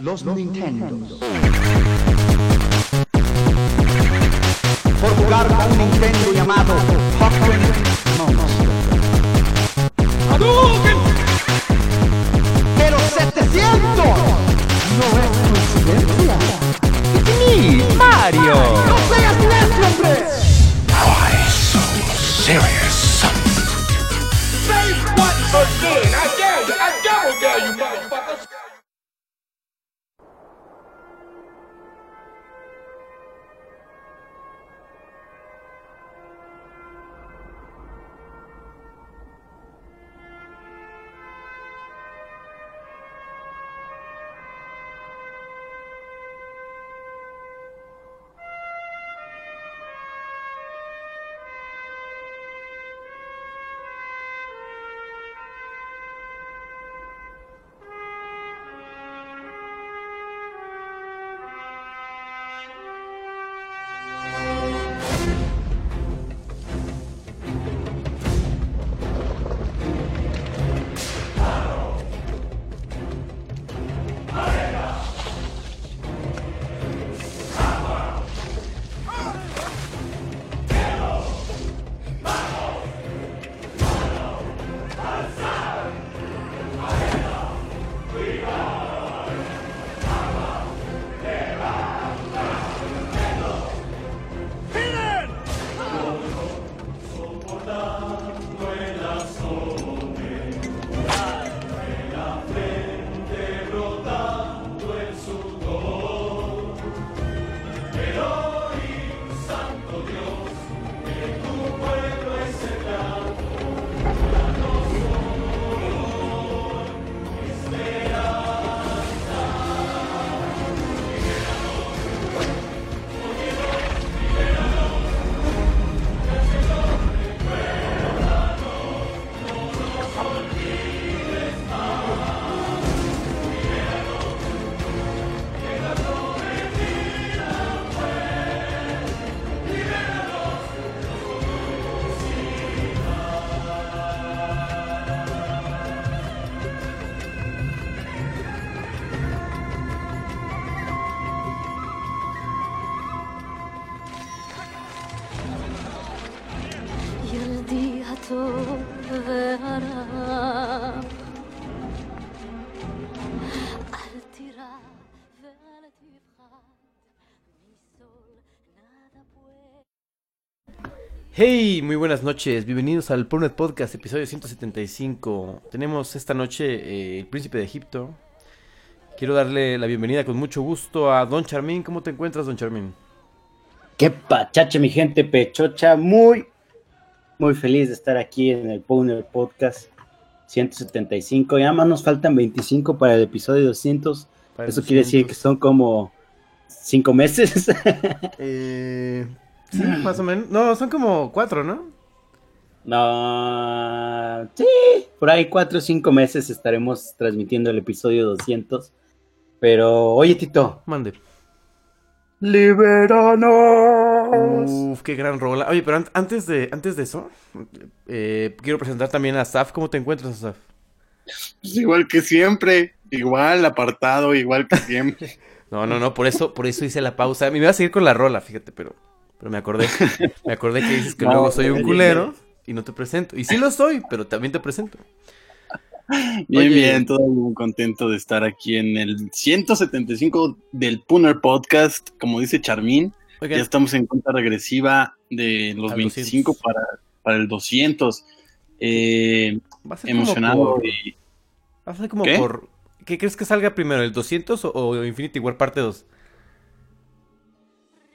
los Nintendo. Por jugar a un Nintendo llamado Pokémon Monster. Pero 700 no es coincidencia. ¡Sí, Mario! ¡No seas necio, hombre! Why so serious? Say what again? I dare you. I double dare you, motherfuckers. Hey, muy buenas noches, bienvenidos al Pornet Podcast, episodio 175. Tenemos esta noche eh, El Príncipe de Egipto. Quiero darle la bienvenida con mucho gusto a Don Charmín. ¿Cómo te encuentras, Don Charmín? Qué pachacha, mi gente pechocha. Muy, muy feliz de estar aquí en el Powner Podcast 175. Y además nos faltan 25 para el episodio 200. Para el Eso quiere decir que 200. son como 5 meses. Eh, sí, más o menos. No, son como cuatro, ¿no? no, sí, por ahí 4 o 5 meses estaremos transmitiendo el episodio 200. Pero, oye, Tito, Mande. libéranos. Uf, qué gran rola. Oye, pero an- antes de, antes de eso, eh, quiero presentar también a Saf. ¿Cómo te encuentras, Saf? Pues igual que siempre, igual apartado, igual que siempre. No, no, no, por eso, por eso hice la pausa. Me iba a seguir con la rola, fíjate, pero, pero me acordé. Me acordé que dices que No, luego soy un culero y no te presento. Y sí lo soy, pero también te presento. Bien, Oye. bien, todo muy contento de estar aquí en el 175 del Puner Podcast, como dice Charmín. Ya estamos en cuenta regresiva de los Al 25 200. para, para el 200. Eh, va a ser como emocionado. por- y- va a ser como ¿Qué? por... ¿Qué crees que salga primero, el 200 o, o Infinity War parte 2?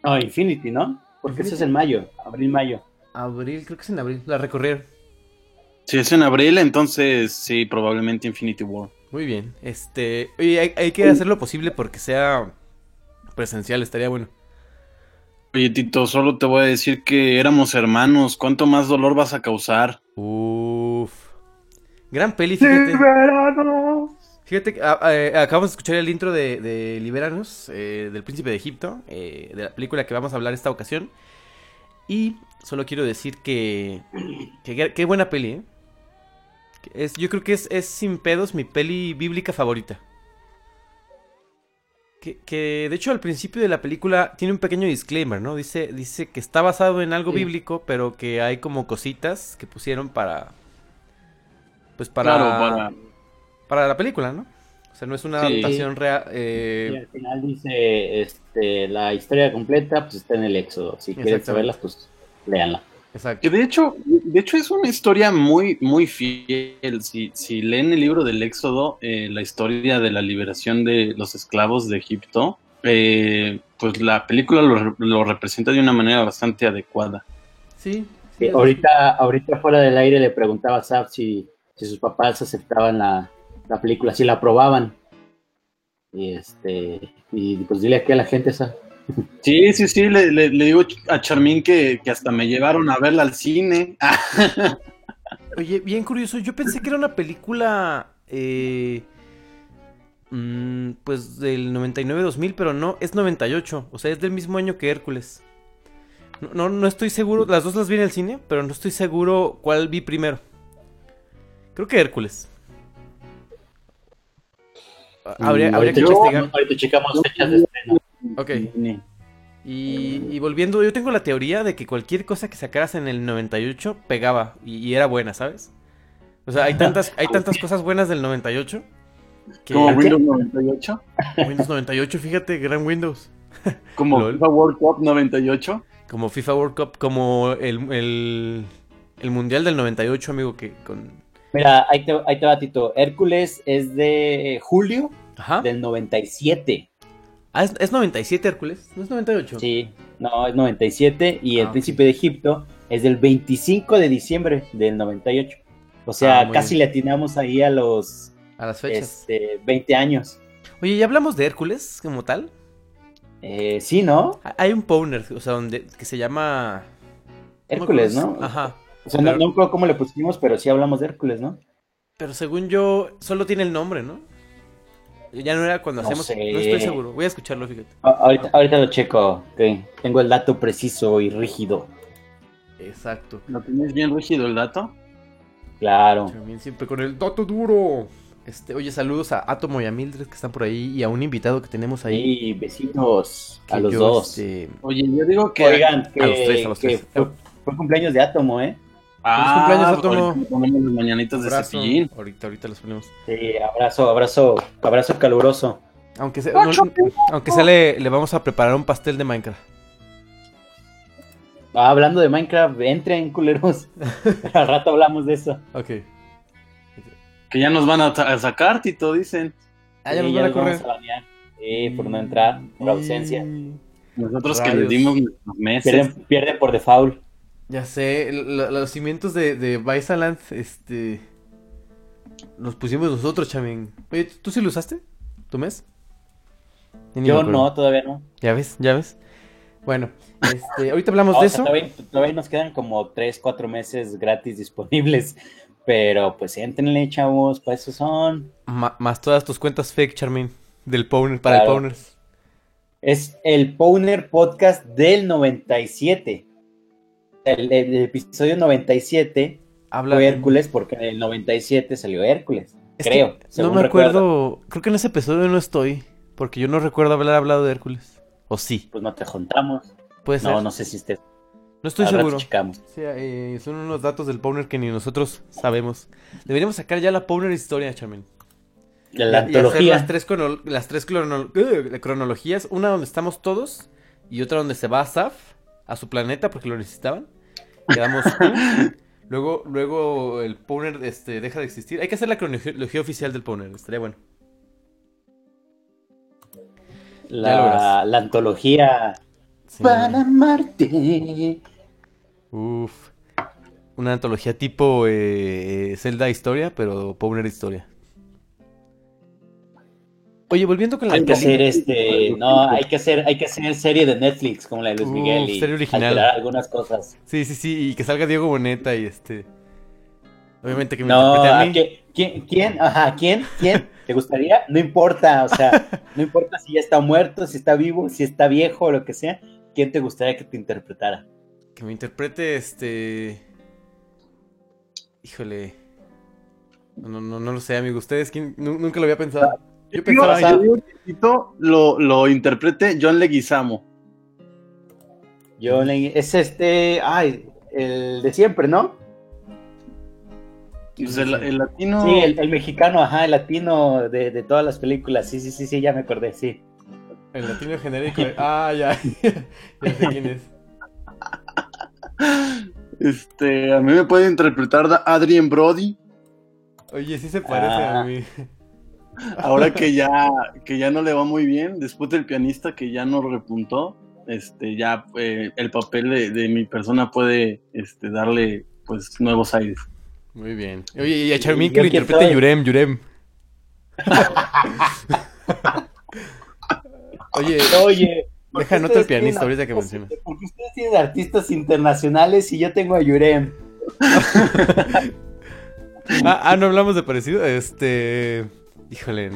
No, Infinity, ¿no? Porque eso es en mayo, abril-mayo. Abril, creo que es en abril, la recorrieron. si es en abril, entonces sí, probablemente Infinity War. Muy bien, este... Oye, hay, hay que hacer lo posible porque sea presencial, estaría bueno. Oye, Tito, solo te voy a decir que éramos hermanos. ¿Cuánto más dolor vas a causar? Uf. Gran peli, fíjate. Fíjate, que, ah, eh, acabamos de escuchar el intro de, de Libéranos, eh, del Príncipe de Egipto, eh, de la película que vamos a hablar esta ocasión. Y solo quiero decir que. qué- buena peli, ¿eh? Es, yo creo que es, es sin pedos mi peli bíblica favorita. Que, que, de hecho al principio de la película tiene un pequeño disclaimer, ¿no? Dice, dice que está basado en algo Sí. bíblico, pero que hay como cositas que pusieron para... Pues para... Claro, para- para la película, ¿no? O sea, no es una Sí. adaptación real. Y eh, al final dice, este, la historia completa pues está en el Éxodo. Si quieren Exactamente. saberla, pues léanla. exacto. Que de hecho, de hecho es una historia muy, muy fiel. Si, si leen el libro del Éxodo, eh, la historia de la liberación de los esclavos de Egipto, eh, pues la película lo, lo representa de una manera bastante adecuada. Sí. Sí, sí, ahorita, ahorita fuera del aire le preguntaba a Saf si, si sus papás aceptaban la, la película, si la aprobaban. Y este, y pues dile aquí a la gente esa. Sí, sí, sí, le, le- le digo a Charmín que, que hasta me llevaron a verla al cine. Oye, bien curioso, yo pensé que era una película, eh, mm, pues del 99-2000, pero no, es 98, o sea, es del mismo año que Hércules. No, no, no estoy seguro, las dos las vi en el cine, pero no estoy seguro cuál vi primero. Creo que Hércules. Habría, habría que investigar. Ahorita checamos fechas de estreno. Ok. Y, y volviendo, yo tengo la teoría de que cualquier cosa que sacaras en el 98 pegaba y, y era buena, ¿sabes? O sea, hay tantas, hay tantas cosas buenas del 98 que Como. Windows 98, Windows 98, fíjate, gran Windows. como Lol. FIFA World Cup 98. Como FIFA World Cup, como el, el, el Mundial del 98, amigo, que con... Mira, ahí te, ahí te va, Tito. Hércules es de julio Ajá. del 97. Ah, ¿es, es 97 Hércules, no es 98. Sí, no, es 97. Y el Ah, ok. príncipe de Egipto es del 25 de diciembre del 98. O sea, Ah, casi bien. le atinamos ahí a los A las fechas. este, 20 años. Oye, ¿ya hablamos de Hércules como tal? Eh, sí, ¿no? Hay un Powner, o sea, donde, que se llama... Hércules. ¿no? Ajá. O sea, no, Pero- no acuerdo cómo le pusimos, pero sí hablamos de Hércules, ¿no? Pero según yo, solo tiene el nombre, ¿no? Ya no era cuando No hacemos. sé. No estoy seguro. Voy a escucharlo, fíjate. A- ahorita, ahorita lo checo. ok. Tengo el dato preciso y rígido. Exacto. ¿Lo tienes bien rígido el dato? Claro. También siempre con el dato duro. Este, oye, saludos a Atomo y a Mildred que están por ahí y a un invitado que tenemos ahí. Y besitos a los yo, dos. este, Oye, yo digo que... Oigan, que, A los tres, a los que tres. Fue, fue cumpleaños de Átomo, ¿eh? Ah, cumpleaños, pues Átomo. ponemos las mañanitas de abrazo. cepillín. Ahorita, ahorita los ponemos. Sí, abrazo, abrazo, abrazo caluroso. Aunque sea, no- aunque sea le, le vamos a preparar un pastel de Minecraft. Ah, hablando de Minecraft, entren, culeros. Al rato hablamos de eso. Ok. Que ya nos van a, a sacar, Tito, dicen. Ah, ya Sí, nos van a correr. vamos a banear. Sí, por no entrar, por ausencia. Nosotros que Rayos. les dimos nuestros meses. Pierden, pierden por default. Ya sé, lo- los cimientos de, de Visaland, este. Los pusimos nosotros, Chamín. Oye, ¿tú sí lo usaste? ¿Tu mes? Yo no, todavía no. Ya ves, ya ves. Bueno, este, ahorita hablamos de sea, eso. todavía, todavía nos quedan como 3, 4 meses gratis disponibles. Pero pues entrenle, chavos, para eso son. Ma- más todas tus cuentas fake, Charmin. Del Powner, para Claro. el Powners. Es el Powner Podcast del 97. El, el episodio 97 Habla. fue Hércules porque en el 97 salió Hércules. Es que creo. No me recuerdo. acuerdo. Creo que en ese episodio no estoy. Porque yo no recuerdo haber hablado de Hércules. O sí, Pues no te juntamos. puede ser. No, No, no sé si estés. estoy al rato seguro. Sí, eh, son unos datos del Powner que ni nosotros sabemos. Deberíamos sacar ya la Powner historia, Charmin. La Y- y hacer antología. las tres, crono- las tres crono- uh, cronologías, una donde estamos todos y otra donde se va a Saf a su planeta porque lo necesitaban. Quedamos tú. luego, luego el Powner este, deja de existir. Hay que hacer la cronología oficial del Powner, estaría bueno. La, la antología. Sí. Para Marte. Uf. Una antología tipo eh, Zelda Historia, pero Powner Historia. Oye, volviendo con la Hay que hacer este, no, hay que hacer, hay que hacer serie de Netflix como la de Luis Miguel y serie original. algunas cosas. Sí, sí, sí, y que salga Diego Boneta y este. Obviamente que me No, interprete a ¿a mí. qué- ¿quién, quién, ajá, quién, quién te gustaría? No importa, o sea, no importa si ya está muerto, si está vivo, si está viejo o lo que sea, ¿quién te gustaría que te interpretara? Que me interprete este. Híjole. No, no, no, no lo sé, amigo. ¿Ustedes quién? Nu- nunca lo había pensado. Yo pensaba Yo- yo. Tito lo, lo interprete John Leguizamo. Yo le- es este, ay, el de siempre, ¿no? Pues el, el latino. Sí, el, el mexicano, ajá, el latino de, de todas las películas. Sí, sí, sí, sí, ya me acordé, sí. El latino genérico. de- Ah, ya. ya sé quién es. Este, a mí me puede interpretar Adrien Brody. Oye, sí se parece a Ah. mí. Ahora que ya, que ya no le va muy bien, después del pianista que ya no repuntó, este, ya eh, el papel de, de mi persona puede este, darle pues nuevos aires. Muy bien. Oye, y a Charmín que lo interprete. Yurem, Yurem. Oye, Oye, deja nota el pianista ahorita que mencionas. Porque ustedes tienen artistas internacionales y yo tengo a Yurem. Ah, ah, no hablamos de parecido. Este. Híjole.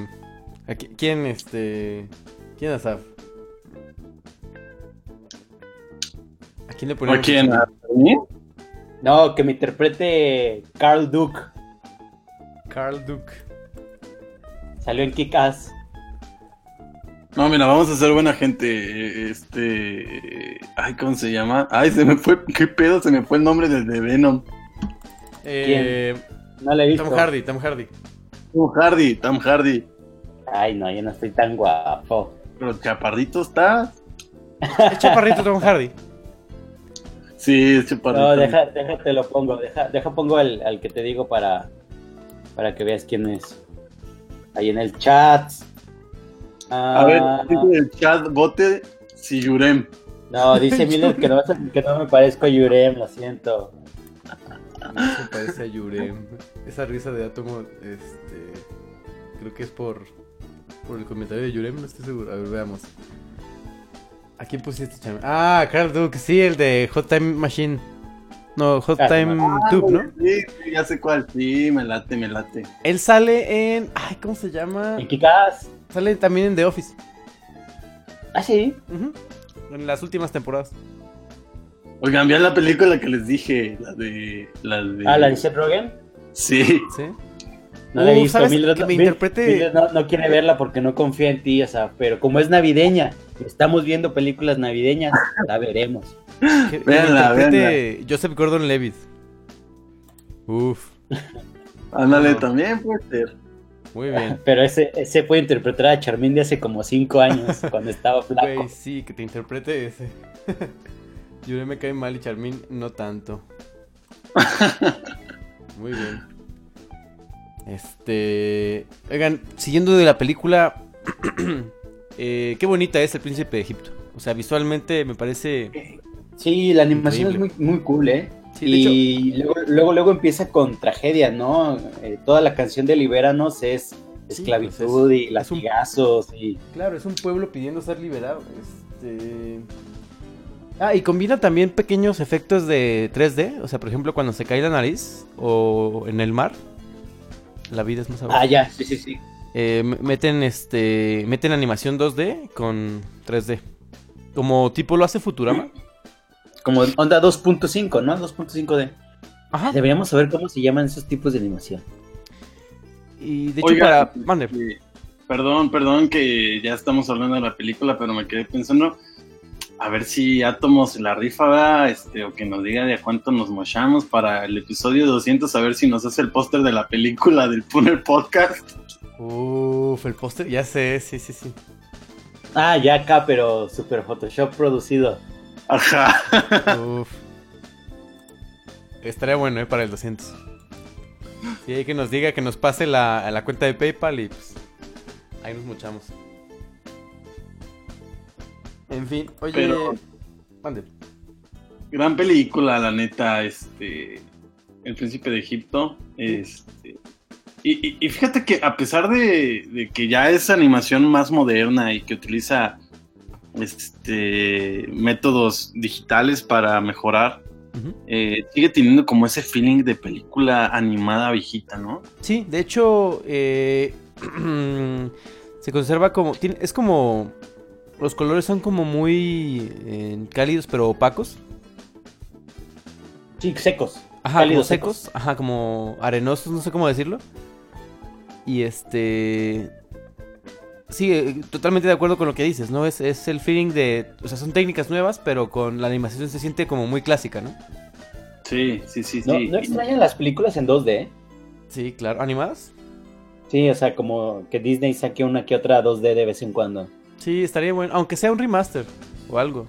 ¿a qui- ¿Quién, este. ¿Quién Asaf? ¿A quién le ponemos? ¿A quién? ¿A mí? No, que me interprete Carl Duke. Carl Duke. Salió en Kick-Ass. No, mira, vamos a ser buena gente. Este. Ay, ¿cómo se llama? Ay, se me fue. ¿Qué pedo? Se me fue el nombre del de Venom. Eh, No la he visto. Tom Hardy, Tom Hardy. Tom Hardy, Tom Hardy. Ay, no, yo no estoy tan guapo. Pero chaparrito está. El chaparrito Tom Hardy. Sí, es chaparrito. No, deja, déjate lo pongo. Deja, deja pongo al, al que te digo para, para que veas quién es. Ahí en el chat. A ver, Ah, dice el chat bote si Yurem. no, dice Miller que no, que no me parezco a Yurem, lo siento. Se parece a Yurem. Esa risa de átomo, este. Creo que es por. Por el comentario de Yurem, no estoy seguro. A ver, veamos. ¿A quién pusiste, chame? Ah, Carl Duke, sí, el de Hot Time Machine. No, Hot Ah, Time Tube, ¿no? Sí, sí, ya sé cuál. Sí, me late, me late. Él sale en. Ay, ¿cómo se llama? En Kick-Ass. Sale también en The Office. Ah, sí. Ujú. En las últimas temporadas. Oigan, vean la película que les dije, la de... La de... Ah, la de Seth Rogen. Sí. ¿Sí? No la he visto. ¿sabes? Mildred, Que me interprete- Mildred no, no quiere verla porque no confía en ti, o sea, pero como es navideña, estamos viendo películas navideñas, la veremos. Que, Véanla, Joseph Gordon Levitt. Uf, Ándale, No. también puede ser. muy bien. Pero ese, ese puede interpretar a Charmín de hace como cinco años, cuando estaba flaco. Güey, sí, que te interprete ese. Yure me cae mal y Charmín no tanto. Muy bien. Este. Oigan, siguiendo de la película. eh, qué bonita es el príncipe de Egipto. O sea, visualmente me parece. Sí, la animación Increíble. es muy, muy cool, ¿eh? Sí, y luego, luego, luego empieza con tragedia, ¿no? Eh, toda la canción de Libéranos es Sí, esclavitud pues y es un- latigazos y... Claro, es un pueblo pidiendo ser liberado. Este. Ah, y combina también pequeños efectos de 3D. O sea, por ejemplo, cuando se cae la nariz o en el mar. La vida es más sabrosa. Ah, ya, sí, sí, sí. Eh, meten este meten animación 2D con 3D. Como tipo lo hace Futurama. Como onda 2.5, ¿no? 2.5D. Ajá. Deberíamos saber cómo se llaman esos tipos de animación. Y de hecho Oiga, para mande. eh, Perdón, perdón que ya estamos hablando de la película, pero me quedé pensando a ver si Átomos la rifa, ¿verdad? este, o que nos diga de a cuánto nos mochamos para el episodio 200, a ver si nos hace el póster de la película del Puner Podcast. Uf, el póster, ya sé, sí, sí, sí. Ah, ya acá, pero super Photoshop producido. Ajá. Uf. Estaría bueno, eh, para el 200. Sí, hay que nos diga, que nos pase la, la cuenta de PayPal y pues ahí nos mochamos. En fin, oye, Pero- mande. Gran película, la neta, este. El Príncipe de Egipto. Este. Y, y- y fíjate que a pesar de, de que ya es animación más moderna y que utiliza este métodos digitales para mejorar, eh, sigue teniendo como ese feeling de película animada viejita, ¿no? Sí, de hecho, eh, se conserva como. tiene- es como. Los colores son como muy eh, cálidos pero opacos. Sí, secos. Ajá, como Cálidos, secos. Ajá, como arenosos, no sé cómo decirlo. Y este. sí, eh, totalmente de acuerdo con lo que dices, ¿no? Es, es el feeling de, o sea, son técnicas nuevas, pero con la animación se siente como muy clásica, ¿no? Sí, sí, sí, ¿No, sí. ¿no extrañan las películas en 2D? Sí, claro. ¿Animadas? Sí, o sea, como que Disney saque una que otra 2D de vez en cuando. Sí, estaría bueno, aunque sea un remaster o algo.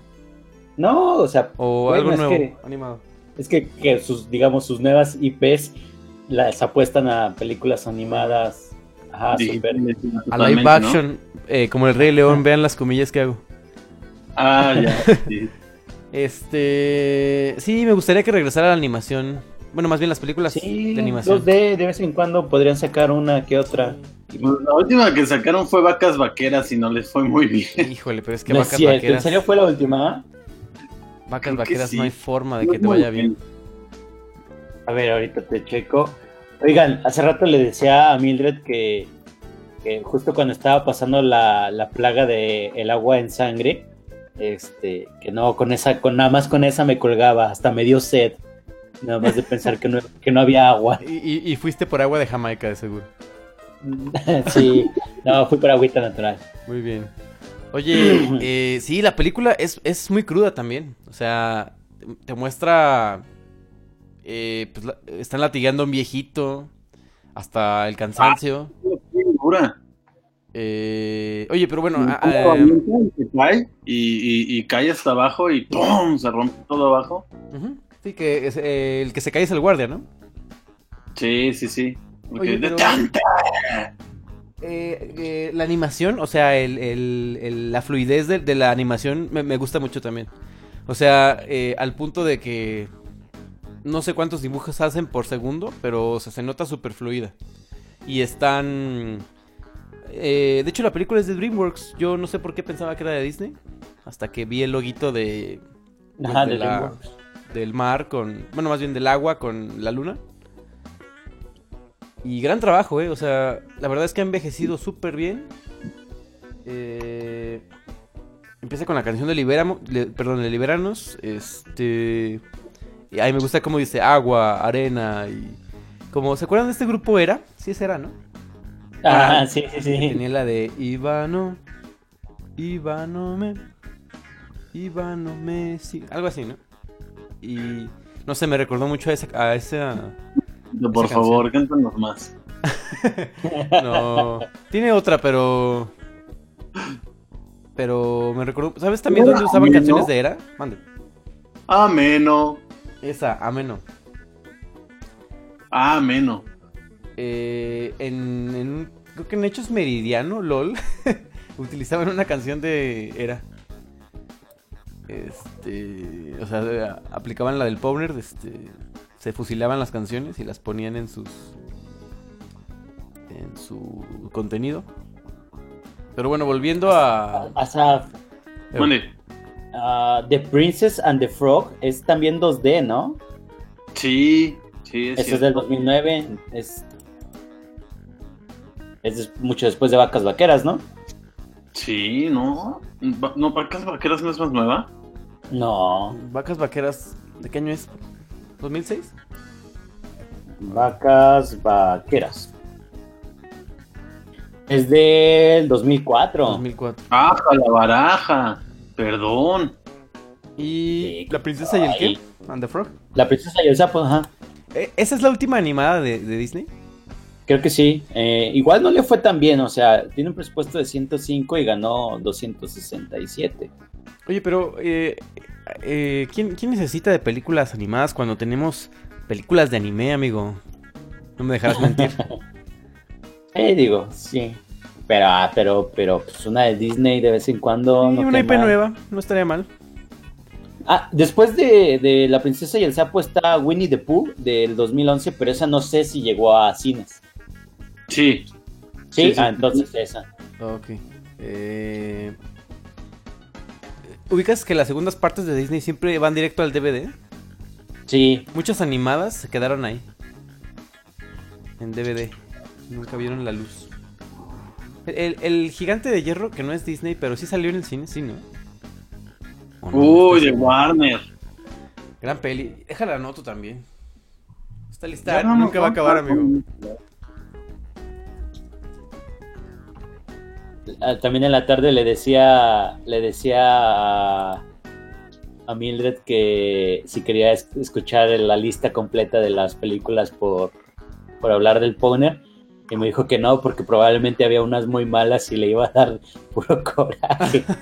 No, o sea, O bueno, algo es nuevo, que- animado. Es que, que sus, digamos, sus nuevas IPs las apuestan a películas animadas. Ajá, super. A live ¿no? action, eh, como el Rey León, vean las comillas que hago. Ah, ya. sí. Este. Sí, me gustaría que regresara la animación. Bueno, más bien las películas Sí, de animación. 2D de vez en cuando podrían sacar una que otra. La última que sacaron fue Vacas Vaqueras y no les fue muy bien. Híjole, pero es que No es vacas cierto, ¿En vaqueras. serio fue la última? Vacas Creo vaqueras sí. no hay forma de que te vaya bien. A ver, ahorita te checo. Oigan, hace rato le decía a Mildred que, que justo cuando estaba pasando la, la plaga de el agua en sangre, este, que no, con esa, con nada más con esa me colgaba, hasta me dio sed, nada más de pensar que no, que no había agua. Y, y- y fuiste por agua de Jamaica, de seguro. sí, no, fui por agüita natural. Muy bien. Oye, eh, sí, la película es, es muy cruda también. O sea, te muestra. eh, pues, la- están latigando a un viejito. Hasta el cansancio. Qué dura. Eh, oye, pero bueno. ah, Cómo ah, avienta y se cae y, y- y cae hasta abajo y ¡pum! se rompe todo abajo. Sí, que es, eh, el que se cae es el guardia, ¿no? Sí, sí, sí. Oye, de pero- tanta- Eh, eh, la animación, o sea, el, el- el- la fluidez de, de la animación me, me gusta mucho también. O sea, eh, al punto de que no sé cuántos dibujos hacen por segundo, pero o sea, se nota súper fluida. Y están... eh, de hecho, la película es de DreamWorks. Yo no sé por qué pensaba que era de Disney. Hasta que vi el loguito de, pues, Ajá, de de la- DreamWorks. Del mar con... Bueno, más bien del agua con la luna. Y gran trabajo, ¿eh? O sea, la verdad es que ha envejecido súper bien. Eh, empieza con la canción de Liberamo, le- perdón, de Liberanos. Este... Y ahí me gusta cómo dice agua, arena y... Como, ¿se acuerdan de este grupo Era? Sí, ese era, ¿no? Ah, sí, sí, sí. Tenía la de Ivano, Ivano me, Ivano me, sí, algo así, ¿no? Y no sé, me recordó mucho a esa, a esa, Por Esa favor, cántanos más. no, tiene otra, pero, pero me recordó, ¿sabes también dónde usaban ¿no? canciones de Era? Mande, Ameno. esa, ameno. Ameno. Eh, en, en creo que en Hechos Meridiano, LOL, utilizaban una canción de Era. Este, o sea, aplicaban la del Powner, este, se fusilaban las canciones y las ponían en sus en su contenido. Pero bueno, volviendo a Asaf, Eh, The Princess and the Frog es también 2D, ¿no? Sí, sí, es Ese es del 2009. Es, es mucho después de Vacas Vaqueras, ¿no? Sí, ¿no? No, Vacas Vaqueras no es más nueva. No. Vacas Vaqueras, ¿de qué año es? ¿2006? Vacas Vaqueras. Es del 2004. 2004. Baja la baraja. Perdón. ¿Y Sí, La Princesa y el qué? ¿And the Frog? La princesa y el sapo, ajá. Eh, ¿Esa es la última animada de, de Disney? Creo que sí. Eh, igual no le fue tan bien, o sea, tiene un presupuesto de 105 y ganó 267. Oye, pero eh, eh, ¿quién, quién necesita de películas animadas cuando tenemos películas de anime, amigo? No me dejarás mentir. Eh, digo, sí. Pero, ah, pero, pero, pues una de Disney de vez en cuando. Y no una IP mal. nueva, no estaría mal. Ah, después de, de La Princesa y el Sapo está Winnie the Pooh del 2011, pero esa no sé si llegó a cines. Sí. Sí, Sí, sí. ah, entonces esa. Ok. Eh, ¿Ubicas que las segundas partes de Disney siempre van directo al DVD? Sí, Muchas animadas se quedaron ahí. En DVD. Nunca vieron la luz. El, el gigante de hierro, que no es Disney, pero sí salió en el cine, sí, ¿no? ¿O no? Uy, de. Warner. Gran peli. Déjala anoto también. Esta lista no nunca va a acabar, amigo. También en la tarde le decía, le decía a, a Mildred que si quería es- escuchar la lista completa de las películas por, por hablar del Powner. Y me dijo que no, porque probablemente había unas muy malas y le iba a dar puro coraje.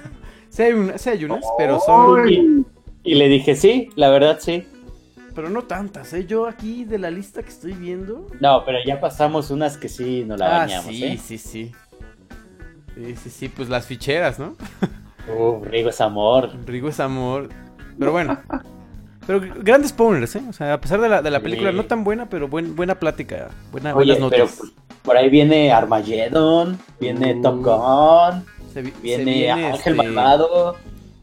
Sí hay, una- sí hay unas, pero son... y, y le dije, sí, la verdad sí. Pero no tantas, ¿eh? Yo aquí de la lista que estoy viendo... No, pero ya pasamos unas que sí nos la ah, bañamos, sí, ¿eh? sí, sí. Sí, sí, sí, pues las ficheras, ¿no? Uf, Rigo es amor. Rigo es amor. Pero bueno. Pero grandes poners, ¿eh? O sea, a pesar de la, de la Sí. película no tan buena, pero buen, buena plática. Buena, Oye, buenas pero notas. por ahí viene Armageddon, viene Uh, Top Gun, Se, vi- se viene, Ángel este, Malvado,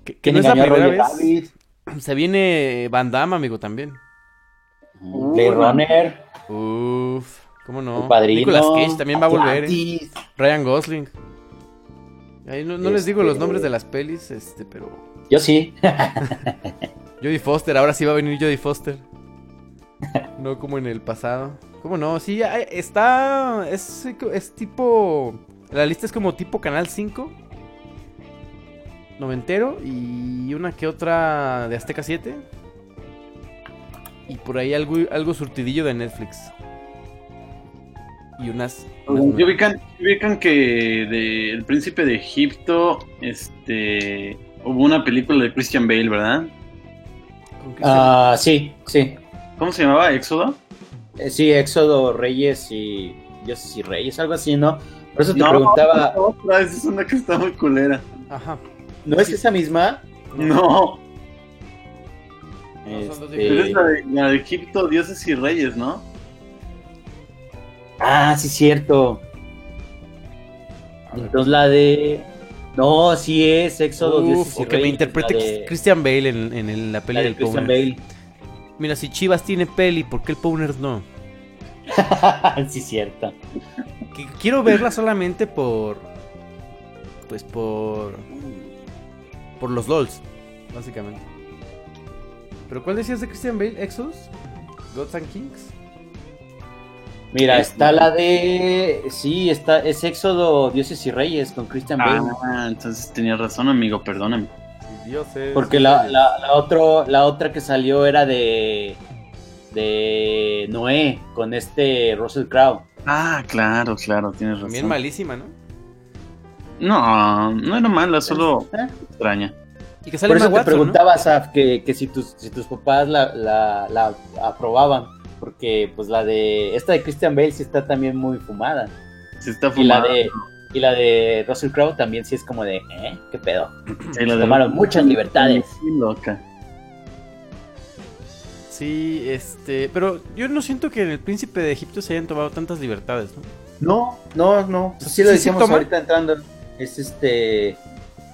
Que, que ¿quién no es la primera vez. Rabbit? Se viene Van Damme, amigo, también. Blade Runner, Uf, ¿cómo no? El Padrino, Nicolas Cage también va a volver, ¿eh? Ryan Gosling. Ahí no, no les digo los nombres de las pelis, este, pero... Yo sí. Jodie Foster, ahora sí va a venir Jodie Foster. No como en el pasado. ¿Cómo no? Sí, hay- está. Es, es tipo. La lista es como tipo Canal 5. Noventero. Y una que otra de Azteca 7. Y por ahí algo, algo surtidillo de Netflix. Y unas. unas ¿Y ubican, ubican que de El Príncipe de Egipto, este, hubo una película de Christian Bale, ¿verdad? Ah, sí, sí. ¿Cómo se llamaba? ¿Éxodo? Eh, Sí, Éxodo, Reyes y. Dioses y Reyes, algo así, ¿no? Por eso te No, preguntaba, Otra, esa es una que está muy culera. Ajá. ¿no es esa misma? No, No, son dos Este, pero es la de, la de Egipto, dioses y reyes, ¿no? Ah, sí, cierto. Entonces la de. No, sí es Éxodo, Uf, o que me interprete de- Christian Bale en, en la peli la de del Christian. Bale. Mira, si Chivas tiene peli, ¿por qué el Powner no? sí, cierto. Que quiero verla solamente por. Pues por. Por los LOLs, básicamente. ¿Pero cuál decías de Christian Bale? ¿Exodus? ¿Gods and Kings? Mira, está la de. Sí, está, es Éxodo, Dioses y Reyes con Christian Bale. Ah, entonces tenía razón, amigo, perdóname. Dioses. Porque la, la, la, otro, la otra que salió era de. De Noé, con este Russell Crowe. Ah, claro, claro, tienes razón. También malísima, ¿no? No, no era mala, solo ¿Eh? extraña. Y que sale Por eso te Watson, preguntaba, Saf, que, que si, tus, si tus papás la, la, la aprobaban. Porque, pues, la de. Esta de Christian Bale sí está también muy fumada. Sí está Y la fumada. de. Y la de Russell Crowe también sí es como de, ¿eh? ¿Qué pedo? Sí, la de- tomaron muchas libertades. Muy loca. ¿no? Sí, este. Pero yo no siento que en el príncipe de Egipto se hayan tomado tantas libertades, ¿no? No, no, no. Pues sí lo ¿Sí se decíamos ahorita entrando. Es este.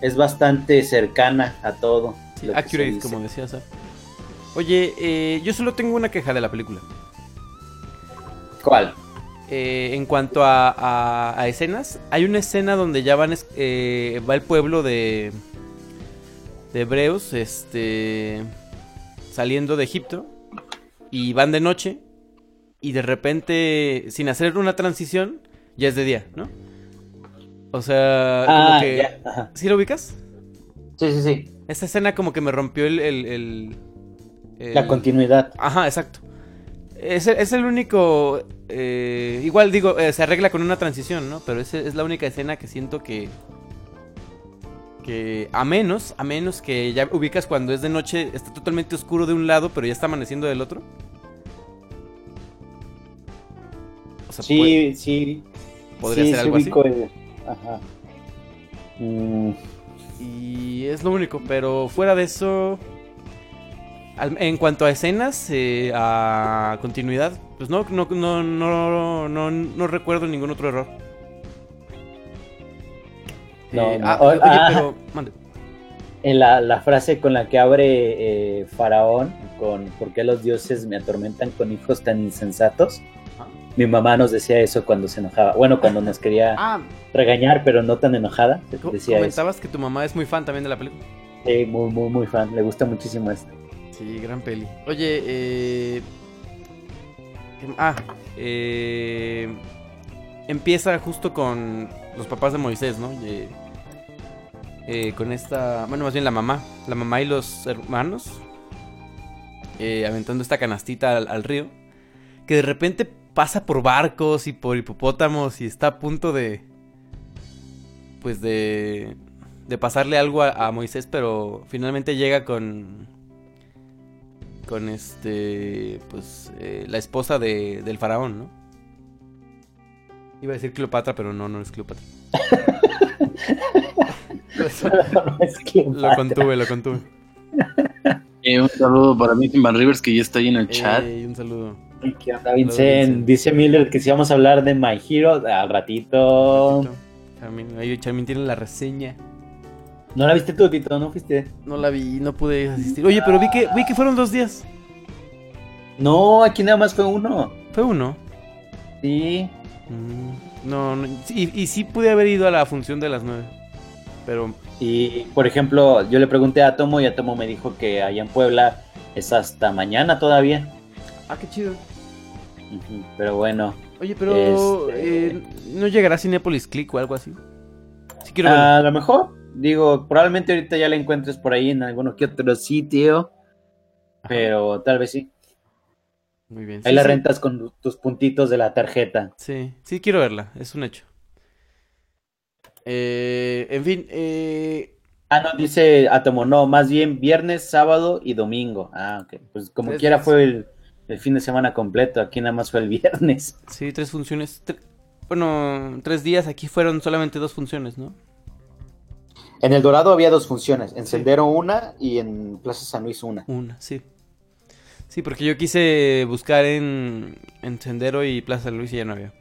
Es bastante cercana a todo. Sí, accurate, como decía Saf. Oye, eh, yo solo tengo una queja de la película. ¿Cuál? Eh, en cuanto a, a- a escenas, hay una escena donde ya van, eh, va el pueblo de, de hebreos, este, saliendo de Egipto, y van de noche, y de repente, sin hacer una transición, ya es de día, ¿no? O sea, como Ah, que... ya. Ajá. ¿Sí lo ubicas? Sí, sí, sí. Esta escena como que me rompió el... el- el- el- La continuidad. Ajá, exacto. Es, el- es el único. eh, igual digo, eh, se arregla con una transición, ¿no? Pero es, es la única escena que siento que. Que a menos, a menos que ya ubicas cuando es de noche, está totalmente oscuro de un lado, pero ya está amaneciendo del otro. O sea, puede- Sí, sí. podría sí, ser algo así. el- Ajá. Mm, Y es lo único, pero fuera de eso. En cuanto a escenas, eh, a continuidad, pues no, no, no, no, no, no recuerdo ningún otro error. No, Eh, no. ah, oye, ah. pero. mande. en la, la frase con la que abre eh, Faraón, con ¿por qué los dioses me atormentan con hijos tan insensatos? Mi mamá nos decía eso cuando se enojaba. Bueno, cuando nos quería Ah, regañar, pero no tan enojada. Decía eso. comentabas que tu mamá es muy fan también de la película. Sí, muy, muy, muy fan. Le gusta muchísimo esto. Sí, gran peli. Oye, eh. ¿qué- Ah, eh. Empieza justo con los papás de Moisés, ¿no? Eh, eh, con esta, bueno, más bien la mamá, la mamá y los hermanos, eh, aventando esta canastita al, río, que de repente pasa por barcos y por hipopótamos y está a punto de, pues de, de pasarle algo a Moisés, pero finalmente llega con, con este, pues, eh, la esposa de- del faraón, ¿no? Iba a decir Cleopatra, pero no, no es Cleopatra. No, es que lo contuve, lo contuve. Eh, un saludo para Vincent Van Rivers que ya está ahí en el chat. Ey, un saludo. ¿Qué onda, Vincent? Dice Miller que si vamos a hablar de My Hero al ratito. También, ahí también tiene la reseña. ¿No la viste tú, Tito? ¿No fuiste? No la vi, no pude asistir. Oye, pero vi que, vi que fueron dos días. No, aquí nada más fue uno. Fue uno. Sí. Mm, No, no y, y sí pude haber ido a la función de las nueve. Pero Y, por ejemplo, yo le pregunté a Tomo y a Tomo me dijo que allá en Puebla es hasta mañana todavía. Ah, qué chido. Pero bueno. Oye, pero Este- eh, ¿no llegará Cinepolis Click o algo así? Sí quiero verlo. A lo mejor, digo, probablemente ahorita ya la encuentres por ahí en alguno que otro sitio. Pero tal vez sí. Muy bien. Ahí Sí, la sí. rentas con tus puntitos de la tarjeta. Sí, sí quiero verla, es un hecho. Eh, en fin, eh, Ah, no, dice Atomo, no, más bien viernes, sábado y domingo. Ah, ok. Pues como Tres quiera fue el, el fin de semana completo. Aquí nada más fue el viernes. sí, tres funciones. tre- bueno, tres días, aquí fueron solamente dos funciones, ¿no? En El Dorado había dos funciones. En Sendero una y en Plaza San Luis una. Una, sí. Sí, porque yo quise buscar en, en Sendero y Plaza San Luis y ya no había.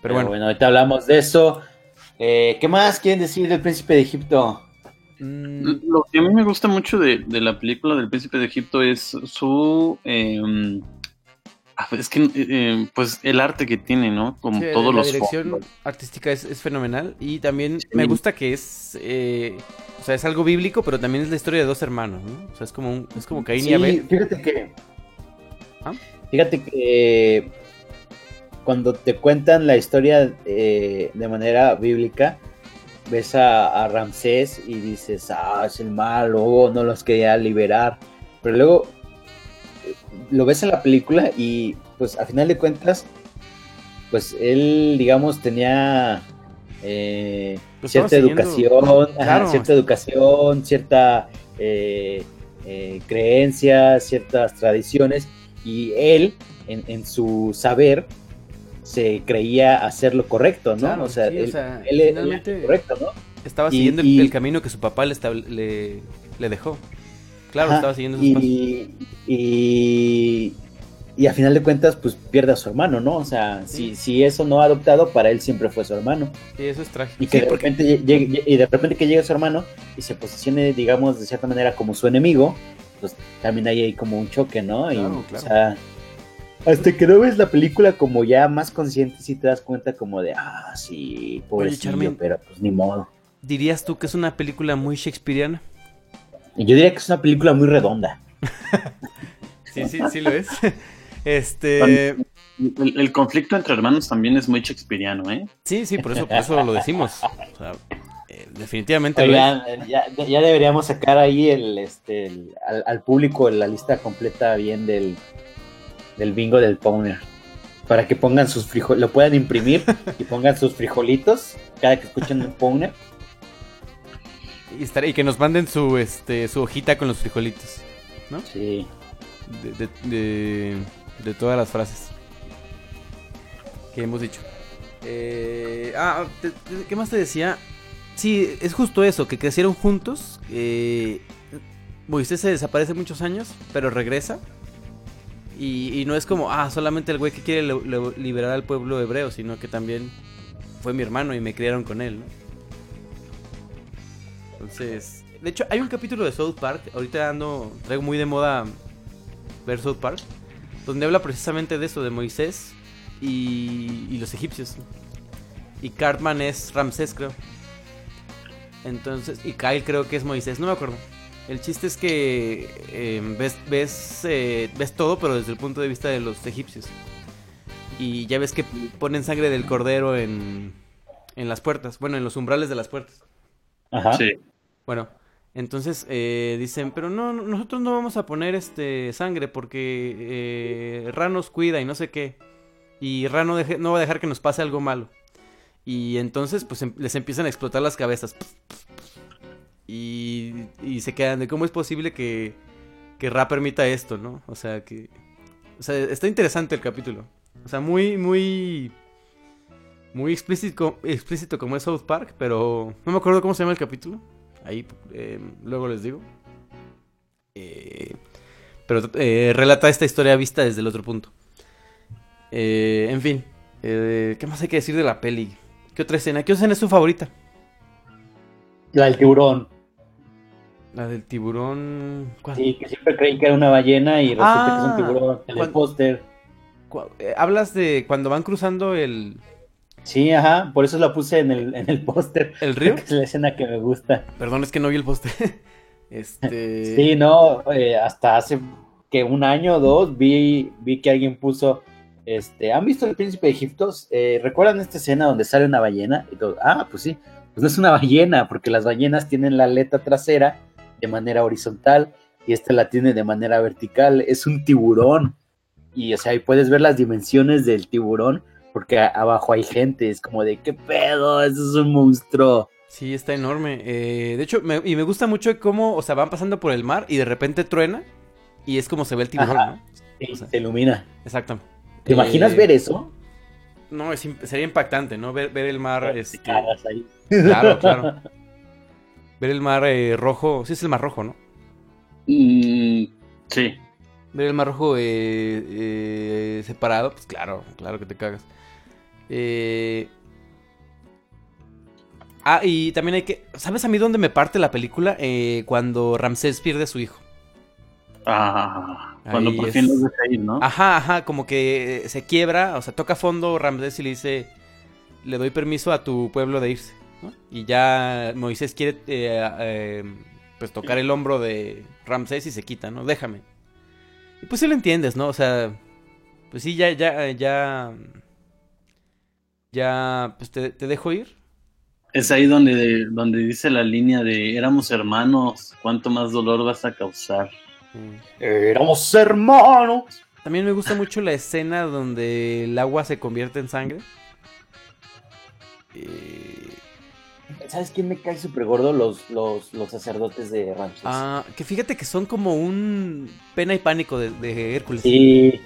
Pero, bueno, ahorita hablamos de eso. Eh, ¿Qué más quieren decir del Príncipe de Egipto? mm, Lo que a mí me gusta mucho de, de la película del Príncipe de Egipto es su. eh, ah, es que, eh, pues, el arte que tiene, ¿no? Como sí, todos la los dirección fondos. artística es, es fenomenal y también Sí. me gusta que es, eh, o sea, es algo bíblico, pero también es la historia de dos hermanos, ¿no? O sea, es como, un- es como Caín y Abel. fíjate que. ¿Ah? Fíjate que cuando te cuentan la historia eh, de manera bíblica, ves a, a Ramsés y dices, ah, es el malo, no los quería liberar. Pero luego lo ves en la película y, pues, a final de cuentas, pues él, digamos, tenía eh, Pues cierta educación, ajá, cierta educación, cierta eh, eh, creencias, ciertas tradiciones, y él, en, en su saber, se creía hacer lo correcto, ¿no? Claro, o sea, sí, o él, sea, él- él finalmente- era correcto, ¿no? Estaba Y- siguiendo el, y- el camino que su papá le, le dejó. Claro, Ajá, estaba siguiendo sus pasos. y, y, y a final de cuentas, pues pierde a su hermano, ¿no? O sea, si, si eso no ha adoptado, para él siempre fue su hermano. Sí, eso es trágico. Y que Sí, de porque- repente llegue, y de repente que llegue su hermano y se posicione, digamos, de cierta manera como su enemigo, pues también hay ahí como un choque, ¿no? Y, Claro, o sea, hasta que no ves la película como ya más consciente, sí te das cuenta como de, ah, sí, pobrecillo, Charmin. pero pues ni modo. ¿Dirías tú que es una película muy shakespeariana? Yo diría que es una película muy redonda. Sí, sí, sí lo es. Este... El, el conflicto entre hermanos también es muy shakespeariano, ¿eh? Sí, sí, por eso, por eso lo decimos. O sea, eh, definitivamente lo ya, ya deberíamos sacar ahí el, este, el- al, al público la lista completa bien del, del bingo del Powner. Para que pongan sus frijoles, lo puedan imprimir y pongan sus frijolitos cada que escuchen un Powner. Y, estar- y que nos manden su, este, su hojita con los frijolitos. Sí. De, de, de, de todas las frases que hemos dicho. Eh, ah, te- te- ¿qué más te decía? Sí, es justo eso, que crecieron juntos. eh, Moisés se desaparece muchos años, pero regresa. Y, y no es como, ah, solamente el güey que quiere liberar al pueblo hebreo, sino que también fue mi hermano y me criaron con él, ¿no? Entonces, de hecho, hay un capítulo de South Park, ahorita ando, traigo muy de moda ver South Park, donde habla precisamente de eso, de Moisés y, y los egipcios. Y Cartman es Ramsés, creo. Entonces, y Kyle creo que es Moisés, no me acuerdo. El chiste es que eh, ves, ves, eh, ves todo, pero desde el punto de vista de los egipcios. Y ya ves que ponen sangre del cordero en, en las puertas, bueno, en los umbrales de las puertas. Ajá. Sí. Bueno, entonces eh, dicen, pero no, no, nosotros no vamos a poner este sangre porque eh, Ra nos cuida y no sé qué. Y Ra no, deje- no va a dejar que nos pase algo malo. Y entonces, pues em- les empiezan a explotar las cabezas. Y, y se quedan de cómo es posible que, que Ra permita esto, ¿no? O sea, que... O sea, está interesante el capítulo. O sea, muy, muy... Muy explícito, explícito como es South Park, pero no me acuerdo cómo se llama el capítulo. Ahí eh, luego les digo. Eh, pero eh, relata esta historia vista desde el otro punto. Eh, en fin, eh, ¿qué más hay que decir de la peli? ¿Qué otra escena? ¿Qué escena es su favorita? La del tiburón. La del tiburón. ¿Cuál? Sí, que siempre creí que era una ballena y resulta que es Ah, un tiburón. En el póster. Eh, Hablas de cuando van cruzando el, Sí, ajá, por eso la puse en el, en el póster. el río. Es la escena que me gusta. Perdón, es que no vi el poste. este. Sí, no, eh, hasta hace que un año o dos vi, vi que alguien puso, este, ¿han visto el príncipe de Egipto? Eh, ¿Recuerdan esta escena donde sale una ballena? Y todo, ah, pues sí, pues no es una ballena, porque las ballenas tienen la aleta trasera de manera horizontal y esta la tiene de manera vertical, es un tiburón. Y o sea, ahí puedes ver las dimensiones del tiburón, porque abajo hay gente, es como de, ¿qué pedo? Eso es un monstruo. Sí, está enorme. Eh, de hecho, me- y me gusta mucho cómo, o sea, van pasando por el mar y de repente truena y es como se ve el tiburón, Ajá. ¿no? Sí, O sea, se ilumina. Exacto. ¿Te imaginas Eh, ver eso? No, es sería impactante, ¿no? Ver, ver el mar, Te este, cagas ahí. claro, claro. Ver el mar eh, rojo, sí es el mar rojo, ¿no? Mm, sí. Ver el mar rojo eh, eh, separado, pues claro, claro que te cagas. Eh... Ah, y también hay que... ¿Sabes a mí dónde me parte la película? Eh, cuando Ramsés pierde a su hijo. Ah, cuando Ahí por es. fin los deja ir, ¿no? Ajá, ajá, como que eh, se quiebra, o sea, toca fondo Ramsés y le dice, le doy permiso a tu pueblo de irse, ¿no? Y ya Moisés quiere, eh, eh, pues, tocar el hombro de Ramsés y se quita, ¿no? Déjame. Y pues sí lo entiendes, ¿no? O sea, pues sí, ya, ya, ya, ya, pues te, te dejo ir. Es ahí donde, donde dice la línea de éramos hermanos, cuánto más dolor vas a causar. Éramos hermanos. También me gusta mucho la escena donde el agua se convierte en sangre. Eh, ¿Sabes quién me cae súper gordo? Los, los, los sacerdotes de Ramses. Ah, que fíjate que son como un pena y pánico de, de Hércules. Sí,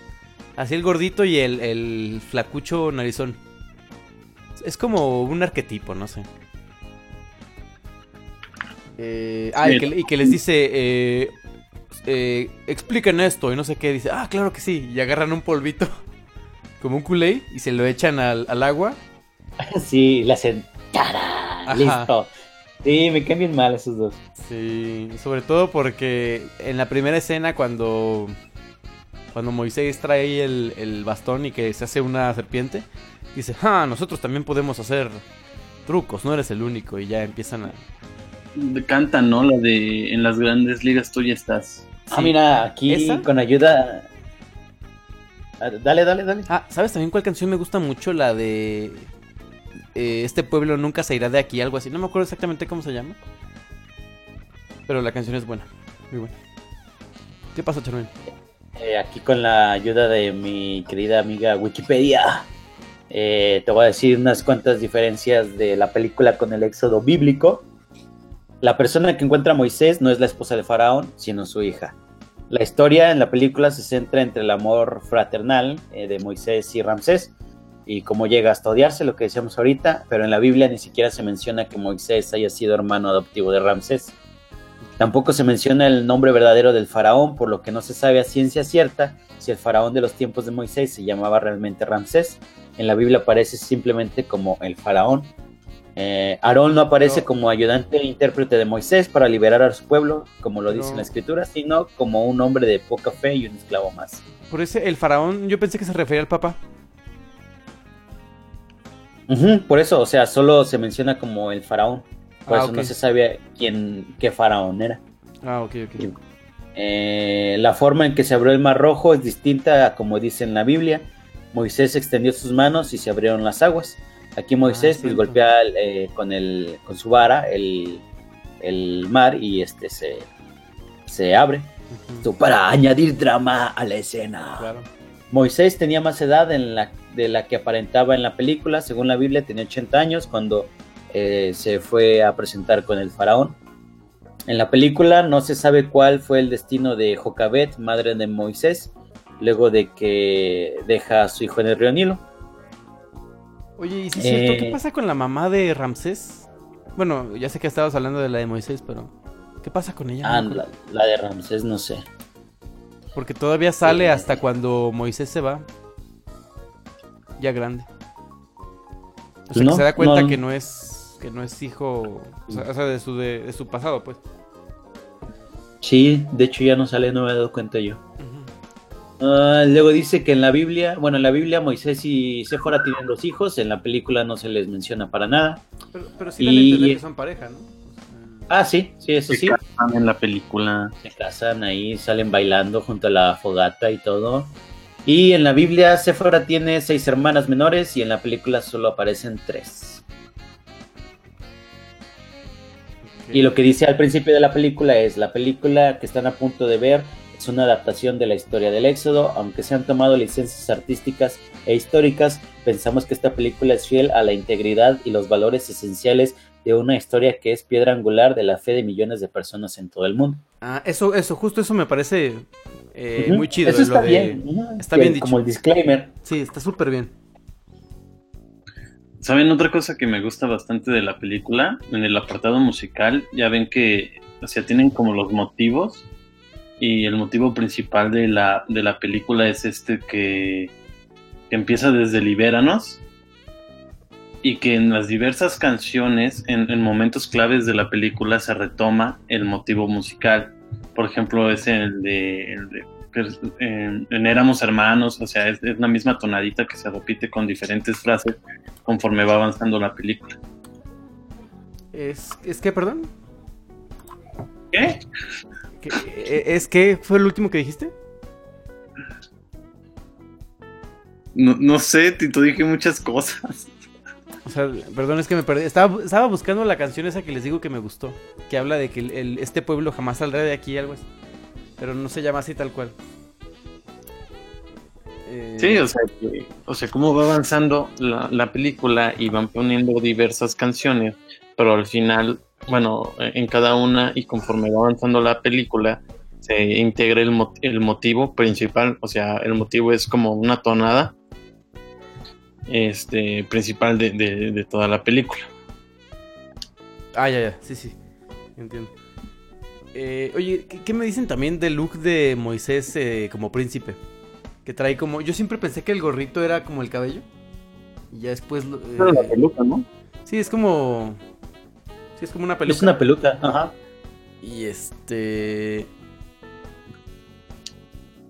Así el gordito y el, el flacucho narizón. Es como un arquetipo, no sé. Eh, ah, y que, y que les dice, eh, eh, expliquen esto y no sé qué. Dice, ah, claro que sí. Y agarran un polvito, como un culé, y se lo echan al, al agua. sí, le hacen. ¡Tarán! Ajá. Listo. Sí, me caen bien mal esos dos. Sí, sobre todo porque en la primera escena cuando cuando Moisés trae el, el bastón y que se hace una serpiente, dice, ah, nosotros también podemos hacer trucos, no eres el único y ya empiezan a... Cantan, ¿no? La de en las grandes ligas tú ya estás. Ah, mira, aquí ¿Esa? con ayuda. Ah, Dale, dale, dale. Ah, ¿sabes también cuál canción me gusta mucho? La de... eh, este pueblo nunca se irá de aquí, algo así. No me acuerdo exactamente cómo se llama. Pero la canción es buena, muy buena. ¿Qué pasa, Charmen? Eh, aquí con la ayuda de mi querida amiga Wikipedia. Eh, te voy a decir unas cuantas diferencias de la película con el éxodo bíblico. La persona que encuentra a Moisés no es la esposa de Faraón, sino su hija. La historia en la película se centra entre el amor fraternal eh, de Moisés y Ramsés y cómo llega hasta odiarse, lo que decíamos ahorita, pero en la Biblia ni siquiera se menciona que Moisés haya sido hermano adoptivo de Ramsés. Tampoco se menciona el nombre verdadero del faraón, por lo que no se sabe a ciencia cierta si el faraón de los tiempos de Moisés se llamaba realmente Ramsés. En la Biblia aparece simplemente como el faraón. Eh, Aarón no aparece No. como ayudante e intérprete de Moisés para liberar a su pueblo, como lo dice en la escritura, sino como un hombre de poca fe y un esclavo más. Por ese, el faraón, yo pensé que se refería al. Ujú, por eso, o sea, solo se menciona como el faraón. Por Ah, eso no se sabe quién, qué faraón era. Ah, ok, ok. Eh, la forma en que se abrió el Mar Rojo es distinta a como dice en la Biblia. Moisés extendió sus manos y se abrieron las aguas. Aquí Moisés Ah, pues, cierto. golpea eh, con, el, con su vara el, el mar y este se, se abre. Esto para añadir drama a la escena. Claro. Moisés tenía más edad en la, de la que aparentaba en la película. Según la Biblia, tenía 80 años cuando eh, se fue a presentar con el faraón. En la película no se sabe cuál fue el destino de Jocabet, madre de Moisés, luego de que deja a su hijo en el río Nilo. Oye, ¿y si es cierto? ¿Qué Eh. pasa con la mamá de Ramsés? Bueno, ya sé que estabas hablando de la de Moisés, pero ¿qué pasa con ella? Ah, la, de Ramsés, no sé. Porque todavía sale Eh. hasta cuando Moisés se va. Ya grande. O sea, No, que se da cuenta no. que no es que no es hijo, o sea, o sea, de su de, de su pasado, pues. Sí, de hecho ya no sale, no me he dado cuenta yo. Ah, luego dice que en la Biblia, bueno, en la Biblia Moisés y Séfora tienen dos hijos, en la película no se les menciona para nada. Pero, pero sí Y- entender que son pareja, ¿no? Ah, sí, sí, eso Se sí. casan en la película. Se casan ahí, salen bailando junto a la fogata y todo. Y en la Biblia Séfora tiene seis hermanas menores y en la película solo aparecen tres. Y lo que dice al principio de la película es, la película que están a punto de ver es una adaptación de la historia del Éxodo, aunque se han tomado licencias artísticas e históricas, pensamos que esta película es fiel a la integridad y los valores esenciales de una historia que es piedra angular de la fe de millones de personas en todo el mundo. Ah, eso, eso, justo eso me parece eh, muy chido. Eso lo está de- bien. está bien dicho. Como el disclaimer. Sí, está súper bien. ¿Saben otra cosa que me gusta bastante de la película? En el apartado musical, ya ven que, o sea, tienen como los motivos. Y el motivo principal de la, de la película es este que, que empieza desde Libéranos. Y que en las diversas canciones, en, en momentos claves de la película, se retoma el motivo musical. Por ejemplo, es el de en, Éramos Hermanos, o sea, es, es la misma tonadita que se repite con diferentes frases conforme va avanzando la película. Es, es que, perdón. ¿Qué? ¿Qué- eh, ¿Es que fue el último que dijiste? No, no sé, Tito, dije muchas cosas. O sea, perdón, es que me perdí. Estaba, estaba buscando la canción esa que les digo que me gustó. Que habla de que el- el- este pueblo jamás saldrá de aquí, algo así. Pero no se llama así tal cual. Eh, Sí, o sea, que- o sea, cómo va avanzando la, la película y van poniendo diversas canciones, pero al final, bueno, en cada una y conforme va avanzando la película, se integra el, mo- el motivo principal, o sea, el motivo es como una tonada este, principal de, de- de toda la película. Ah, ya, ya. Sí, sí. Entiendo. Eh, oye, ¿qué, qué me dicen también del look de Moisés eh, como príncipe? Que trae como... Yo siempre pensé que el gorrito era como el cabello. Y ya después... eh, la peluca, ¿no? Sí, es como... Sí, es como una peluca. Es una peluca. Ajá. Y este.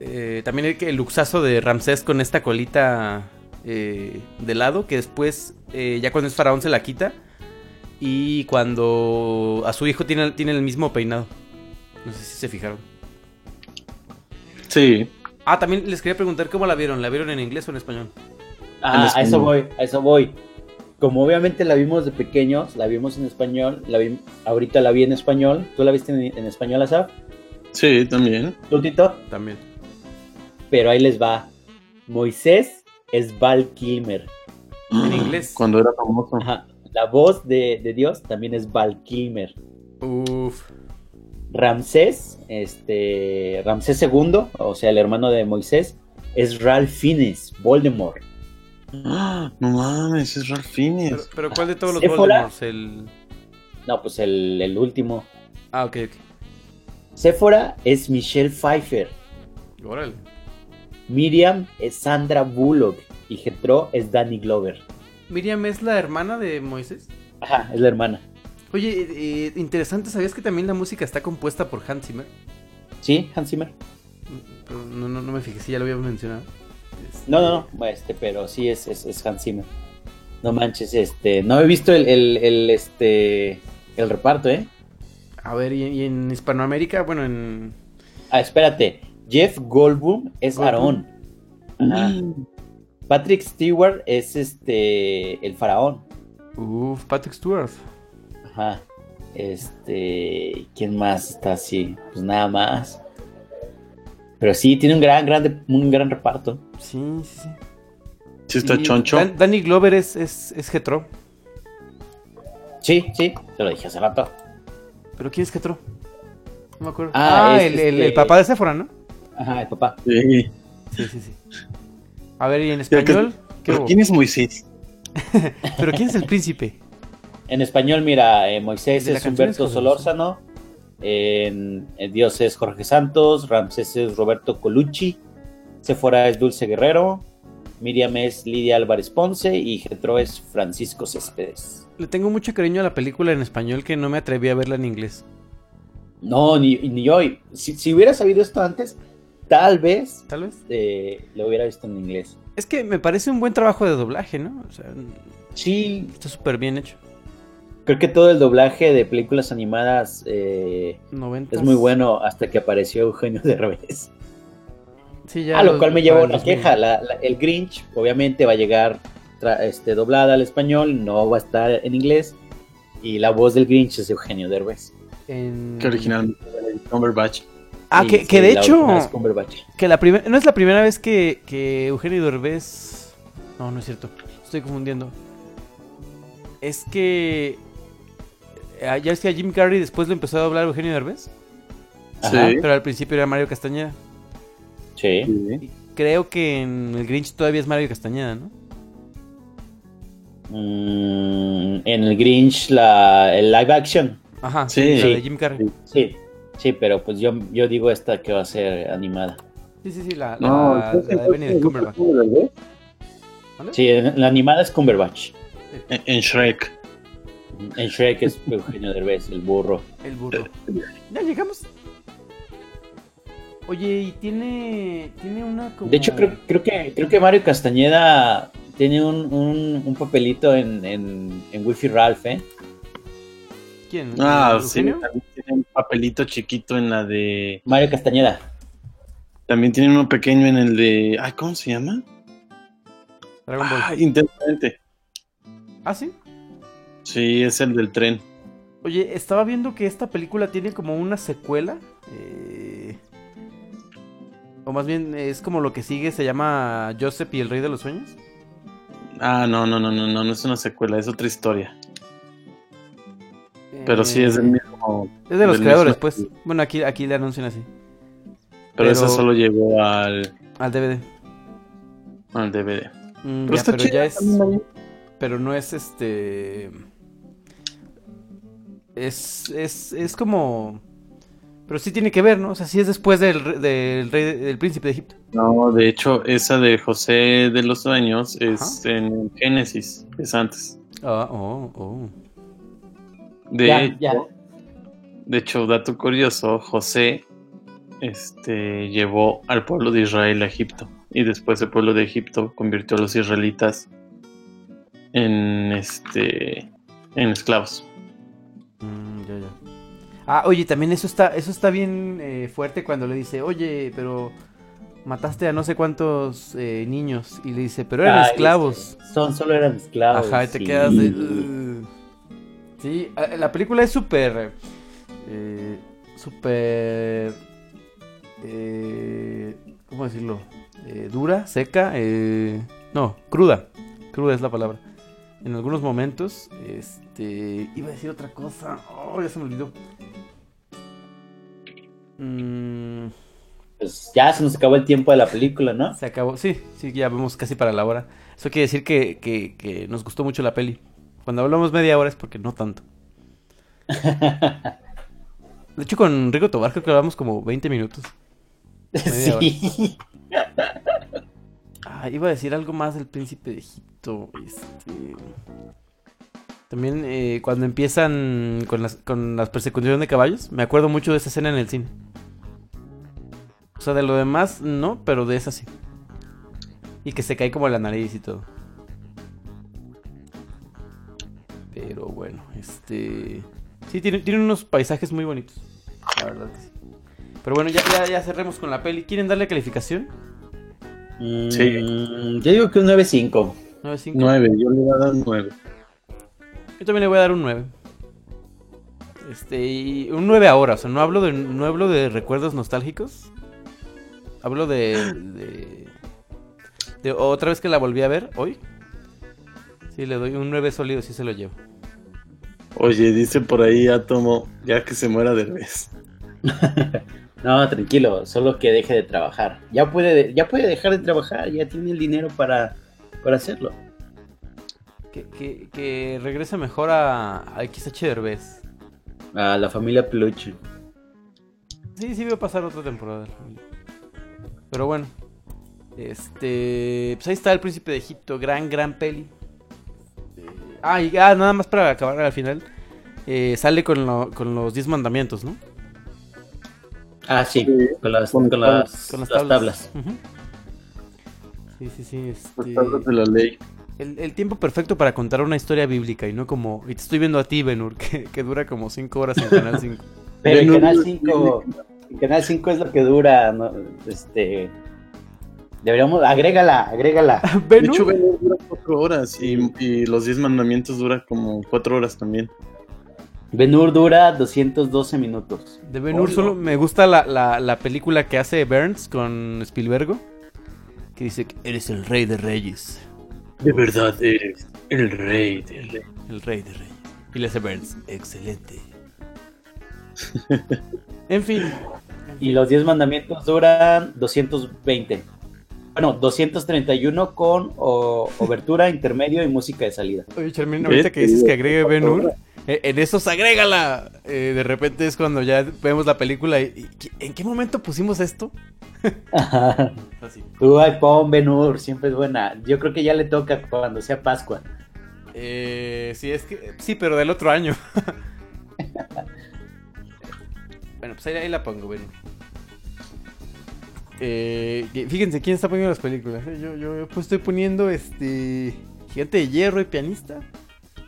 eh, también el, luxazo de Ramsés con esta colita eh, de lado, que después, eh, ya cuando es faraón, se la quita. Y cuando a su hijo tiene, tiene el mismo peinado. No sé si se fijaron. Sí. Ah, también les quería preguntar cómo la vieron. ¿La vieron en inglés o en español? Ah, En a eso voy, a eso voy. Como obviamente la vimos de pequeños, la vimos en español, la vi- ahorita la vi en español. ¿Tú la viste en, en español, Asaf? Sí, también. ¿Tú, Tito? También. Pero ahí les va. Moisés es Val Kilmer. En inglés. Cuando era famoso. Ajá. La voz de, de Dios también es Val Kilmer. Uf. Ramsés, este, Ramsés II, o sea, el hermano de Moisés, es Ralph Fiennes, Voldemort. Ah, no mames, es Ralph Fiennes. Pero, pero ¿cuál de todos los. Voldemorts? El... No, pues el, el último. Ah, ok, ok. Séfora es Michelle Pfeiffer. Órale. Miriam es Sandra Bullock. Y Jetro es Danny Glover. Miriam es la hermana de Moisés. Ajá, es la hermana. Oye, eh, interesante, ¿sabías que también la música está compuesta por Hans Zimmer? ¿Sí, Hans Zimmer? Pero no, no, no me fijé si ya lo habíamos mencionado. Este, No, no, no, este, pero sí es, es, es Hans Zimmer. No manches, este, no he visto el, el, el, este, el reparto, ¿eh? A ver, y, y en Hispanoamérica, bueno, en... Ah, espérate, Jeff Goldblum es Goldblum. Aarón. Ajá. Patrick Stewart es este el faraón. Uf, Patrick Stewart. Ajá. Este, ¿quién más está así? Pues nada más. Pero sí, tiene un gran, gran, un gran reparto. Sí, sí, sí. Sí está Y choncho. Dan- Danny Glover es, es, es Getro. Sí, sí, te lo dije hace rato. ¿Pero quién es Getro? No me acuerdo. Ah, Ah, es el, el- este- el papá de Sephora, ¿no? Ajá, el papá. Sí. Sí, sí, sí. A ver, ¿y en que- español? ¿Qué ¿Pero hubo? quién es Moisés? ¿Pero quién es el príncipe? En español, mira, eh, Moisés es Humberto es Solórzano. En, en Dios es Jorge Santos. Ramsés es Roberto Colucci. Sephora es Dulce Guerrero. Miriam es Lidia Álvarez Ponce. Y Getro es Francisco Céspedes. Le tengo mucho cariño a la película en español que no me atreví a verla en inglés. No, ni, ni. Si, si hubiera sabido esto antes, tal vez Tal vez. eh, lo hubiera visto en inglés. Es que me parece un buen trabajo de doblaje, ¿no? O sea, Sí, está súper bien hecho. Creo que todo el doblaje de películas animadas eh, 90. es muy bueno hasta que apareció Eugenio Derbez. Sí, ya A lo los- cual me el una 2000. queja. la- la- el Grinch, obviamente, va a llegar este, doblada al español, no va a estar en inglés. Y la voz del Grinch es Eugenio Derbez. En- Que originalmente Cumberbatch. Ah, que, sí, que de hecho, que la primera, no es la primera vez que, que Eugenio Derbez, no, no es cierto, estoy confundiendo. Es que ya es que a Jim Carrey después lo empezó a doblar Eugenio Derbez, Ajá. Sí. pero al principio era Mario Castañeda. Sí. Y creo que en el Grinch todavía es Mario Castañeda, ¿no? Mm, en el Grinch, la, el live action. Ajá, Sí. sí, la de. Jim Carrey. Sí, sí, pero pues yo, yo digo esta que va a ser animada. Sí, sí, sí, la, No, la, la de Benedict Cumberbatch. Sí, la animada es Cumberbatch. En, en Shrek. En Shrek es Eugenio Derbez, el burro. El burro. Ya llegamos. Oye, y tiene, tiene una como... De hecho, creo, creo que creo que Mario Castañeda tiene un, un, un papelito en, en, en Wi-Fi Ralph, ¿eh? ¿Quién? Ah, ¿El sí. También tiene un papelito chiquito en la de. Mario Castañeda. También tiene uno pequeño en el de. Ay, ¿cómo se llama? Dragon Ball. Ah, intensamente. Ah, sí. Sí, es el del tren. Oye, estaba viendo que esta película tiene como una secuela. eh, O más bien es como lo que sigue, se llama Joseph y el Rey de los Sueños. Ah, no, no, no, no, no, no es una secuela, es otra historia. Pero sí es del Eh, mismo. Es de los creadores, mismo pues. Bueno, aquí, aquí le anuncian así. Pero, esa pero- solo llegó al, Al DVD. al DVD. Mm, Pero ya, está pero chida ya es. Pero no es este. Es, es, es como. Pero sí tiene que ver, ¿no? O sea, sí es después del, del rey del príncipe de Egipto. No, de hecho, esa de José de los Sueños es en Génesis, es antes. Ah, oh, oh. De, Ya, hecho, ya. de hecho, dato curioso, José este, llevó al pueblo de Israel a Egipto. Y después el pueblo de Egipto convirtió a los israelitas en este en esclavos. Mm, ya, ya. Ah, oye, también eso está, eso está bien eh, fuerte cuando le dice, oye, pero mataste a no sé cuántos eh, niños. Y le dice, pero eran esclavos. es- Son, solo eran esclavos. Ajá, y te sí. quedas de... Sí, la película es súper... eh, súper... eh, ¿Cómo decirlo? Eh, dura, seca, eh, no, cruda. Cruda es la palabra. En algunos momentos, este... Iba a decir otra cosa. Oh, ya se me olvidó. Mm, Pues ya se nos acabó el tiempo de la película, ¿no? se acabó. Sí, sí, ya vemos casi para la hora. Eso quiere decir que, que, que nos gustó mucho la peli. Cuando hablamos media hora es porque no tanto. De hecho, con Rico Tobar creo que hablamos como 20 minutos. Sí. Ah, iba a decir algo más del príncipe de Egipto. Este... También eh, cuando empiezan con las, con las persecuciones de caballos, me acuerdo mucho de esa escena en el cine. O sea, de lo demás no, pero de esa sí. Y que se cae como la nariz y todo. Pero bueno, este... Sí, tiene, tiene unos paisajes muy bonitos. La verdad que sí. Pero bueno, ya, ya, ya cerremos con la peli. ¿Quieren darle calificación? Mm, Sí. Yo digo que un 9.5. 9.5. 9, yo le voy a dar 9. Yo también le voy a dar un 9. Este, y un 9 ahora, o sea, no hablo de, no hablo de recuerdos nostálgicos. Hablo de, de, de otra vez que la volví a ver hoy. Sí, le doy un 9 sólido, sí se lo llevo. Oye, dice por ahí Átomo, ya que se muera del mes. No, tranquilo, solo que deje de trabajar. Ya puede, ya puede dejar de trabajar, ya tiene el dinero para, para hacerlo. Que, que, que regrese mejor a, a XH Derbez. A la familia Peluche. Sí, sí, voy a pasar otra temporada. Pero bueno. Este. Pues ahí está el príncipe de Egipto. Gran, gran peli. Ah, y ah, nada más para acabar al final. eh, sale con, lo- con los 10 mandamientos, ¿no? Ah, sí, con las, Con- con las, Con las las tablas. tablas. Sí, sí, sí. Las Este, tablas de la ley. El, el tiempo perfecto para contar una historia bíblica y no como. Y te estoy viendo a ti, Benur, que, que dura como 5 horas en Canal 5. Pero en Benur- Canal 5, en Canal 5 es lo que dura, ¿no? este... Deberíamos, agrégala, agrégala. De Benur, hecho, Ben Hur dura 4 horas y, y los 10 mandamientos dura como 4 horas también. Benur dura 212 minutos. De Ben Hur solo me gusta la, la, la película que hace Burns con Spielberg. Que dice que eres el rey de reyes. De verdad eres el rey del rey. El rey de reyes. Y le hace Burns. Excelente. en fin. Y los 10 mandamientos duran 220. Bueno, 231 con o- obertura, intermedio y música de salida. Oye, Charmin, ahorita que dices que agregue Ben Hur. Eh, En esos agrégala. Eh, de repente es cuando ya vemos la película y, y- ¿En qué momento pusimos esto? Así. Tú, ay, pon Benur, siempre es buena. Yo creo que ya le toca cuando sea Pascua. Eh, sí, es que. Sí, pero del otro año. bueno, pues ahí, ahí la pongo, bueno. Eh, fíjense quién está poniendo las películas. eh. Yo, yo pues estoy poniendo este. Gigante de hierro y pianista.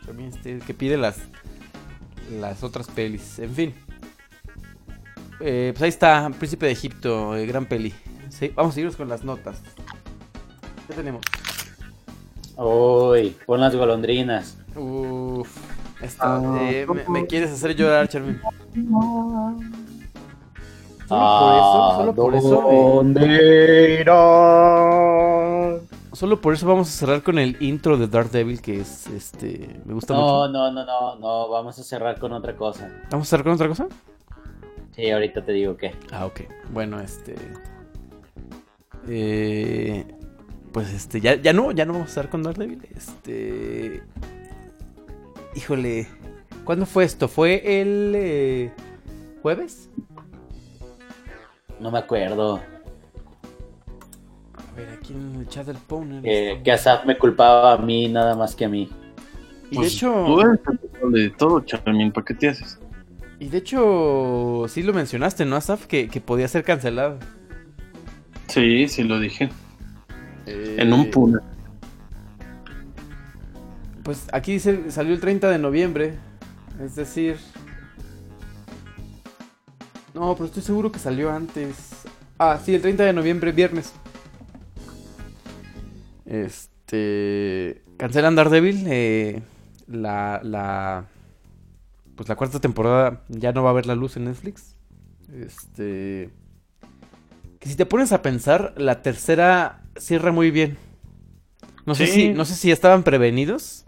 También este el que pide las. Las otras pelis. En fin. Eh, pues ahí está, Príncipe de Egipto, eh, gran peli. Sí, vamos a irnos con las notas. ¿Qué tenemos? Uy, pon las golondrinas. Uf, esta, eh, me, me quieres hacer llorar, Charmin. Solo por eso, solo por eso, eh, ¿Dónde irán? Solo por eso vamos a cerrar con el intro de Daredevil, que es, este, me gusta No, mucho. no, no, no, no, vamos a cerrar con otra cosa. ¿Vamos a cerrar con otra cosa? Sí, ahorita te digo qué. Ah, ok. Bueno, este, eh, pues este, ya, ya no, ya no vamos a cerrar con Daredevil. Este, híjole, ¿cuándo fue esto? ¿Fue el eh, jueves? No me acuerdo. Ver, aquí en el chat del Powner. Eh, que Asaf me culpaba a mí nada más que a mí. Y de Pues, hecho... Tú eres el de todo, Charmin, ¿para qué te haces? Y de hecho, sí lo mencionaste, ¿no, Asaf? Que, que podía ser cancelado. Sí, sí lo dije. Eh, En un puna. Pues aquí dice, salió el 30 de noviembre. Es decir... No, pero estoy seguro que salió antes. Ah, sí, el 30 de noviembre, viernes. Este... Cancelan Daredevil. Eh, la, la... Pues la cuarta temporada ya no va a ver la luz en Netflix. Este... Que si te pones a pensar, la tercera cierra muy bien. No sé si, no sé si estaban prevenidos.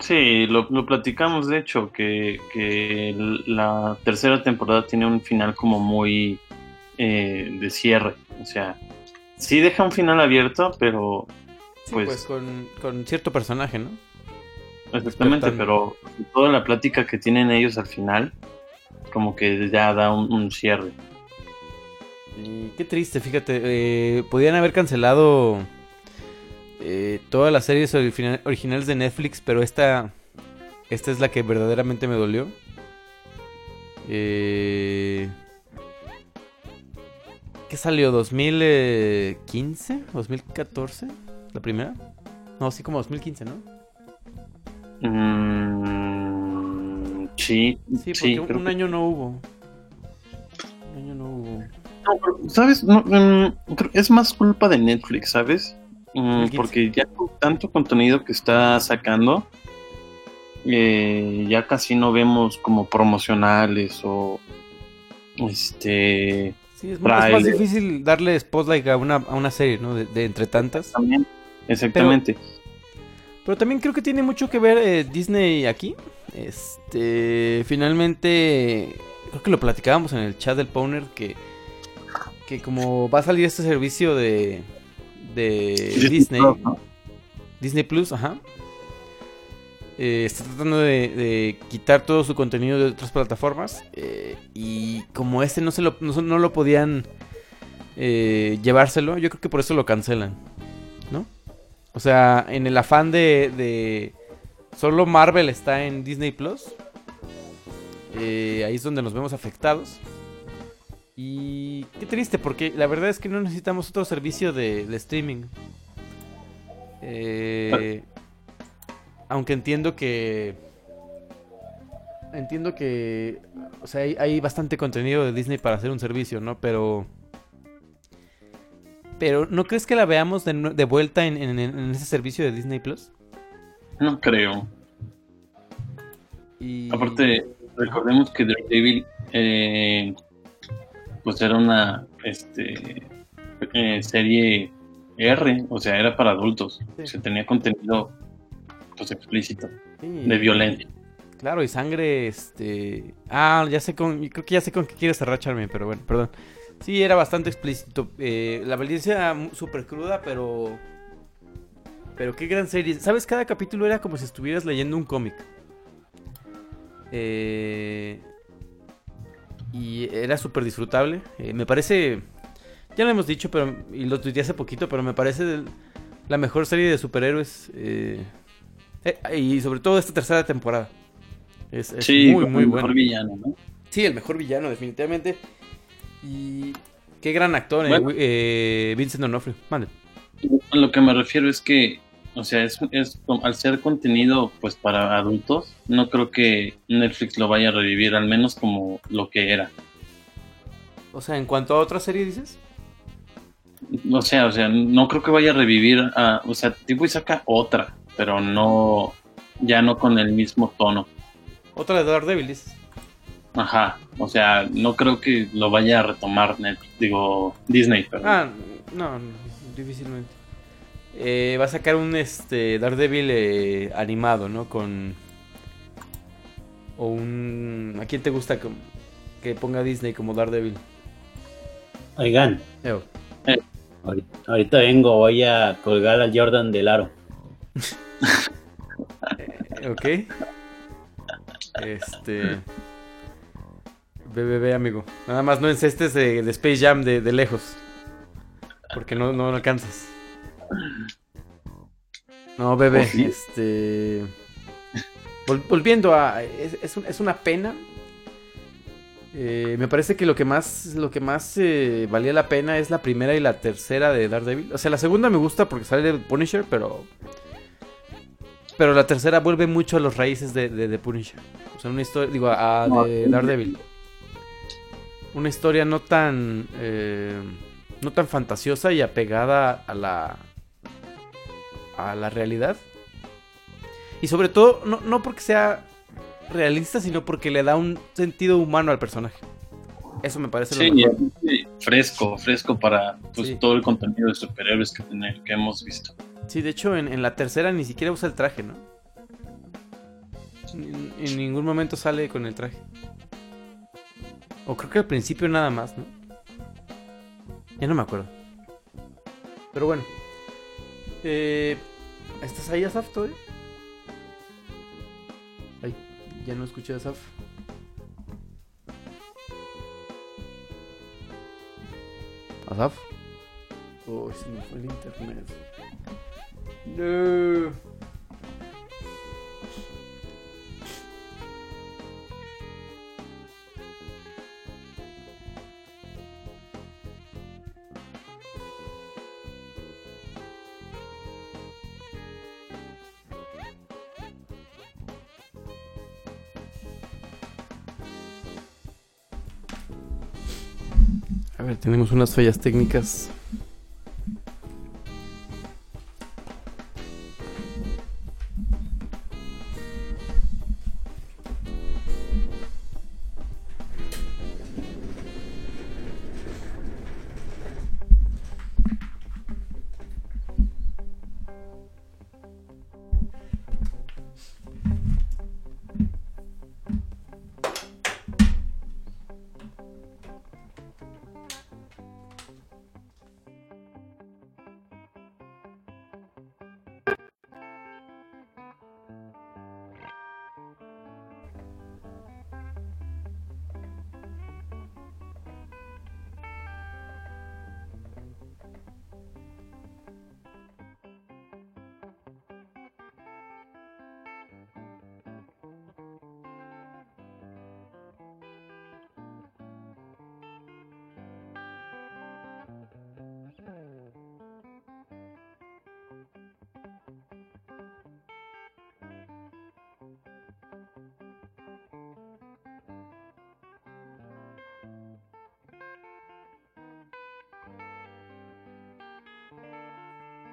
Sí, lo, lo platicamos de hecho, que, que la tercera temporada tiene un final como muy eh, de cierre. O sea, sí deja un final abierto, pero Sí, Pues- pues, con, con cierto personaje, ¿no? exactamente, Despertando. pero toda la plática que tienen ellos al final, como que ya da un, un cierre. Y qué triste, fíjate. eh, podían haber cancelado eh, todas las series origina- originales de Netflix, pero esta, esta es la que verdaderamente me dolió. Eh, ¿Qué salió? ¿2015? ¿2014? ¿La primera? No, sí, como 2015, ¿no? Mm, sí, Sí, porque sí, un, que- año no hubo. Un año no hubo. ¿Sabes? No, mm, es más culpa de Netflix, ¿sabes? Mm, El 15. porque ya con tanto contenido que está sacando, eh, ya casi no vemos como promocionales o este Sí, es, más- es más Trailer. difícil darle spotlight a una, a una serie, ¿no? De, de entre tantas. también. Exactamente. Pero también creo que tiene mucho que ver eh, Disney aquí. Este, finalmente, creo que lo platicábamos en el chat del Powner que, que como va a salir este servicio de, de Disney. Disney Plus, ajá. eh, está tratando de, de quitar todo su contenido de otras plataformas. eh, y como este no, se lo, no, no lo podían eh, llevárselo, yo creo que por eso lo cancelan. ¿No? O sea, en el afán de, de solo Marvel está en Disney Plus. eh, ahí es donde nos vemos afectados. Y qué triste, porque la verdad es que no necesitamos otro servicio de, streaming. Eh, aunque entiendo que. Entiendo que. O sea, hay bastante contenido de Disney para hacer un servicio, ¿no? Pero. Pero, ¿no crees que la veamos de, vuelta en, en- en ese servicio de Disney Plus? No creo. Y... Aparte, recordemos que Daredevil eh, pues era una este eh, serie R, o sea, era para adultos. Sí. Se tenía contenido pues explícito Sí, de violencia. Claro, y sangre, este... Ah, ya sé con... Creo que ya sé con qué quieres arracharme, pero bueno, perdón. Sí, era bastante explícito. eh, la violencia súper cruda, pero... Pero qué gran serie. ¿Sabes? Cada capítulo era como si estuvieras leyendo un cómic. Eh, Y era súper disfrutable. Eh, me parece... Ya lo hemos dicho, pero... Y lo tuiteé hace poquito, pero me parece del- la mejor serie de superhéroes. eh, eh, y sobre todo esta tercera temporada. Es, es Sí, muy, muy el bueno. mejor villano, ¿no? Sí, el mejor villano, definitivamente. Y qué gran actor, eh, Bueno. Eh, Vincent D'Onofrio. Mande. A lo que me refiero es que, o sea, es, al ser contenido pues para adultos, no creo que Netflix lo vaya a revivir, al menos como lo que era. O sea, en cuanto a otra serie, dices. O sea, o sea, no creo que vaya a revivir a, o sea, tipo y saca otra, pero no, ya no con el mismo tono. Otra de Daredevil, dices. Ajá, o sea, no creo que lo vaya a retomar Netflix, digo Disney, perdón. Ah, no, no, difícilmente. Eh, va a sacar un este Daredevil eh, animado, ¿no? Con. O un. ¿A quién te gusta que, que ponga Disney como Daredevil? Oigan, Eo. ahorita, ahorita vengo, voy a colgar al Jordan del aro. Ok. Este. Ve, ve, ve, amigo. Nada más no encestes de, de Space Jam de, de lejos. Porque no, no alcanzas. No, bebé. ¿Oh, sí? Este. vol- volviendo a. Es, es un- es una pena. Eh, me parece que lo que más. Lo que más eh, valía la pena es la primera y la tercera de Daredevil. O sea, la segunda me gusta porque sale el Punisher, pero. Pero la tercera vuelve mucho a los raíces de, de, de Punisher. O sea, una historia, digo, a, a de Daredevil. Una historia no tan, eh, no tan fantasiosa y apegada a la, a la realidad. Y sobre todo, no, no porque sea realista, sino porque le da un sentido humano al personaje. Eso me parece Sí, lo sí, fresco, fresco para pues, Sí. todo el contenido de superhéroes que, tener- que hemos visto. Sí, de hecho, en, en la tercera ni siquiera usa el traje, ¿no? En, en ningún momento sale con el traje. O creo que al principio nada más, ¿no? Ya no me acuerdo. Pero bueno. Eh, ¿Estás ahí, Asaf, todavía? Ay, ya no escuché a Asaf. ¿Asaf? Oh, se me fue el internet. No. Tenemos unas fallas técnicas.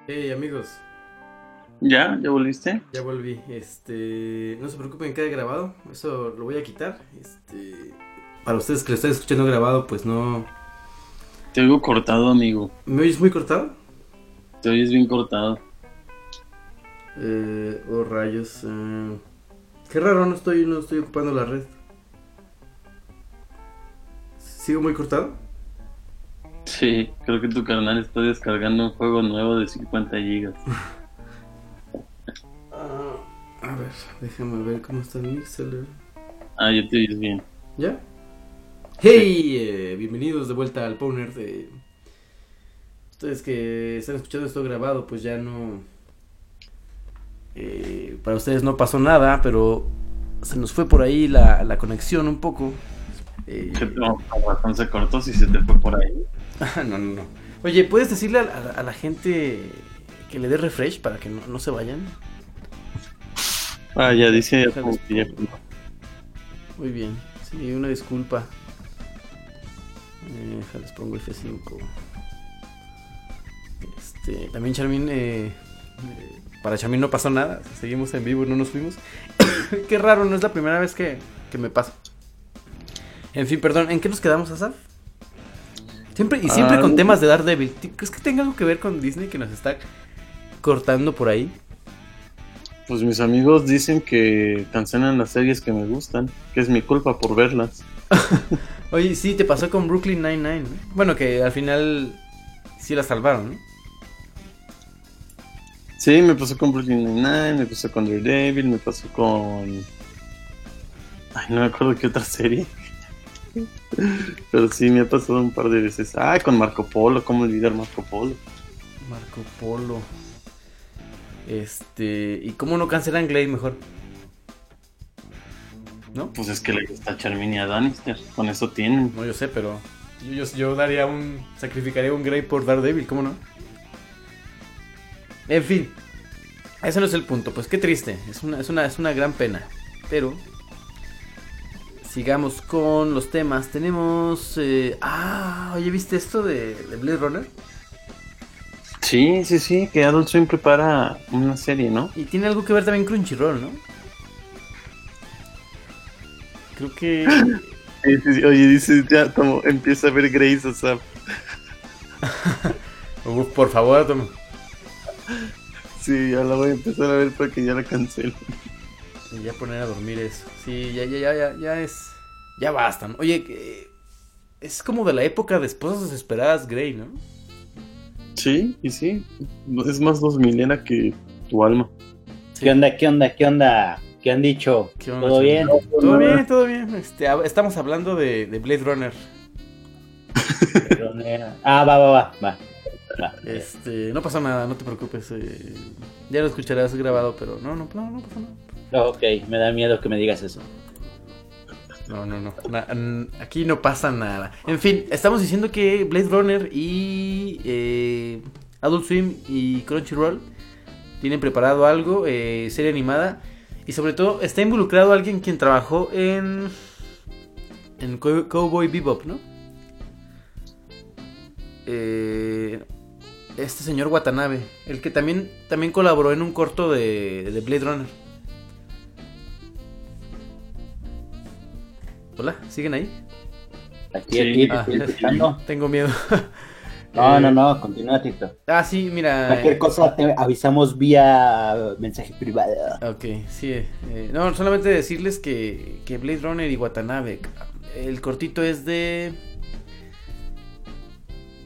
Hey amigos, ¿Ya? ¿Ya volviste? ya volví. Este, no se preocupen, quede grabado. Eso lo voy a quitar. Este, para ustedes que lo están escuchando grabado, pues no. Te oigo cortado, amigo. ¿Me oyes muy cortado? Te oyes bien cortado. Eh, oh rayos. eh, qué raro, no estoy, no estoy ocupando la red. ¿Sigo muy cortado? Sí, creo que tu canal está descargando un juego nuevo de 50 gigas. Ah, a ver, déjame ver cómo está el Mixer. Ah, ya te oyes bien. ¿Ya? ¡Hey! eh, bienvenidos de vuelta al Powner. De... Ustedes que están escuchando esto grabado, pues ya no. eh, para ustedes no pasó nada, pero se nos fue por ahí la, la conexión un poco. Eh, ¿Qué te con razón se cortó si se te fue por ahí? no, no, no. Oye, ¿puedes decirle a, a- a la gente que le dé refresh para que no, no se vayan? Ah, ya dice ya- Muy bien, sí, una disculpa. Eh, déjales pongo F5. Este, también Charmin, eh, eh, para Charmin no pasó nada, seguimos en vivo, no nos fuimos. Qué raro, no es la primera vez que, que me pasa. En fin, perdón, ¿en qué nos quedamos, Asaf? Siempre, y siempre Ah, con temas de Daredevil. ¿Ti- ¿Crees que tenga algo que ver con Disney que nos está cortando por ahí? Pues mis amigos dicen que cancelan las series que me gustan, que es mi culpa por verlas. Oye, sí, te pasó con Brooklyn Nine-Nine. ¿no? Bueno, que al final sí la salvaron, ¿no? Sí, me pasó con Brooklyn Nine-Nine, me pasó con Daredevil, me pasó con... Ay, no me acuerdo qué otra serie. Pero sí, me ha pasado un par de veces. Ah, con Marco Polo, ¿cómo olvidar Marco Polo? Marco Polo. Este. ¿Y cómo no cancelan Glade mejor? ¿No? Pues es que le gusta a Charmin y a Danister, con eso tienen. No, yo sé, pero. Yo, yo, yo daría un. Sacrificaría un Grey por Daredevil, ¿cómo no? En fin. Ese no es el punto. Pues qué triste. Es una, es una, es una gran pena. Pero. Sigamos con los temas. Tenemos. eh, ah, oye, ¿viste esto de, de Blade Runner? Sí, sí, sí, que Adult Swim prepara una serie, ¿no? Y tiene algo que ver también Crunchyroll, ¿no? Creo que. Sí, sí, sí. Oye, dice ya, como empieza a ver Grace, Uf, por favor, Tom. sí, ya la voy a empezar a ver para que ya la cancelen. Y ya poner a dormir eso. Sí, ya, ya, ya, ya, ya es. Ya basta. ¿no? Oye, que- es como de la época de esposas desesperadas Grey, ¿no? Sí, y sí, es más dos milena que tu alma. ¿Qué onda? ¿Qué onda? ¿Qué onda? ¿Qué han dicho? ¿Qué onda, ¿Todo bien? Todo bien, todo bien. Este, estamos hablando de, de Blade Runner. Ah, va, va, va. va. va. Este, no pasa nada, no te preocupes. eh, ya lo escucharás grabado, pero no, no, no, no pasa nada. Ok, me da miedo que me digas eso. No, no, no. Aquí no pasa nada. En fin, estamos diciendo que Blade Runner y eh, Adult Swim y Crunchyroll tienen preparado algo, eh, serie animada. Y sobre todo está involucrado alguien quien trabajó en, en Cow- Cowboy Bebop, ¿no? eh, este señor Watanabe, el que también, también colaboró en un corto de, de Blade Runner. Hola, ¿siguen ahí? Aquí, Sí. aquí, te Ah, estoy escuchando. tengo miedo. No, Eh, no, no, continúa, Tito. Ah, sí, mira. Cualquier cosa te avisamos vía mensaje privado. Ok, sí. eh, no, solamente decirles que, que Blade Runner y Watanabe. El cortito es de.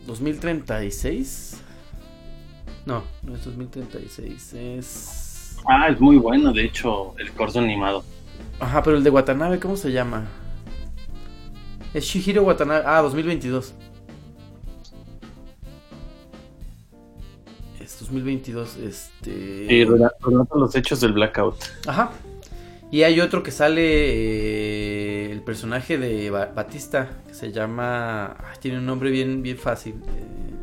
2036. No, no es 2036. Es. Ah, es muy bueno, de hecho, el corto animado. Ajá, pero el de Watanabe, ¿cómo se llama? Es Shihiro Watanabe. Ah, 2022. Es 2022, este... Y relata los hechos del blackout. Ajá. Y hay otro que sale eh, el personaje de Ba- Batista, que se llama... ay, tiene un nombre bien, bien fácil. eh,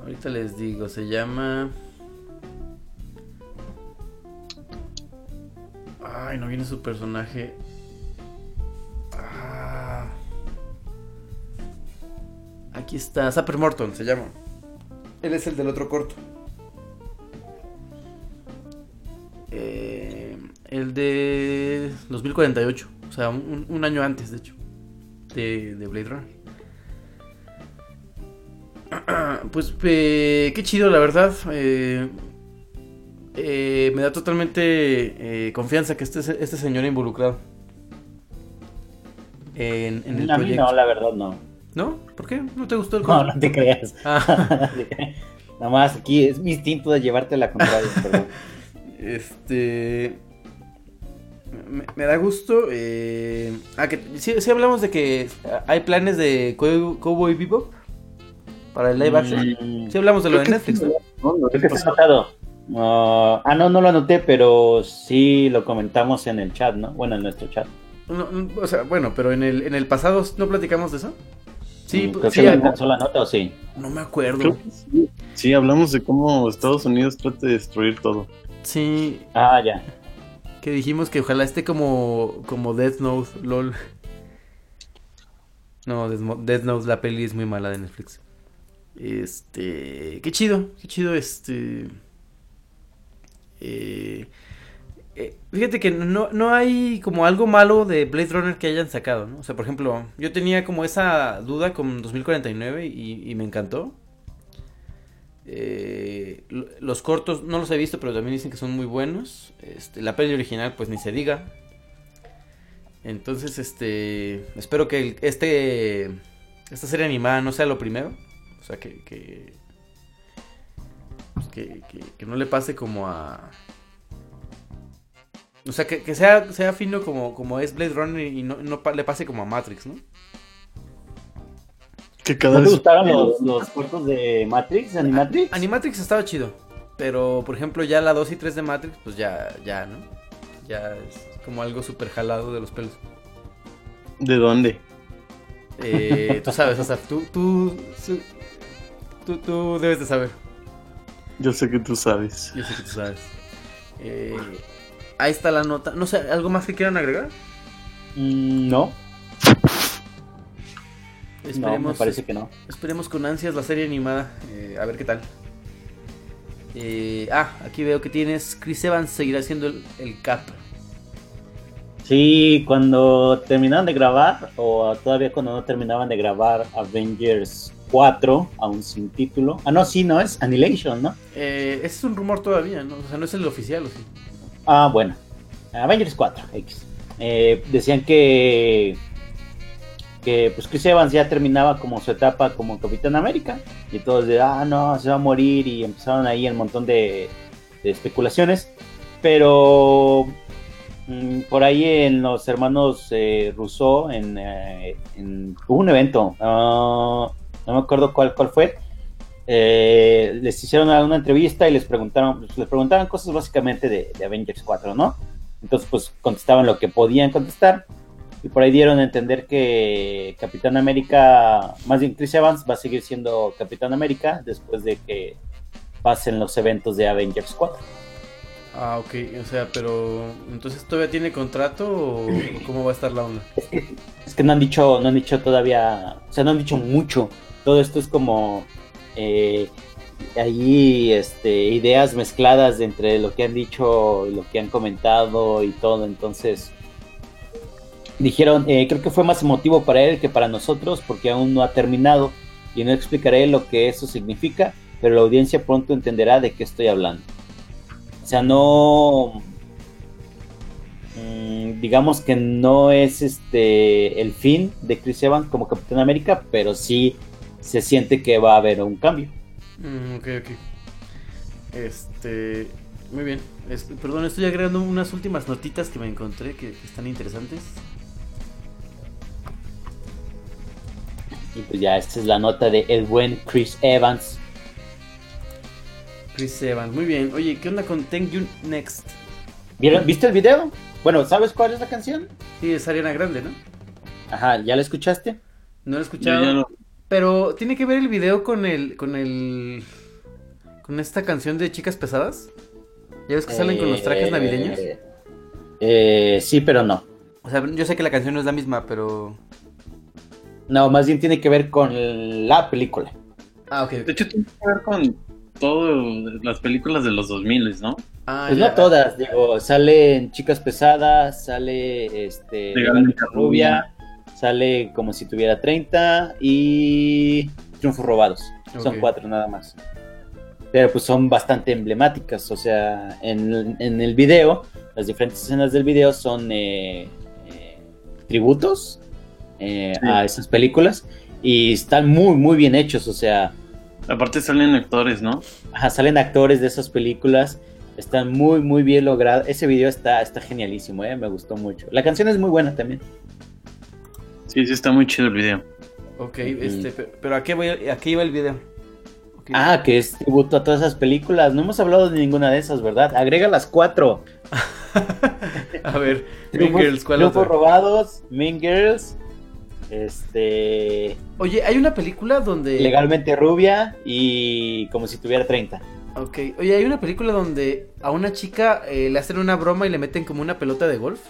ahorita les digo, se llama... Ay, no viene su personaje. Aquí está, Zapper Morton se llama. Él es el del otro corto. Eh, el de 2048. O sea, un, un año antes, de hecho. De, de Blade Runner. Pues eh, qué chido, la verdad. Eh, eh, me da totalmente eh, confianza que esté este señor involucrado. En, en el a mí proyecto. no, la verdad no. ¿No? ¿Por qué? ¿No te gustó el No, corto? no te creas. Ah. Nada más aquí es mi instinto de llevarte la contraria. Este. Me, me da gusto. eh, Ah, que sí, sí hablamos de que hay planes de Cow- Cowboy Bebop para el live action. Mm, Sí hablamos de lo de Netflix, ¿no? No, no. Ah, no, no lo anoté, pero sí lo comentamos en el chat, ¿no? Bueno, en nuestro chat. No, no, o sea, bueno, pero en el, en el pasado no platicamos de eso. Sí, pues, creo sí, que le ah, alcanzó la nota o sí. no me acuerdo. Creo que sí. Sí, hablamos de cómo Estados Unidos trata de destruir todo. Sí, Ah, ya. que dijimos que ojalá esté como, como Death Note, lol. No, Death Note, la peli es muy mala de Netflix. Este, qué chido, qué chido, este... eh, eh, fíjate que no, no hay como algo malo de Blade Runner que hayan sacado, ¿no? O sea, por ejemplo, yo tenía como esa duda con 2049 y, me encantó. Eh, lo- los cortos no los he visto, pero también dicen que son muy buenos. Este, la peli original, pues ni se diga. Entonces, este, espero que este, esta serie animada no sea lo primero. O sea, que, que, pues, que no le pase como a... O sea, que, que sea, sea fino como, como es Blade Runner y no, no pa- le pase como a Matrix, ¿no? Que cada ¿No te vez gustaron los, los cortos de Matrix, Animatrix? Animatrix estaba chido. Pero, por ejemplo, ya la 2 y 3 de Matrix, pues ya, ya, ¿no? Ya es como algo súper jalado de los pelos. ¿De dónde? Eh, tú sabes, o sea, tú, tú, tú, tú debes de saber. Yo sé que tú sabes. Yo sé que tú sabes. Eh, ahí está la nota. No sé, ¿algo más que quieran agregar? Mm, no, no, Esperemos, me parece que no. esperemos con ansias la serie animada. eh, a ver qué tal. Eh, ah, aquí veo que tienes. Chris Evans seguirá siendo el, el Cap. Sí, cuando terminaban de grabar, o todavía cuando no terminaban de grabar Avengers 4, aún sin título. Ah, no, sí, no, es Annihilation, ¿no? Eh, ese es un rumor todavía, ¿no? O sea, no es el oficial, ¿o sí? Ah, bueno. Avengers 4, X. Eh, decían que que pues Chris Evans ya terminaba como su etapa como Capitán América y todos de ah no se va a morir y empezaron ahí un montón de, especulaciones pero mm, por ahí en los hermanos eh, Rousseau en, eh, hubo un evento ah, no me acuerdo cuál cuál fue eh, les hicieron una entrevista y les preguntaron pues, les preguntaban cosas básicamente de, de Avengers 4 no entonces pues contestaban lo que podían contestar y por ahí dieron a entender que Capitán América, más bien Chris Evans, va a seguir siendo Capitán América después de que pasen los eventos de Avengers 4. Ah, ok, o sea, pero entonces todavía tiene contrato o cómo va a estar la onda? Es que no han dicho, no han dicho todavía, o sea, no han dicho mucho. Todo esto es como eh, ahí este, ideas mezcladas entre lo que han dicho y lo que han comentado y todo. Entonces, dijeron, eh, creo que fue más emotivo para él que para nosotros porque aún no ha terminado y no explicaré lo que eso significa, pero la audiencia pronto entenderá de qué estoy hablando. O sea, no mm, digamos que no es este el fin de Chris Evans como Capitán América, pero sí se siente que va a haber un cambio. Mm, ok, ok. Este. Muy bien. Es- perdón, estoy agregando unas últimas notitas que me encontré que, que están interesantes. Y pues ya esta es la nota de el buen Chris Evans. Chris Evans, muy bien. Oye, ¿qué onda con Thank You Next? ¿Vieron, ¿Viste el video? Bueno, ¿sabes cuál es la canción? Sí, es Ariana Grande, ¿no? Ajá, ¿ya la escuchaste? No lo he Yo escuchado. ya lo- Pero tiene que ver el video con el. con el. con esta canción de chicas pesadas. ¿Ya ves que salen con los trajes navideños? Eh, sí, pero no. O sea, yo sé que la canción no es la misma, pero. No, más bien tiene que ver con la película. Ah, ok. De hecho, tiene que ver con todas las películas de los 2000, ¿no? Ah, Pues ya. no todas, digo, salen Chicas Pesadas, sale este Legalmente Rubia, sale como si tuviera 30 y Triunfos Robados. Son cuatro nada más. Pero pues son bastante emblemáticas, o sea, en, en el video, las diferentes escenas del video son eh, eh, tributos eh, Sí. a esas películas y están muy, muy bien hechos, o sea, Aparte salen actores, ¿no? Ajá, salen actores de esas películas. Están muy, muy bien logrados. Ese video está, está genialísimo, ¿eh? me gustó mucho. La canción es muy buena también. Sí, sí, está muy chido el video. Ok, este, pe- pero ¿a qué, voy, a qué iba el video? Ok. Ah, que es tributo a todas esas películas. No hemos hablado de ninguna de esas, ¿verdad? Agrega las cuatro. A ver, Mean Girls, ¿cuál Triunfos robados, Mean Girls, este, Oye, hay una película donde. legalmente rubia y como si tuviera 30. Ok, oye, hay una película donde a una chica eh, le hacen una broma y le meten como una pelota de golf.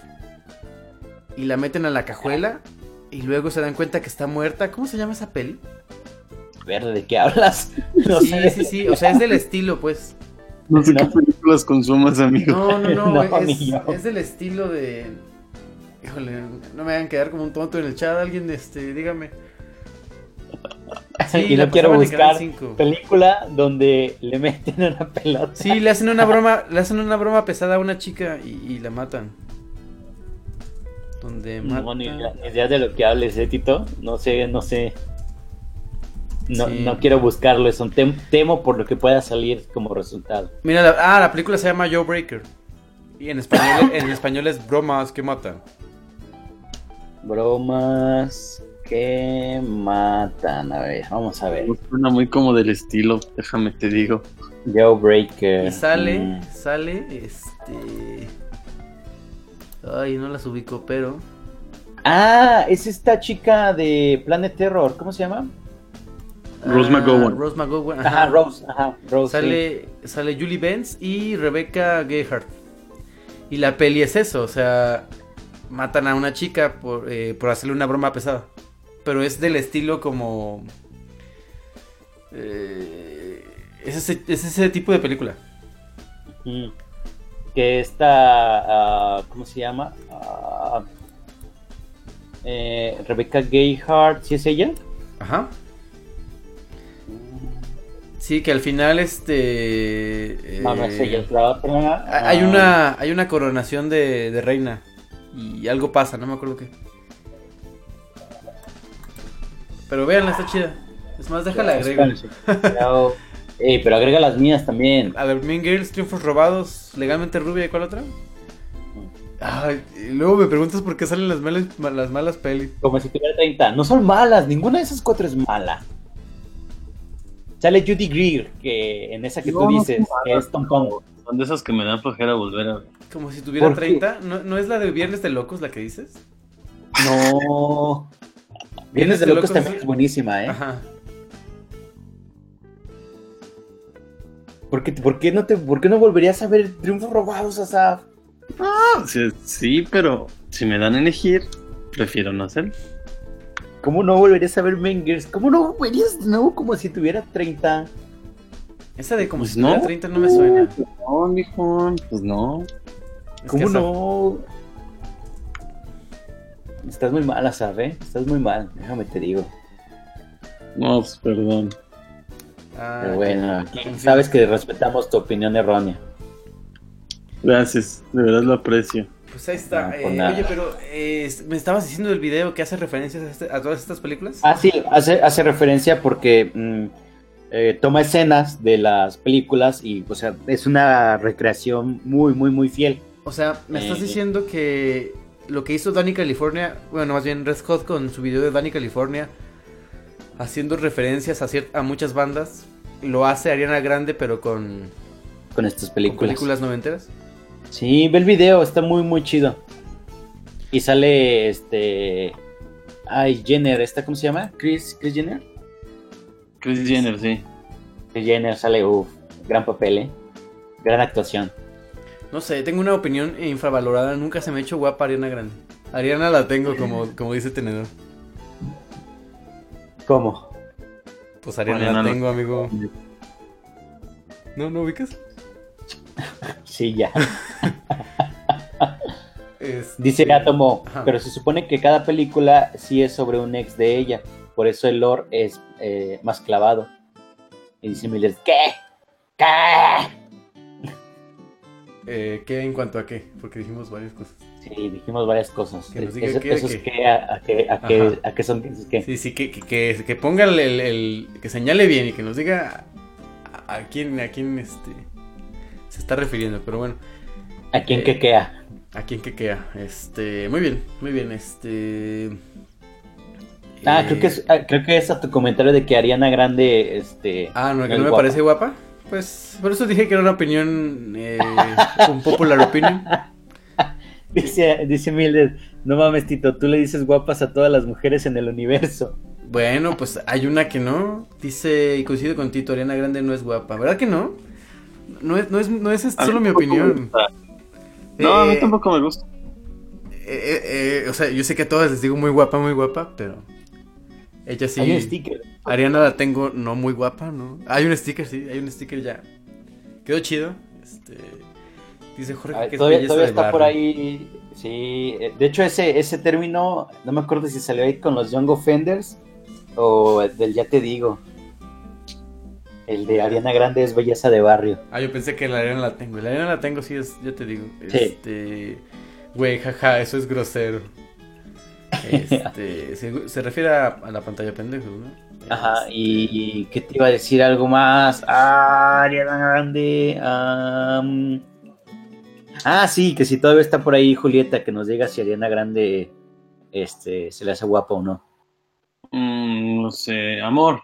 Y la meten a la cajuela. Y luego se dan cuenta que está muerta. ¿Cómo se llama esa peli? Verde, ¿de qué hablas? No sí, sé. sí, sí. O sea, es del estilo, pues. No sé No. qué películas consumas, amigo. No, no, no. No, es, es del estilo de. Híjole, no me hagan quedar como un tonto en el chat. Alguien, este, dígame. Sí, y no quiero buscar 5. película donde le meten una pelota. Sí, le hacen una broma, le hacen una broma pesada a una chica y, y la matan. Donde matan. No, ni idea, ni idea de lo que hables, ¿eh, Tito? No sé, no sé. No, Sí. no quiero buscarlo, es un tem- temo por lo que pueda salir como resultado. Mira, la, ah, la película se llama Joe Breaker. Y en español, en español es bromas que matan. Bromas que matan. A ver, vamos a ver. Suena muy como del estilo, déjame te digo. Jailbreaker. Y sale, Mm, sale, este. Ay, no las ubico, pero. Ah, es esta chica de Planet Terror. ¿Cómo se llama? Rose Ah, McGowan. Rose McGowan. Ajá, Ajá. Rose. Ajá, Rose. sí. Sale, sale Julie Benz y Rebecca Gayheart. Y la peli es eso, o sea, matan a una chica por, eh, por hacerle una broma pesada. Pero es del estilo como... eh, es, ese, es ese tipo de película. Mm. Que esta, ah, ¿cómo se llama? Eh, Rebecca Gayheart, ¿sí es ella? Ajá. Sí, que al final este... Es ella, eh, es la otra. hay, Ah, una, hay una coronación de, de reina. Y algo pasa, no me acuerdo qué. Pero véanla, está chida. Es más, déjala agrego. Pero, Ey, pero agrega las mías también. A ver, Mean Girls, Triunfos Robados, Legalmente Rubia y cuál otra? Ay, y luego me preguntas por qué salen las malas, las malas pelis. Como si tuviera 30. No son malas, ninguna de esas cuatro es mala. Sale Judy Greer, que en esa que No, tú no dices, son que es Tom Tom. Son de esas que me dan flojera volver a ver. Como si tuviera ¿Por qué? 30. ¿No, ¿No es la de Viernes de Locos la que dices? No. Vienes de locos también es- es buenísima, ¿eh? Ajá. ¿Por qué, por qué no te, por qué no volverías a ver Triunfos Robados, Asaf? Ah, sí, sí, pero si me dan a elegir, prefiero no hacerlo. ¿Cómo no volverías a ver Mengers? ¿Cómo no volverías de nuevo como si tuviera 30? Esa de como Pues si tuviera no. 30 no me suena. No, mijo, pues no. Es ¿Cómo no? Estás muy mal, Asaf, ¿eh? Estás muy mal, déjame te digo. No, pues perdón. Ah, Pero bueno, aquí sabes que respetamos tu opinión errónea. Gracias, de verdad lo aprecio. Pues ahí está. No, Eh, oye, pero eh, me estabas diciendo del video que hace referencias a, este- a todas estas películas. Ah, sí, hace, hace referencia porque mm, eh, toma escenas de las películas y, o sea, es una recreación muy, muy, muy fiel. O sea, me estás diciendo que lo que hizo Danny California, bueno, más bien Red Scott con su video de Danny California, haciendo referencias a, a muchas bandas, lo hace Ariana Grande, pero con, con estas con películas. películas noventeras. Sí, ve el video, está muy, muy chido. Y sale este. Ay, Jenner, ¿esta cómo se llama? Chris, Chris Jenner. Chris Jenner, sí. Chris Jenner sale, uff, gran papel, ¿eh? Gran actuación. No sé, tengo una opinión infravalorada. Nunca se me ha hecho guapa Ariana Grande. Ariana la tengo, como, como dice Tenedor. ¿Cómo? Pues Ariana Ariana la la- tengo, amigo. ¿No, no ubicas? Sí, ya. Este- Dice Atomo, Ajá. pero se supone que cada película sí es sobre un ex de ella. Por eso el lore es eh, más clavado. Y dice Miller, ¿qué? ¿Qué? Eh, ¿Qué en cuanto a qué? Porque dijimos varias cosas. Sí, dijimos varias cosas. Que nos diga Eso- qué qué, a, a qué, a qué, Ajá. a qué son, qué. Sí, sí, que, que, que, que ponga el, el- el- que señale bien y que nos diga a, a quién, a quién este, se está refiriendo, pero bueno, ¿A quién Eh, qué quea? a quién que queda. Este, muy bien, muy bien, este. Ah, eh, creo que es, ah, creo que es a tu comentario de que Ariana Grande, este. Ah, no, que no me guapa. parece guapa. Pues por eso dije que era una opinión, eh, un popular opinion. Dice, dice Mildred, no mames, Tito, tú le dices guapas a todas las mujeres en el universo. Bueno, pues hay una que no. Dice, y coincido con Tito, Ariana Grande no es guapa. ¿Verdad que no? No es, no es, no es solo mi opinión. gusta. No, a mí Eh, tampoco me gusta. Eh, eh, eh, o sea, yo sé que a todas les digo muy guapa, muy guapa, pero ella sí. Hay un sticker. Ariana la tengo no muy guapa, ¿no? Hay un sticker, sí, hay un sticker ya. Quedó chido. Este, dice Jorge A ver, que es todavía belleza todavía de está por ahí. Sí, eh, de hecho, ese, ese término, no me acuerdo si salió ahí con los Young Offenders o del Ya Te Digo. El de Ariana Grande es belleza de barrio. Ah, yo pensé que la Ariana la tengo. La Ariana la tengo, sí, es, ya te digo. Sí. Este. Güey, jaja, eso es grosero. Este. se, se refiere a, a la pantalla pendejo, ¿no? Ajá, y, y ¿qué te iba a decir algo más? Ah, Ariana Grande. am. Ah, sí, que si todavía está por ahí Julieta, que nos diga si Ariana Grande este, se le hace guapa o no. Mm, no sé, amor.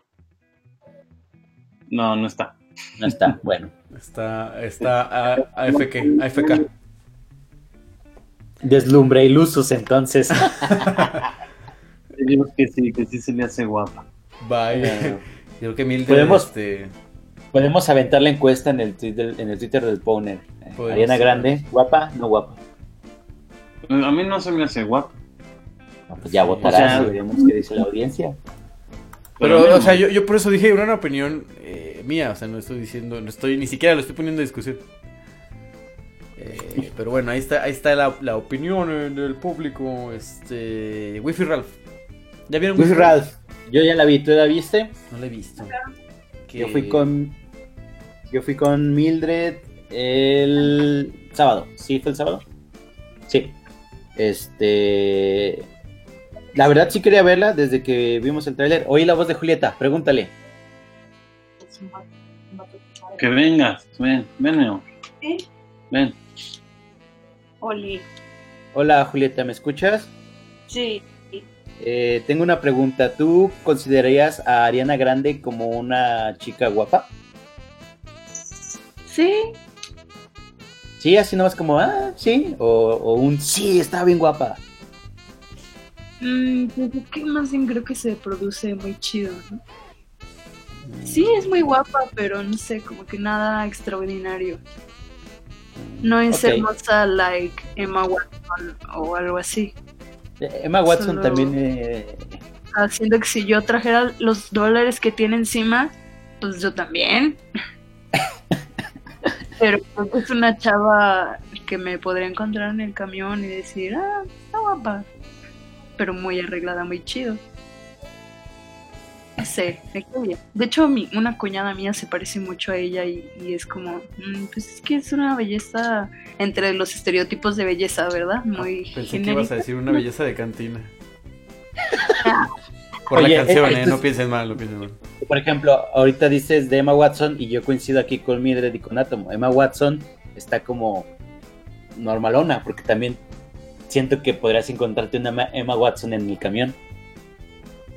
No, no está. No está, bueno. Está. Está. A, AFK. AFK. Deslumbre ilusos entonces. Digo que sí, que sí se le hace guapa. Bye. Eh, Yo creo que Mildred. podemos- Este, Podemos aventar la encuesta en el Twitter, en el Twitter del Powner. Eh, Ariana. Grande, guapa, no guapa. A mí no se me hace guapa. No, pues ya Sí, votarás o sea- y veremos qué dice la audiencia. Pero, o sea, yo, yo por eso dije, era una opinión eh, mía, o sea, no estoy diciendo, no estoy, ni siquiera lo estoy poniendo en discusión. Eh, pero bueno, ahí está, ahí está la, la opinión del público, este, Wi-Fi Ralph. ¿Ya vieron Luis Ralph, yo ya la vi, ¿tú la viste? No la he visto. Yo fui con. Yo fui con Mildred el sábado. ¿Sí fue el sábado? Sí. Este. La verdad sí quería verla desde que vimos el tráiler. Oí la voz de Julieta, pregúntale. Que vengas, ven, ven. ¿Sí? Ven. Oli. Hola Julieta, ¿me escuchas? Sí. Eh, tengo una pregunta. ¿Tú considerarías a Ariana Grande como una chica guapa? Sí. Sí, así nomás como, ah, sí. O, o un sí, está bien guapa. Mm, pues es que más bien creo que se produce muy chido, ¿no? Sí, es muy guapa, pero no sé, como que nada extraordinario. No es hermosa like Emma Watson o algo así. Emma Watson Solo- también eh, Haciendo que si yo trajera los dólares que tiene encima, pues yo también. Pero es una chava que me podría encontrar en el camión y decir, ah, está guapa. Pero muy arreglada, muy chido. No sé. De hecho, mi, una cuñada mía se parece mucho a ella y, y es como, mm, pues es que es una belleza entre los estereotipos de belleza, ¿verdad? Muy Pensé que ibas a decir una belleza de cantina. Por Oye, la canción, eh, ¿eh? No piensen mal, no piensen mal. Por ejemplo, ahorita dices de Emma Watson y yo coincido aquí con Mildred y con Atomo. Emma Watson está como normalona, porque también siento que podrías encontrarte una Ma- Emma Watson en el camión.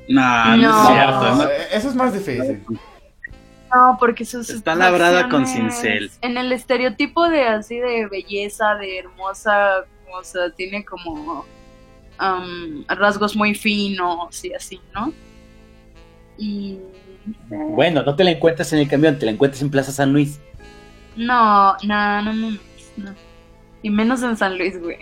Nah, no, No. es cierto. Eh, eso es más difícil. No, porque sus Está labrada con cincel. En el estereotipo de así de belleza, de hermosa, o sea, tiene como am, rasgos muy finos y así, ¿no? Y Bueno, no te la encuentras en el camión, te la encuentras en Plaza San Luis. no, no, no, no, no. Y menos en San Luis, güey.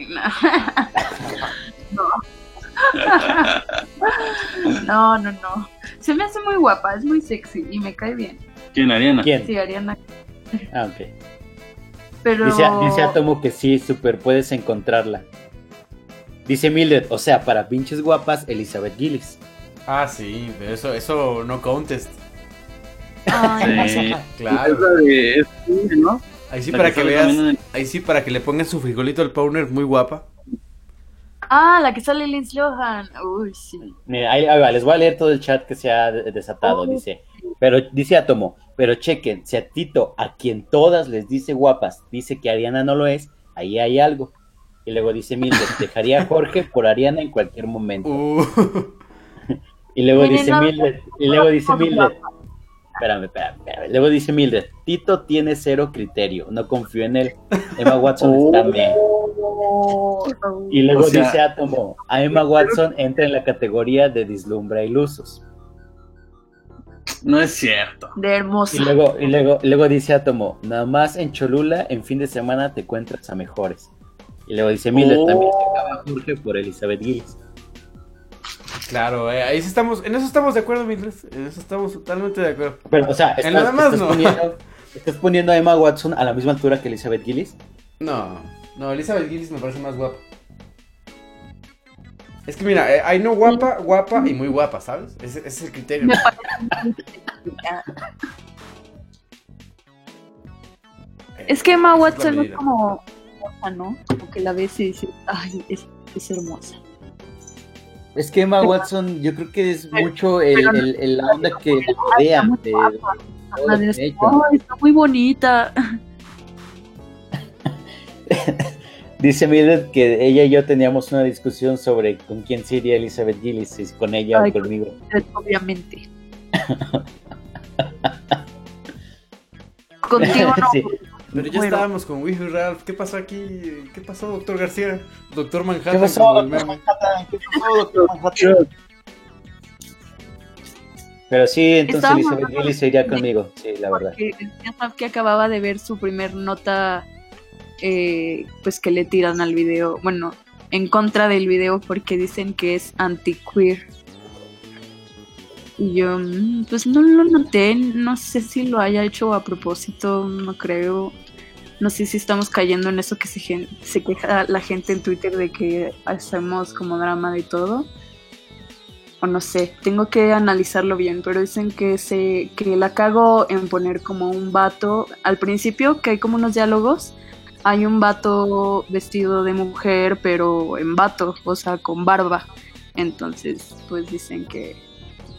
No. No, no, no. Se me hace muy guapa, es muy sexy y me cae bien. ¿Quién, Ariana? ¿Quién? Sí, Ariana. Ah, ok. Pero Dice, dice Atomo que sí, super puedes encontrarla. Dice Mildred, o sea, para pinches guapas, Elizabeth Gillis. Ah, sí, pero eso, eso no contest. Ay, Sí. Claro. Es la de- es- ¿no? Ahí sí La para que veas, ahí sí para que le pongan su frijolito al Powner muy guapa. Ah, la que sale Lindsay Lohan. Uy, sí. Mira, ahí, ahí va, les voy a leer todo el chat que se ha de- desatado. Oh. Dice, pero dice Atomo, pero chequen, si a Tito, a quien todas les dice guapas, dice que Ariana no lo es, ahí hay algo. Y luego dice Mildred, dejaría a Jorge por Ariana en cualquier momento. Uh, Y luego Miren, dice no, Mildred, y luego dice no, Mildred, espérame, espérame, espérame. Luego dice Mildred, Tito tiene cero criterio, no confío en él. Emma Watson está bien. Y luego O sea- dice Atomo, a Emma Watson entra en la categoría de dislumbra ilusos. No es cierto. De hermosa. Y luego, y luego, y luego dice Atomo, nada más en Cholula, en fin de semana te encuentras a mejores. Y luego dice Mildred, Oh. también se acaba Jorge por Elizabeth Gillis. claro, eh, ahí sí estamos, en eso estamos de acuerdo, Mildred. En eso estamos totalmente de acuerdo. Pero, o sea, En estás, no. poniendo, estás poniendo a Emma Watson a la misma altura que Elizabeth Gillis. No, no, Elizabeth Gillis me parece más guapa. Es que mira, eh, hay no guapa, guapa y muy guapa, ¿sabes? Ese, ese es el criterio. Es que Emma es Watson es como hermosa, ¿no? Como que la ves y dices, ay, es, es hermosa. Es que Emma Watson, yo creo que es mucho el, el- el- la onda que le rodea de, está muy bonita. Dice Mildred que ella y yo teníamos una discusión sobre con quién se iría Elizabeth Gillis, si con ella Ay, o conmigo. Obviamente. Contigo no. Sí. Pero ya Bueno. estábamos con Wifi Ralph. ¿Qué pasó aquí? ¿Qué pasó, doctor García? Doctor Manhattan. ¿Qué pasó, doctor. Manhattan? ¿Qué pasó, doctor Manhattan? Pero sí, entonces Elizabeth Gillis se iría conmigo, sí, la verdad. Ya sabes que acababa de ver su primer nota, eh, pues que le tiran al video, bueno, en contra del video porque dicen que es anti-queer. Y yo, mm, pues no lo noté, no sé si lo haya hecho a propósito, no creo. No sé si estamos cayendo en eso que se, queja la gente en Twitter de que hacemos como drama de todo. O no sé, tengo que analizarlo bien, pero dicen que se que la cago en poner como un vato. Al principio, que hay como unos diálogos, hay un vato vestido de mujer, pero en vato, o sea, con barba. Entonces, pues dicen que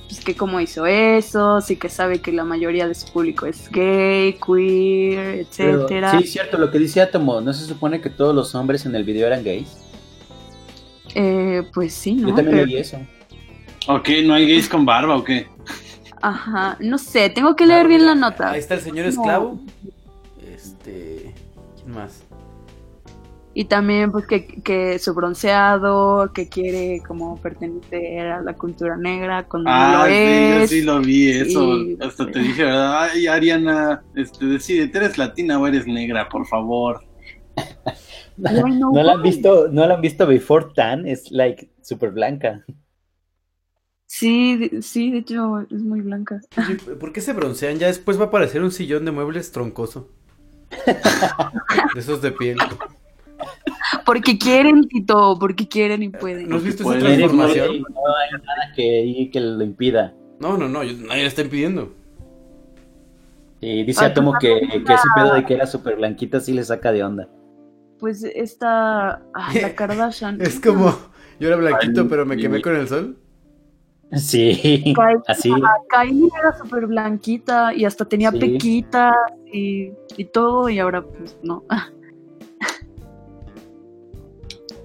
pues que cómo hizo eso, sí que sabe que la mayoría de su público es gay, queer, Pero, etcétera. sí, cierto, lo que dice Atomo, ¿no se supone que todos los hombres en el video eran gays? Eh, pues sí, ¿no? Yo también Pero- leí eso. Ok, ¿no hay gays con barba o qué? Ajá, no sé, tengo que leer bien la nota. Ahí está el señor esclavo. Este. ¿Quién más? Y también pues que, que su bronceado, que quiere como pertenecer a la cultura negra cuando no Ah, lo sí, yo es. sí lo vi, eso. Y, Hasta te dije, ¿verdad? Ay, Ariana, este, decide, ¿eres latina o eres negra, por favor? No, ¿No la han visto, no la han visto Before Tan? Es like super blanca. Sí, sí, de hecho es muy blanca. ¿por qué se broncean? Ya después va a aparecer un sillón de muebles troncoso. De esos de piel. Porque quieren, Tito, porque quieren y pueden. ¿No has visto esa transformación? No hay nada que, que lo impida. No, no, no, yo- nadie le está impidiendo. Y dice Ah, Atomo que, que ese pedo de que era super blanquita sí le saca de onda. Pues esta, ah, la Kardashian. Es como, yo era blanquito, Ay, pero me quemé con el sol. Sí, Kylie, así. Kylie era súper blanquita y hasta tenía Sí. pequitas y, y todo y ahora pues no.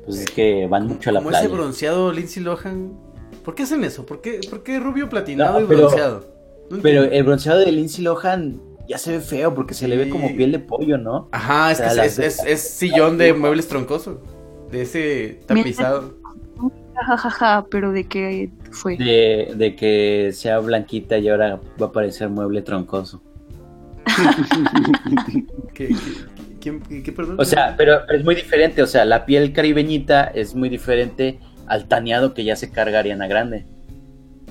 Pues es que van mucho a la Como ese playa. bronceado Lindsay Lohan. ¿Por qué hacen eso? ¿Por qué, por qué rubio platinado No, y bronceado? No Pero el bronceado de Lindsay Lohan ya se ve feo porque se le ve como piel de pollo, ¿no? Ajá, es o sea, que las es, de- es- es sillón de muebles troncoso. De ese tapizado. Ja, ja, ja, pero de qué fue. De, de que sea blanquita y ahora va a parecer mueble troncoso. ¿Qué, qué, quién- qué- perdón? O sea, pero es muy diferente. O sea, la piel caribeñita es muy diferente al taneado que ya se carga Ariana Grande.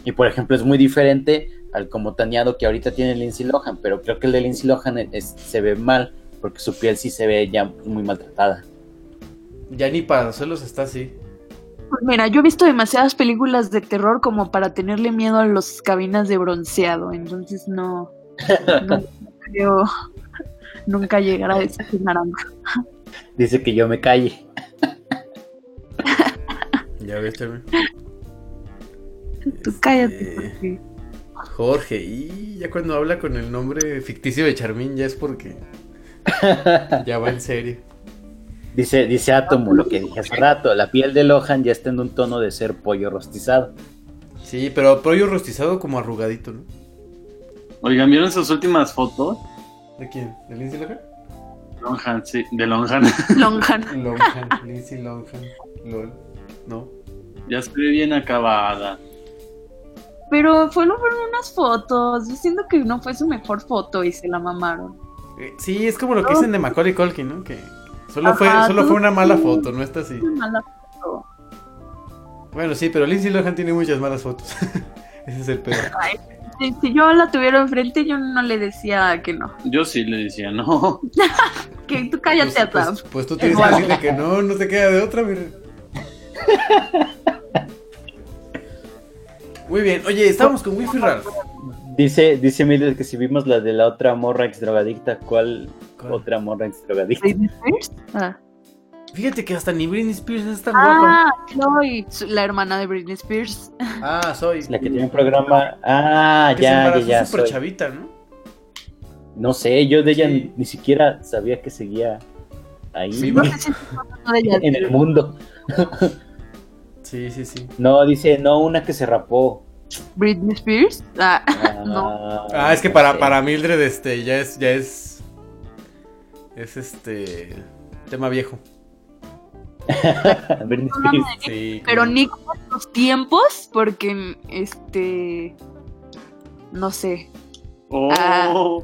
Y por ejemplo, es muy diferente al como taneado que ahorita tiene Lindsay Lohan. Pero creo que el de Lindsay Lohan es- se ve mal porque su piel sí se ve ya muy maltratada. Ya ni para solos está así. Pues mira, yo he visto demasiadas películas de terror como para tenerle miedo a las cabinas de bronceado, entonces no, no creo nunca llegar a ese naranja. Dice que yo me calle. Ya ves, también. Tú cállate. Este, porque- Jorge, y ya cuando habla con el nombre ficticio de Charmín ya es porque ya va en serio. Dice, dice Atomo, lo que dije hace rato, la piel de Lohan ya está en un tono de ser pollo rostizado. Sí, pero pollo rostizado como arrugadito, ¿no? Oigan, ¿vieron sus últimas fotos? ¿De quién? ¿De Lindsay Lohan? Longhand, sí, de Longhand. Longan. Lohan, Lindsay Lohan, lol. No. ya se ve bien acabada. Pero fueron fueron unas fotos. Yo siento que no fue su mejor foto y se la mamaron. Eh, Sí, es como lo que dicen de Macaulay Culkin, ¿no? Que solo fue, solo fue una mala foto, no está así. Una mala foto. Bueno, sí, pero Lindsay Lohan tiene muchas malas fotos. Ese es el peor. Ay, si, si yo la tuviera enfrente, yo no le decía que no. Yo sí le decía, no. Que tú cállate, Pues, Atam. pues, pues tú tienes que decirle que no, no te queda de otra, mire. Muy bien, oye, estábamos con Wi-Fi Ralph. Dice, dice Mildred que si vimos la de la otra morra ex drogadicta, ¿cuál, ¿Cuál? otra morra ex drogadicta? Ah, Fíjate que hasta ni Britney Spears es tan guapa. ah su- la hermana de Britney Spears. Ah, soy. La que tiene un programa. Ah, Que se ya, ya, embarazó ya. súper soy. chavita, ¿no? No sé, yo de ella Sí. ni, ni siquiera sabía que seguía ahí Sí, No en el mundo. Sí, sí, sí. No, dice, no, una que se rapó. Britney Spears. Ah, Ah, no. Ah, es que no para, para Mildred, este, ya es, ya es. Es este. Tema viejo. Britney No, no, Spears. no, Sí. Pero como- ni con los tiempos, porque este. No sé. Oh,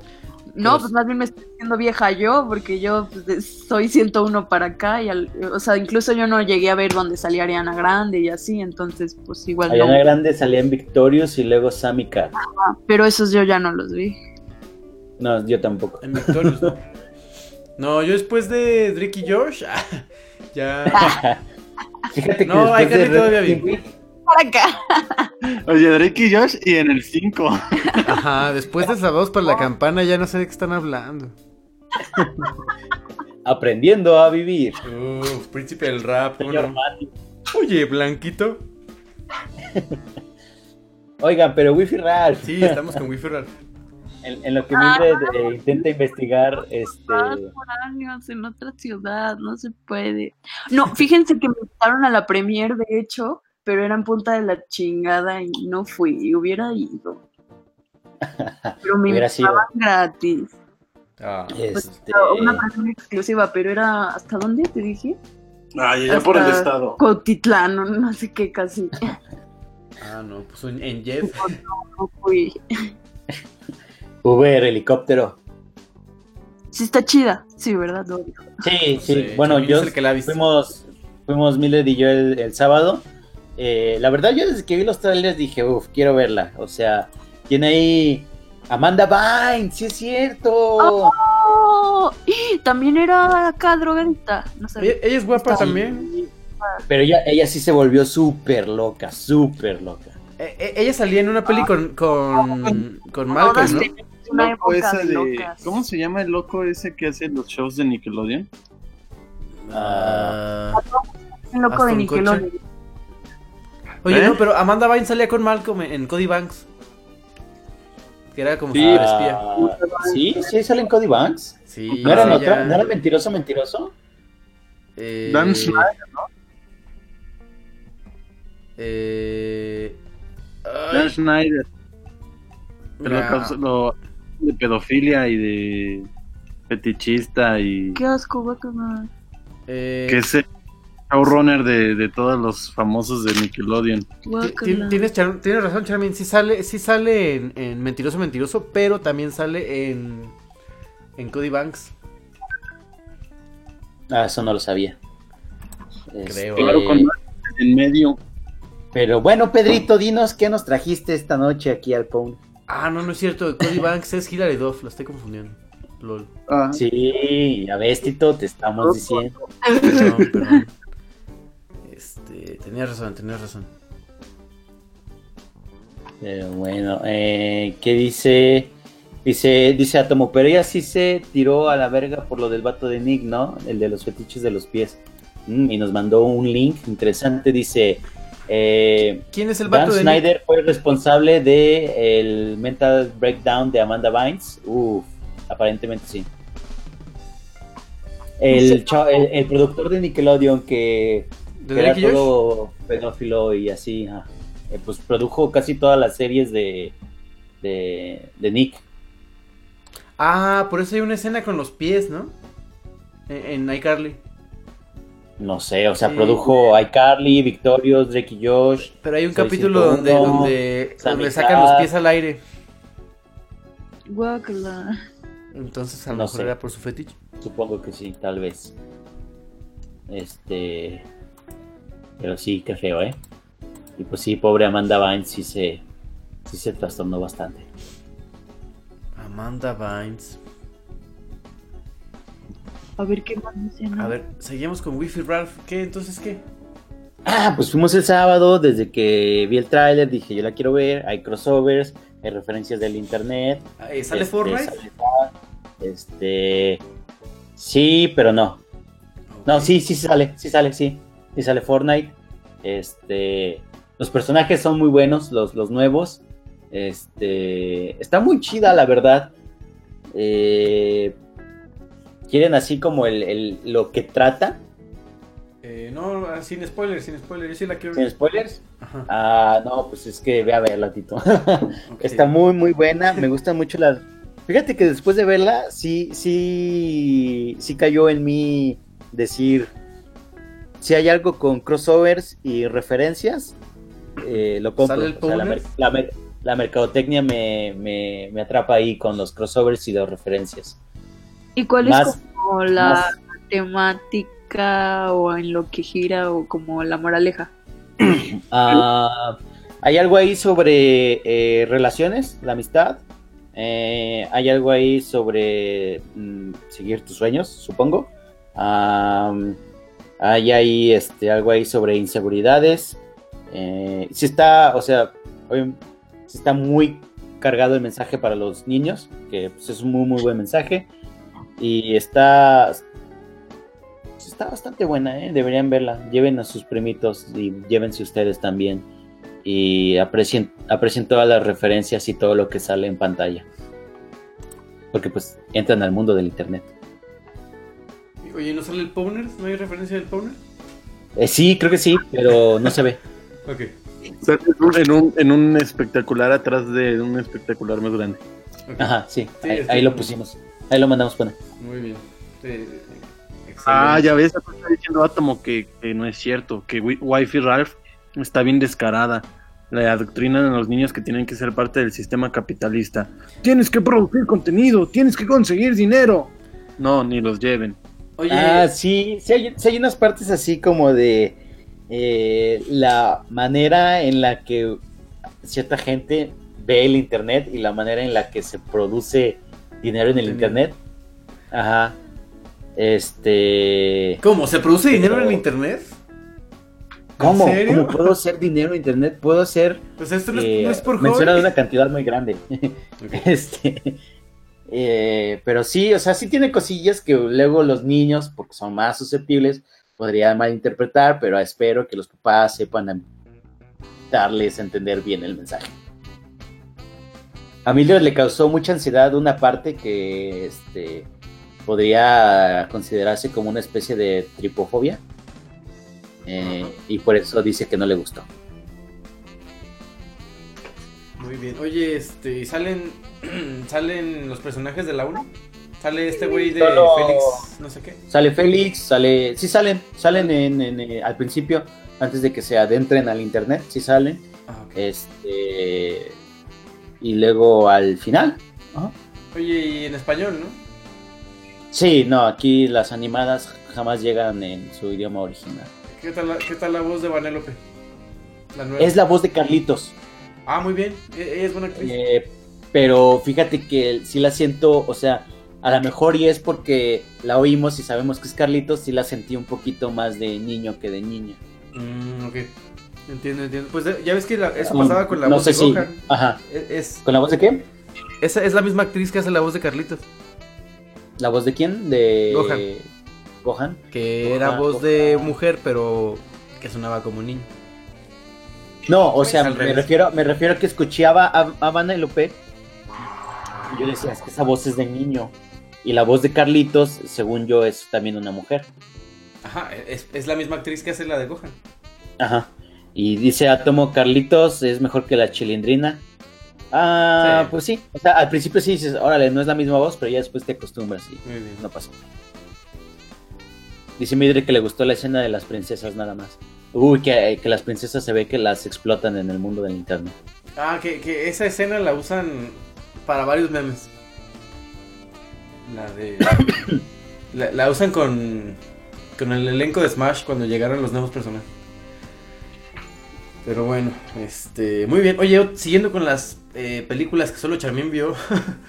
No, Pero- pues más bien me estoy haciendo vieja yo, porque yo pues, soy 101 para acá. Y al- o sea, incluso yo no llegué a ver dónde salía Ariana Grande y así, entonces, pues igual Ariana no. Grande salía en Victorious y luego Sammy Cat. Pero esos yo ya no los vi. No, yo tampoco. En Victorious, ¿no? No, yo después de Drake y Josh. ya. Fíjate que No, hay Carly todavía. Pink, Para acá. oye, Drake y Josh y en el 5. Ajá, después de Sábados para la Campana ya no sé de qué están hablando. aprendiendo a vivir. Uf, príncipe del rap. Señor uno. Mati. Oye, Blanquito. Oigan, pero Wi-Fi Ralph. Sí, estamos con Wi-Fi Ralph. En, en lo que Mildred eh, intenta investigar, este. Años en otra ciudad, no se puede. No, fíjense que me invitaron a la premier, de hecho, pero era en punta de la chingada y no fui, hubiera ido. Pero me invitaban gratis. Ah, Pues, Este, Una canción exclusiva, pero era ¿hasta dónde te dije? Ay, allá por el estado. Cotitlán, no, no sé qué casi. ah, no, pues en, en Jeff. No fui. Uber, helicóptero. Sí está chida, sí, ¿verdad? No, Sí, sí. Sí, bueno, yo es el que la ha visto. fuimos, fuimos Mildred y yo el, el sábado. Eh, la verdad, yo desde que vi los trailers dije, uff, quiero verla. O sea, tiene ahí Amanda Bynes, sí es cierto. ¡Oh! ¡Y! También era acá drogadicta. No sé. Ella, ella es guapa Está- también. Pero ella, ella sí se volvió súper loca, súper loca. Eh, eh, ella salía en una peli con, con, con Malcolm, ¿no? Una Loco época esa de locas. ¿Cómo se llama el loco ese que hace los shows de Nickelodeon? Ah. Un loco de Nickelodeon. Oye, ¿Eh? no, pero Amanda Bynes salía con Malcolm en, Cody Banks. Que era como Sí. super espía. Ah, sí, sí, sale en Cody Banks. Sí, ¿No era en ella- otra? ¿No era mentiroso, mentiroso? eh, Dan Schneider, Eh, Dan Schneider. causó- lo- de pedofilia y de fetichista y Qué asco, guacamole. Eh, que es el showrunner de, de todos los famosos de Nickelodeon. Tienes, tienes razón, Charmin. Sí sale, sí sale en, en Mentiroso Mentiroso, pero también sale en, en Cody Banks. Ah, eso no lo sabía. Creo. Este, Claro, con en medio. Pero bueno, Pedrito, dinos qué nos trajiste esta noche aquí al Pone. Ah, no, no es cierto. Cody Banks es Hilary Duff, lo estoy confundiendo. Lol. Ah, Sí, ya ves, Tito, te estamos diciendo. Perdón, perdón. Este, tenías razón, tenías razón. Pero bueno, eh, ¿qué dice? Dice, dice Atomo, pero ella sí se tiró a la verga por lo del vato de Nick, ¿no? El de los fetiches de los pies. Mm, y nos mandó un link interesante, dice, eh, ¿Quién es el Dan de Nick? Snyder fue el responsable de el mental breakdown de Amanda Bynes. Uf, aparentemente sí. El, el, el productor de Nickelodeon que, ¿De que era Josh? todo pedófilo y así, eh, pues produjo casi todas las series de, de, de Nick. Ah, por eso hay una escena con los pies, ¿no? En, en iCarly. No sé, o sea, Sí. produjo iCarly, Victorious, Drake y Josh. Pero hay un Soy capítulo 101, donde, donde, donde sacan los pies al aire. Guácala. Entonces a lo No mejor sé. era por su fetiche. Supongo que sí, tal vez. Este. Pero sí, qué feo, ¿eh? Y pues sí, pobre Amanda Bynes sí se, sí se trastornó bastante. Amanda Bynes. A ver qué más dicen. A ver, seguimos con Wi-Fi Ralph. ¿Qué? Entonces, ¿qué? Ah, pues fuimos el sábado, desde que vi el tráiler dije yo la quiero ver, hay crossovers, hay referencias del internet. Ah, ¿Sale este, Fortnite? sale tal, Este. Sí, pero no. No, sí, sí sale, sí sale, sí. Sí sale Fortnite. Este. Los personajes son muy buenos, los, los nuevos. Este. Está muy chida, la verdad. Eh, Quieren así como el, el- lo que trata. Eh, no, sin spoilers, sin spoilers. Yo sí la quiero ¿Sin spoilers? Ajá. Ah, no, pues es que ve a verla, Tito. Está muy, muy buena. Me gustan mucho las. Fíjate que después de verla, sí, sí, sí cayó en mí decir si hay algo con crossovers y referencias, eh, lo compro. ¿Sale el O sea, la, Powner? mer- la mer- la mercadotecnia me, me- me atrapa ahí con los crossovers y las referencias. ¿Y cuál Más- es como la más- temática o en lo que gira o como la moraleja? Ah, hay algo ahí sobre eh, relaciones, la amistad. Eh, hay algo ahí sobre mm, seguir tus sueños, supongo. Am, hay ahí este, algo ahí sobre inseguridades. Eh, sí está, o sea, sí está muy cargado el mensaje para los niños, que pues, es un muy, muy buen mensaje. Y está, está bastante buena, ¿eh? deberían verla. Lleven a sus primitos y llévense ustedes también. Y aprecien, aprecien todas las referencias y todo lo que sale en pantalla. Porque pues entran al mundo del internet. Oye, ¿no sale el Powner? ¿No hay referencia del Powner? Eh, sí, creo que sí, pero no se ve. Ok. En un- en un, espectacular atrás de un espectacular más grande. Ajá, sí, Sí, ahí, lo bien. pusimos. Ahí lo mandamos pone. Muy bien. Sí. Ah, ya ves, acá está diciendo Átomo que, que no es cierto, que Wi- Wi-Fi Ralph está bien descarada. Le adoctrinan a los niños que tienen que ser parte del sistema capitalista. Tienes que producir contenido, tienes que conseguir dinero. No, ni los lleven. Oye, Ah, sí, sí hay, sí hay unas partes así como de eh, la manera en la que cierta gente ve el internet y la manera en la que se produce dinero en el internet. Ajá. Este. ¿cómo? ¿Se produce dinero en el internet? ¿Cómo? serio? ¿Cómo puedo hacer dinero en internet? Puedo hacer. Pues esto no es, eh, no es por hobby. menciona una cantidad muy grande. Este, eh, pero sí, o sea, sí tiene cosillas que luego los niños, porque son más susceptibles, podrían malinterpretar, pero espero que los papás sepan darles a entender bien el mensaje. A Emilio le causó mucha ansiedad una parte que este, podría considerarse como una especie de tripofobia. eh, y por eso dice que no le gustó. Muy bien. Oye, este, ¿salen salen los personajes de la 1? ¿Sale este güey de Solo- Félix, no sé qué? Sale Félix, sale. Sí salen, salen en, en, eh, al principio, antes de que se adentren al internet, sí salen. Ah. Este. Y luego al final. Ajá. Oye, y en español, ¿no? Sí, no, aquí las animadas jamás llegan en su idioma original. ¿Qué tal la, qué tal la voz de Vanélope? La nueva. Es la voz de Carlitos. Ah, muy bien. E- Ella es buena actriz. eh, pero fíjate que sí la siento, o sea, a lo mejor y es porque la oímos y sabemos que es Carlitos, sí la sentí un poquito más de niño que de niña. Mm, ok. Entiendo, entiendo. Pues ya ves que la- eso Um, pasaba con la no voz sé de si. Gohan. Ajá. Es, es- ¿Con la voz de qué? esa es la misma actriz que hace la voz de Carlitos. ¿La voz de quién? De Gohan. Gohan. Que era Gohan, voz de mujer, pero que sonaba como niño. No, o sea, me revés. refiero, me refiero a que escuchaba a, a Vanellope y yo decía, es que esa voz es de niño. Y la voz de Carlitos, según yo, es también una mujer. Ajá, es, es la misma actriz que hace la de Gohan. Ajá. Y dice Átomo, Carlitos es mejor que la chilindrina. Ah, Sí. pues sí. O sea, al principio sí dices, órale, no es la misma voz, pero ya después te acostumbras y Muy bien. no pasó. Dice Midre que le gustó la escena de las princesas nada más. Uy, que, que las princesas se ve que las explotan en el mundo del internet. Ah, que, que esa escena la usan para varios memes. La de. la, la usan con. Con el elenco de Smash cuando llegaron los nuevos personajes. Pero bueno, este. Muy bien. Oye, siguiendo con las eh, películas que solo Charmin vio.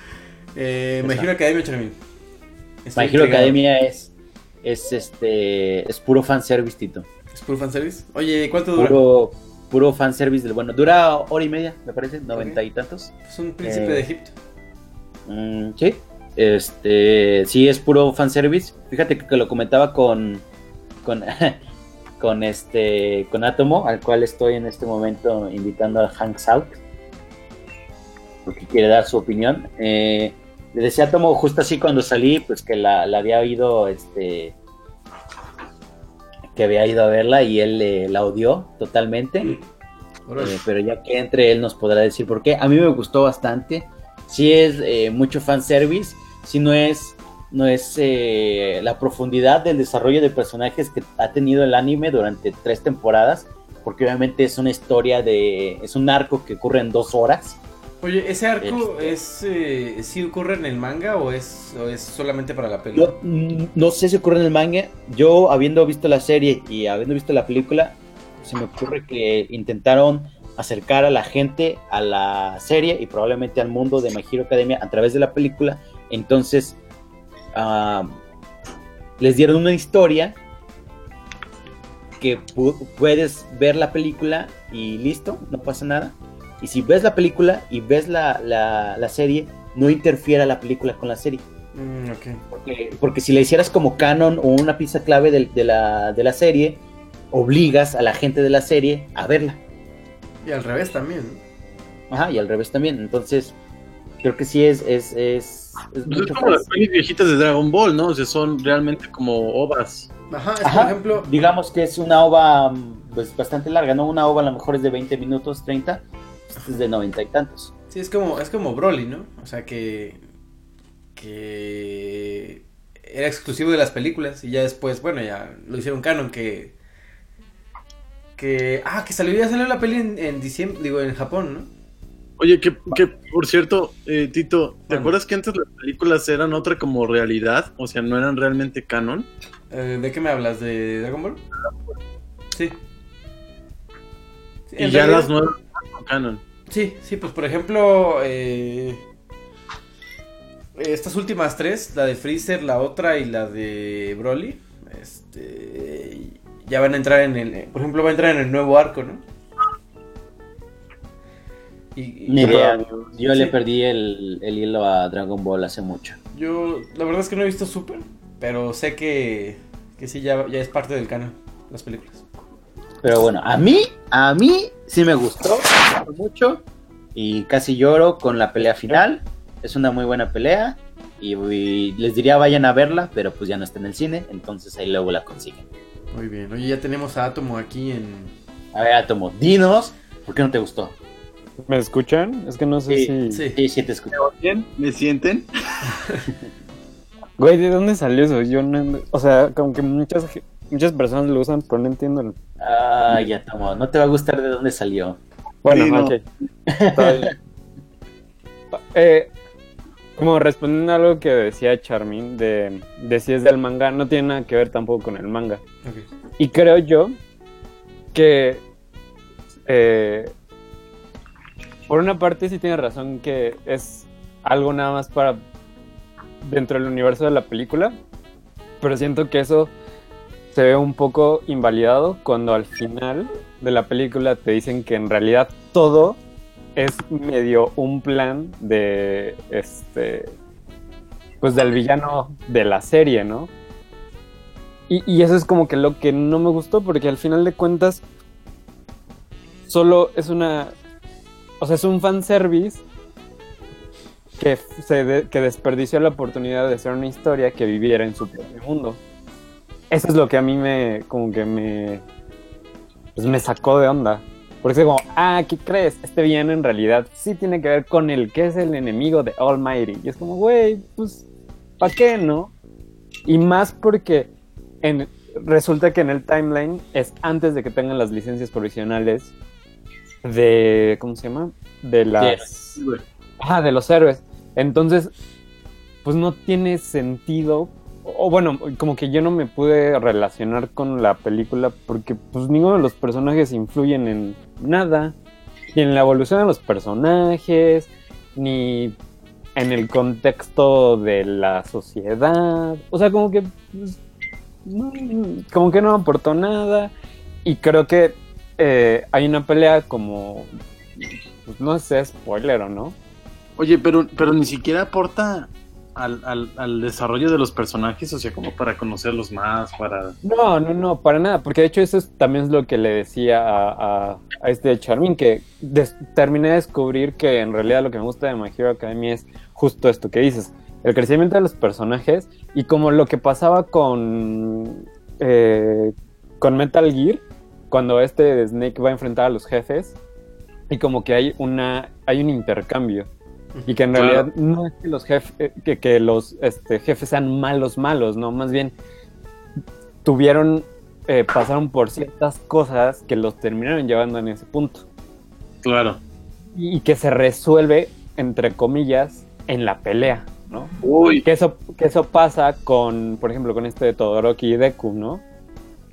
eh, My. Hero Academia Charmin. Estoy My Hero intrigado. Academia es, es este, es puro fanservice, Tito. ¿Es puro fanservice? Oye, ¿cuánto dura? Puro, puro fanservice del bueno. Dura hora y media, me parece, noventa y tantos. Es un príncipe Eh, de Egipto. Mm, sí, este, sí es puro fanservice. Fíjate que, que lo comentaba con, con, con este, con Atomo, al cual estoy en este momento invitando al Hanks Out, porque quiere dar su opinión. Eh, le decía a Atomo justo así cuando salí, pues que la, la había oído, este, que había ido a verla y él eh, la odió totalmente. Eh, pero ya que entre él nos podrá decir por qué. A mí me gustó bastante. Sí es mucho fanservice, sí no es, no es eh, la profundidad del desarrollo de personajes que ha tenido el anime durante tres temporadas, porque obviamente es una historia de, es un arco que ocurre en dos horas. Oye, ¿ese arco Este- es eh, sí ocurre en el manga o es, o es solamente para la Yo, película? mm, no sé si ocurre en el manga, yo habiendo visto la serie y habiendo visto la película, se me ocurre que intentaron acercar a la gente a la serie y probablemente al mundo de My Hero Academia a través de la película. Entonces, ah, les dieron una historia que pu- puedes ver la película y listo, no pasa nada. Y si ves la película y ves la, la- la serie, no interfiera la película con la serie. Mm. Porque, porque si la hicieras como canon o una pieza clave del- de, la, de la serie, obligas a la gente de la serie a verla. Y al revés también. Ajá, y al revés también. Entonces, creo que sí es, es, es, es Pues es como las pelis viejitas de Dragon Ball, ¿no? O sea, son realmente como ovas. Ajá, es por ejemplo. digamos que es una ova mm, pues, bastante larga, ¿no? Una ova a lo mejor es de 20 minutos, 30, esta es de 90 y tantos. Sí, es como, es como Broly, ¿no? O sea que. que era exclusivo de las películas y ya después, bueno, ya lo hicieron canon que que ah, que salió ya salió la peli en, en diciembre, digo, en Japón, ¿no? Oye, que, que por cierto, eh, Tito, ¿te Bueno. acuerdas que antes las películas eran otra como realidad? O sea, no eran realmente canon. Eh, ¿De qué me hablas? ¿De Dragon Ball? Sí. Sí, Y ya realidad- las nuevas son canon. Sí, sí, pues por ejemplo, eh, estas últimas tres, la de Freezer, la otra y la de Broly, este, ya van a entrar en el, por ejemplo, va a entrar en el nuevo arco, ¿no? Y, y Ni yo- idea. Yo le perdí el, el hilo a Dragon Ball hace mucho. Yo, la verdad es que no he visto Super, pero sé que, que sí, ya, ya es parte del canon, las películas. Pero bueno, a mí, a mí sí me gustó me gustó mucho y casi lloro con la pelea final. Es una muy buena pelea y, y les diría vayan a verla, pero pues ya no está en el cine, entonces ahí luego la consiguen. Muy bien, oye, ya tenemos a Atomo aquí en... A ver, Atomo, dinos, ¿por qué no te gustó? ¿Me escuchan? Es que no sé Sí, si. Sí. Sí, sí te escucho. ¿Bien? ¿Me sienten? Güey, ¿de dónde salió eso? Yo no. O sea, como que muchas, muchas personas lo usan, pero no entiendo. el- Ay, Atomo, no te va a gustar de dónde salió. Bueno, Sí, no. Eh, como respondiendo a algo que decía Charmin, de, de si es del manga, no tiene nada que ver tampoco con el manga. Y creo yo que eh, por una parte sí tiene razón que es algo nada más para dentro del universo de la película, pero siento que eso se ve un poco invalidado cuando al final de la película te dicen que en realidad todo es medio un plan de este pues del villano de la serie, ¿no? Y, y eso es como que lo que no me gustó, porque al final de cuentas, solo es una. O sea, es un fanservice que, que desperdició la oportunidad de hacer una historia que viviera en su propio mundo. Eso es lo que a mí me. como que me. Pues me sacó de onda. Porque es como, ah, ¿qué crees? Este villano en realidad sí tiene que ver con el que es el enemigo de Almighty. Y es como, güey, pues, ¿para qué no? Y más porque resulta que en el timeline es antes de que tengan las licencias provisionales de. ¿Cómo se llama? De las. Ah, de los héroes. Entonces, pues no tiene sentido. O o bueno, como que yo no me pude relacionar con la película porque pues ninguno de los personajes influyen en nada. Ni en la evolución de los personajes, ni en el contexto de la sociedad. O sea, como que pues, no, como que no aportó nada. Y creo que eh, hay una pelea como. pues, no sé, spoiler o no. Oye, pero, pero ni siquiera aporta al, al, al desarrollo de los personajes, o sea, como para conocerlos más, para... No, no, no, para nada, porque de hecho eso es, también es lo que le decía a, a- a este Charmin, que des- terminé de descubrir que en realidad lo que me gusta de My Hero Academia es justo esto que dices, el crecimiento de los personajes y como lo que pasaba con, eh, con Metal Gear, cuando este Snake va a enfrentar a los jefes y como que hay, una, hay un intercambio. Y que en Claro. realidad no es que los jefes, que, que los este, jefes sean malos, malos, ¿no? Más bien tuvieron, eh, pasaron por ciertas cosas que los terminaron llevando en ese punto. Claro. Y, y que se resuelve, entre comillas, en la pelea, ¿no? Uy, Que eso, que eso pasa con, por ejemplo, con este de Todoroki y Deku, ¿no?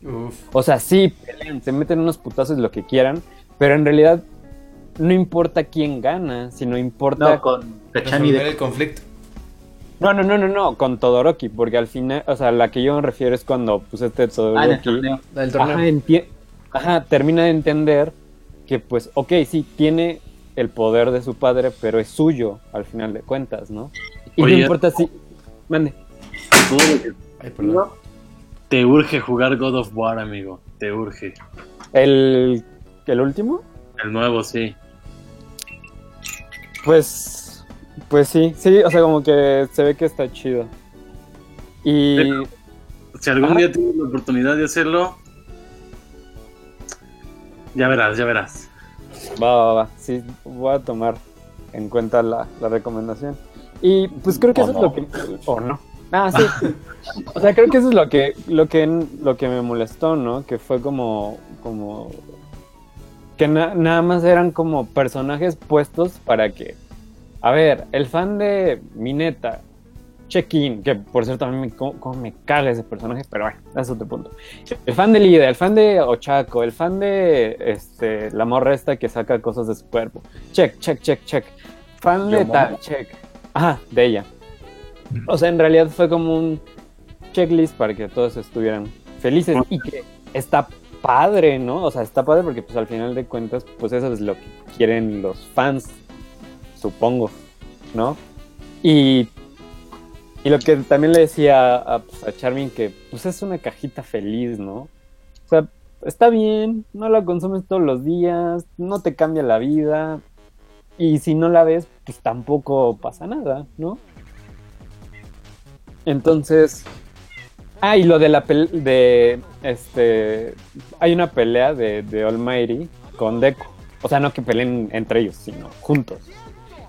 Uf. O sea, sí, pelean, se meten unos putazos lo que quieran, pero en realidad no importa quién gana, sino importa... No, con Kachani Resolver de... el conflicto. No, no, no, no, no, con Todoroki, porque al final, o sea, la que yo me refiero es cuando, pues, este Ah, el Todoroki, torneo. La del torneo. ajá, enti- ajá, termina de entender que, pues, ok, sí, tiene el poder de su padre, pero es suyo, al final de cuentas, ¿no? Y Oye. no importa si... Mande. Ay, perdón. Te urge jugar God of War, amigo. Te urge. ¿El, ¿El último? El nuevo, sí. Pues... Pues sí, sí, o sea, como que se ve que está chido. Y... Pero- Si algún Ajá. día tienes la oportunidad de hacerlo, ya verás, ya verás. Va, va, va. Sí, voy a tomar en cuenta la, la recomendación. Y pues creo que O eso no. es lo que. O no. Ah, sí. O sea, creo que eso es lo que, lo que, lo que me molestó, ¿no? Que fue como. como que na- nada más eran como personajes puestos para que. A ver, el fan de Mineta, Check-in, que por cierto a mí me, como, como me caga ese personaje, pero bueno, es otro punto. El fan de Lida, el fan de Ochako, el fan de este, la morra esta que saca cosas de su cuerpo. Check, check, check, check. Fan de tal, check. Ajá, de ella. O sea, en realidad fue como un checklist para que todos estuvieran felices y que está padre, ¿no? O sea, está padre porque pues al final de cuentas, pues eso es lo que quieren los fans, supongo, ¿no? Y, y lo que también le decía a, pues, a Charmin que pues es una cajita feliz, ¿no? O sea, está bien, no la consumes todos los días, no te cambia la vida y si no la ves, pues tampoco pasa nada, ¿no? Entonces, ah, y lo de la pel- de este hay una pelea de, de Almighty con Deku. O sea, no que peleen entre ellos, sino juntos.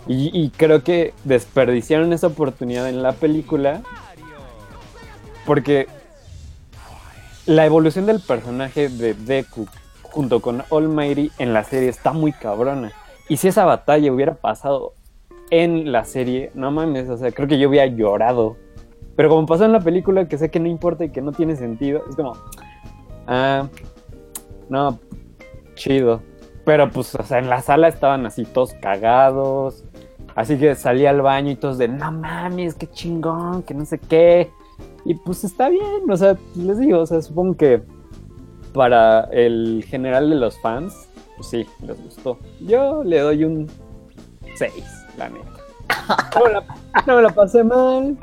Y, y creo que desperdiciaron esa oportunidad en la película porque la evolución del personaje de Deku junto con Almighty en la serie está muy cabrona. Y si esa batalla hubiera pasado en la serie, no mames, o sea, creo que yo hubiera llorado. Pero como pasó en la película, que sé que no importa y que no tiene sentido, es como, ah, no, chido. Pero pues, o sea, en la sala estaban así todos cagados. Así que salí al baño y todos de, no mames, qué chingón, que no sé qué. Y pues está bien, o sea, les digo, o sea, supongo que para el general de los fans, pues sí, les gustó. Yo le doy un 6, la neta. No me la, no me la pasé mal.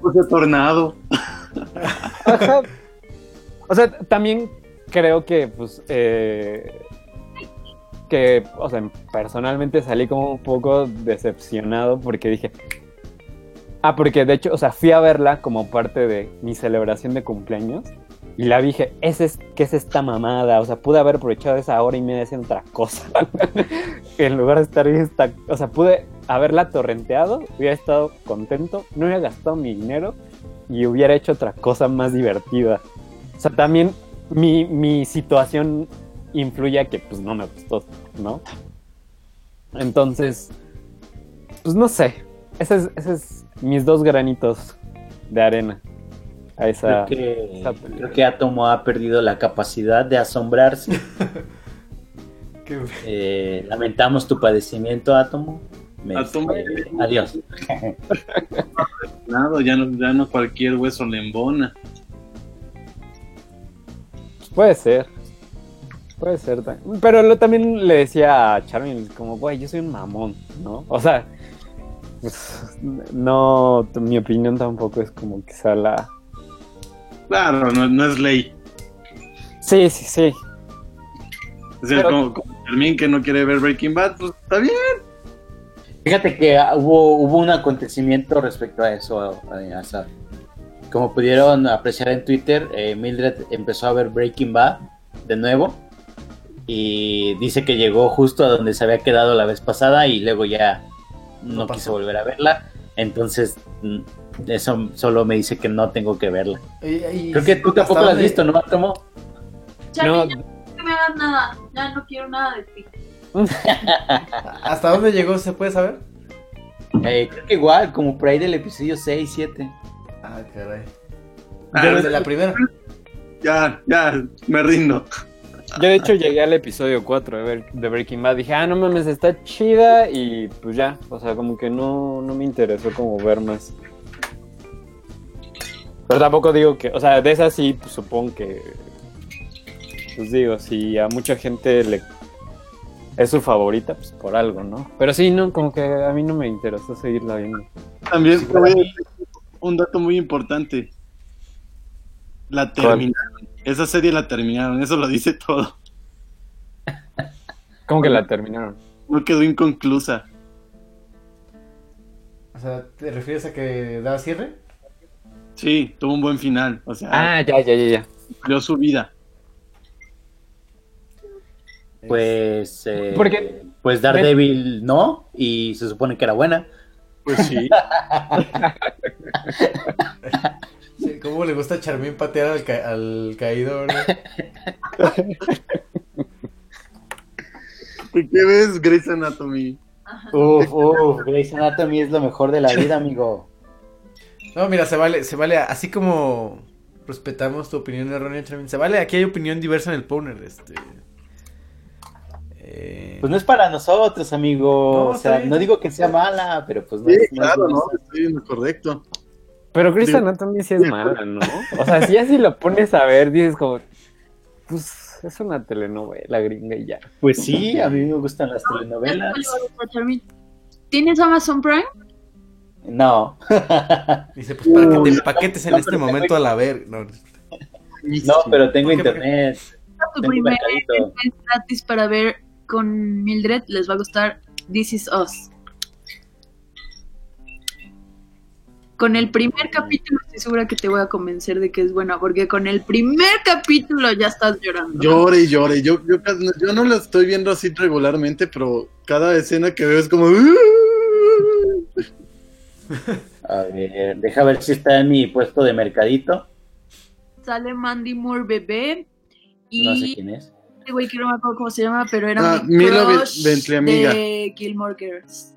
Puse tornado. Ajá. O sea, también creo que, pues, eh, que, o sea, personalmente salí como un poco decepcionado porque dije, ah, porque de hecho, o sea, fui a verla como parte de mi celebración de cumpleaños y la dije, ¿Ese es, ¿qué es esta mamada? O sea, pude haber aprovechado esa hora y media haciendo otra cosa. en lugar de estar ahí, esta, o sea, pude haberla torrenteado, hubiera estado contento, no hubiera gastado mi dinero y hubiera hecho otra cosa más divertida. O sea, también mi, mi situación influye a que pues no me gustó, ¿no? Entonces, pues no sé. Ese es, ese es mis dos granitos de arena a esa... Creo que, esa película. creo que Atomo ha perdido la capacidad de asombrarse. Qué- Eh, lamentamos tu padecimiento, Átomo. Me- eh, adiós. Nada, ya no, ya no cualquier hueso le embona. Puede ser. Puede ser. Pero lo, también le decía a Charmin, como, güey, yo soy un mamón, ¿no? O sea, pues, no, mi opinión tampoco es como que sea la... Claro, no, no es ley. Sí, sí, sí. O sea, Pero- como, como Fermín que no quiere ver Breaking Bad, pues está bien. Fíjate que hubo, hubo un acontecimiento respecto a eso, eh, Azar. Como pudieron apreciar en Twitter, eh, Mildred empezó a ver Breaking Bad de nuevo y dice que llegó justo a donde se había quedado la vez pasada y luego ya no, No quiso volver a verla. Entonces, mm, eso solo me dice que no tengo que verla. Y- y- Creo que tú ¿hasta tampoco la has visto, ¿no, Tomo? No. ya no me hagas nada. Ya no quiero nada de ti. ¿Hasta dónde llegó? ¿Se puede saber? Eh, creo que igual, como por ahí del episodio 6, 7. Ah, caray. Ah, desde la primera. Ya, ya, me rindo. Yo de hecho llegué al episodio 4 de, Breaking Bad, dije, ah, no mames, está chida y pues ya, o sea, como que no, no me interesó como ver más. Pero tampoco digo que, o sea, de esa sí, pues supongo que, pues digo, si a mucha gente le es su favorita, pues por algo, ¿no? Pero sí, no, como que a mí no me interesó seguirla viendo. También decir un dato muy importante. La terminaron. Esa serie la terminaron, eso lo dice todo. ¿Cómo que la terminaron? No quedó inconclusa. O sea, ¿te refieres a que da cierre? Sí, tuvo un buen final. O sea, Ah, ya, ya, ya, ya. su vida. Pues, eh, Porque- pues Daredevil no, y se supone que era buena. Pues sí. Sí, ¿Cómo le gusta a Charmín patear al, ca- al caído, no? ¿Qué qué ves, Grey's Anatomy? Uf, uf, Grey's Anatomy es lo mejor de la vida, amigo. No, mira, se vale, se vale, así como respetamos tu opinión errónea, Charmín, se vale, aquí hay opinión diversa en el Powner, este... Eh, Pues no es para nosotros, amigo. No, o sea, no digo que sea mala, pero pues no Sí, es. no es claro, ¿no? Estoy en lo correcto. Pero Grey's Digo- Anatomy sí es mala, ¿no? O sea, si así lo pones a ver, dices como, pues es una telenovela gringa y ya. Pues sí, a mí me gustan las telenovelas. ¿Tienes Amazon Prime? No. dice, pues para que te empaquetes en no, este tengo momento a la ver. No, No, pero tengo internet. Tu primer mes gratis para ver con Mildred. Les va a gustar This Is Us. Con el primer capítulo estoy segura que te voy a convencer de que es buena, porque con el primer capítulo ya estás llorando. Llore y llore. Yo, yo, yo no la estoy viendo así regularmente, pero cada escena que veo es como. A ver, deja ver si está en mi puesto de mercadito. Sale Mandy Moore bebé y No sé quién es. Este güey que no me acuerdo cómo se llama, pero era Ah, mi Milo crush de Gilmore Girls.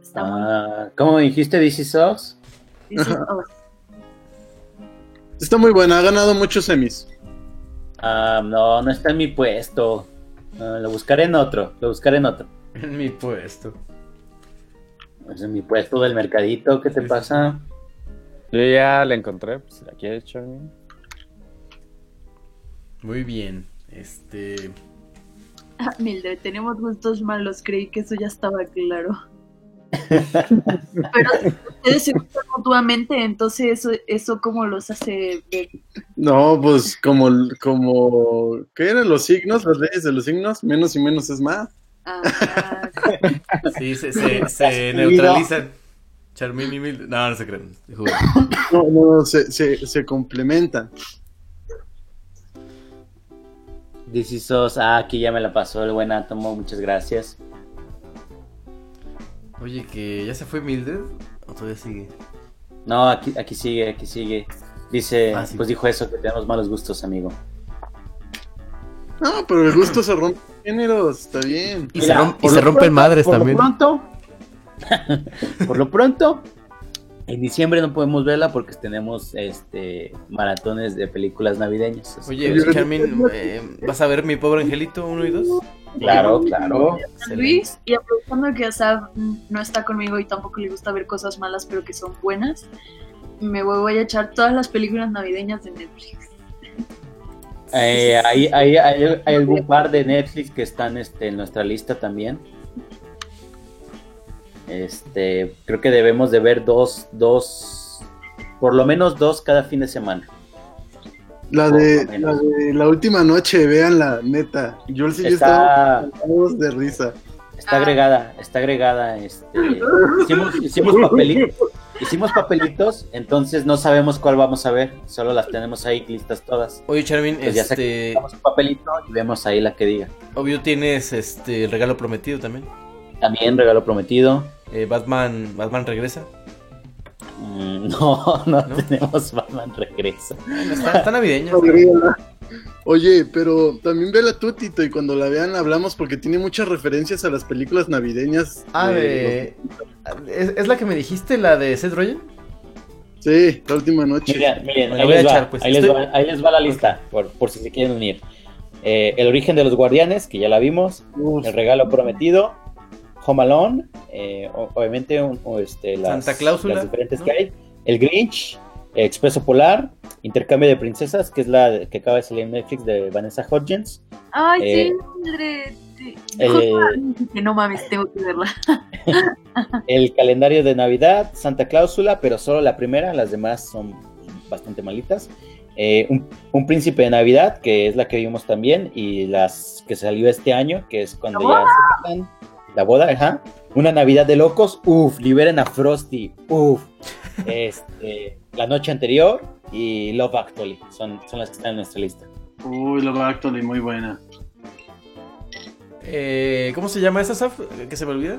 Está muy Ah, ¿Cómo dijiste, DC Sox? This Is Us. Está muy buena, ha ganado muchos semis. Ah, no, no está en mi puesto. Ah, lo buscaré en otro, lo buscaré en otro. en mi puesto. Es en mi puesto del mercadito, ¿qué te Sí, pasa? Yo ya la encontré, pues la quieres, Charmin. Muy bien, este... Ah, Mildred, tenemos gustos malos, creí que eso ya estaba claro. Pero ustedes se gustan mutuamente, entonces eso, eso cómo los hace ver. No, pues como, como. ¿Qué eran los signos? Las leyes de los signos. Menos y menos es más. Ah, Sí, se, se, se neutralizan. Charmín y Mil... No, no se creen. No, no, se, se, se complementan. DC Sox, ah, aquí ya me la pasó el buen átomo, muchas gracias. Oye, que ya se fue Mildred. ¿O todavía sigue? No, aquí, aquí sigue, aquí sigue. Dice, Ah, sí. pues dijo eso, que tenemos malos gustos, amigo. No, pero el gusto se rompe en géneros, está bien. Y Mira, se, rom- y por se rompen pronto- madres por también. Lo pronto, por lo pronto, en diciembre no podemos verla porque tenemos este maratones de películas navideñas. Oye, Charmin, eh, ¿vas a ver mi pobre angelito 1 y 2? que, claro, claro. Luis, y aprovechando que Asaf no está conmigo y tampoco le gusta ver cosas malas, pero que son buenas, me voy, voy a echar todas las películas navideñas de Netflix. Eh, hay, hay, hay, hay algún par de Netflix que están este, en nuestra lista también. Este, creo que debemos de ver dos, dos, por lo menos dos cada fin de semana. La de, la de la última noche, vean neta. Yo sí yo estaba Está, cagados de risa. está Ah. agregada, está agregada, este, hicimos, hicimos papelitos, hicimos papelitos, entonces no sabemos cuál vamos a ver, solo las tenemos ahí listas todas. Oye, Charmin, Pues ya este... Un papelito y vemos ahí la que diga. Obvio tienes este el regalo prometido también. También regalo prometido. Eh, Batman, Batman regresa. Mm, no, no, ¿No? tenemos Batman Regresa. Está, está navideña. Oye, pero también ve la tú, Tito, y cuando la vean hablamos porque tiene muchas referencias a las películas navideñas. Ah, de de... ¿Es, es la que me dijiste, la de Seth Rogen? Sí, la última noche. Miren, miren, ahí, les va, echar, pues. ahí, les Estoy- va, ahí les va la lista, por, por si se quieren unir. Eh, el origen de los guardianes, que ya la vimos. Uf, El regalo prometido. Home Alone. eh, obviamente, un- o este, las, Santa Cláusula, las diferentes ¿no? que hay. El Grinch. Expreso Polar. Intercambio de princesas, que es la que acaba de salir en Netflix de Vanessa Hudgens. Ay, Eh, sí, eh, Que no mames, tengo que verla. El calendario de Navidad, Santa Cláusula, pero solo la primera, las demás son bastante malitas. Eh, un, un príncipe de Navidad, que es la que vimos también, y las que salió este año, que es cuando ¿La ya se casan. La boda, ajá. Una Navidad de locos, uff, liberen a Frosty, uff. Este, la noche anterior y Love Actually, son, son las que están en nuestra lista. Uy, Love Actually, muy buena. Eh, ¿Cómo se llama esa, Saf? Que se me olvida.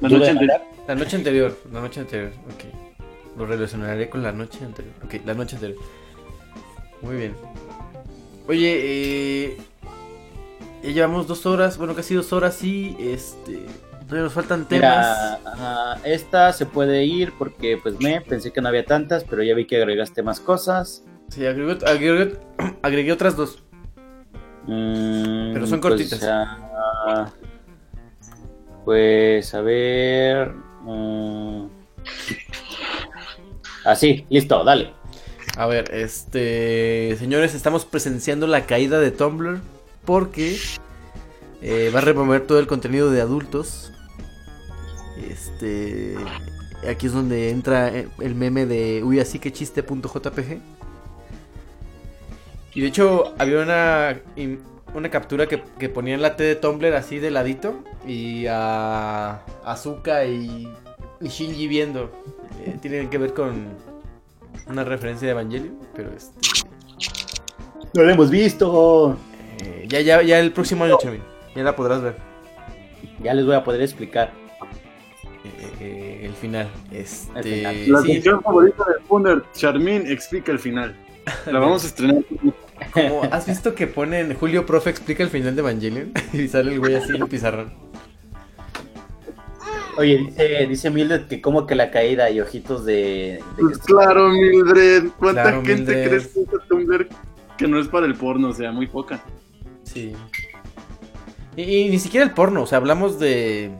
La ¿Duro noche anterior. La noche anterior, la noche anterior, ok. Lo relacionaré con la noche anterior. Ok, la noche anterior. Muy bien. Oye, eh, ya llevamos dos horas, bueno, casi dos horas y este... Todavía nos faltan temas. Mira, esta se puede ir porque pues me pensé que no había tantas, pero ya vi que agregaste más cosas. Sí, agregué, agregué- agregué otras dos. Mm, Pero son pues, cortitas. ah, pues a ver. mm. Así, listo, dale. A ver, este... Señores, estamos presenciando la caída de Tumblr porque eh, va a remover todo el contenido de adultos. Este... Aquí es donde entra eh, el meme de uy, así que chiste.jpg. Y de hecho, había una, una captura que, que ponían la T de Tumblr así de ladito. Y a Azuka y, y Shinji viendo. Eh, tienen que ver con una referencia de Evangelion. Pero este, No lo hemos visto. Eh, ya, ya, ya el próximo año, Chamin. Ya la podrás ver. Ya les voy a poder explicar. Eh, eh, el final. Este, El final. La sí, sección favorita de Funder, Charmin explica el final. La vamos a estrenar. como, ¿Has visto que ponen Julio Profe explica el final de Evangelion? y sale el güey así en el pizarrón. Oye, dice, dice Mildred que como que la caída y ojitos de... Pues claro, Mildred. ¿Cuánta Claro, gente Mildred. crees que Tumblr que no es para el porno? O sea, muy poca. Sí. Y, ni siquiera el porno, o sea, hablamos de.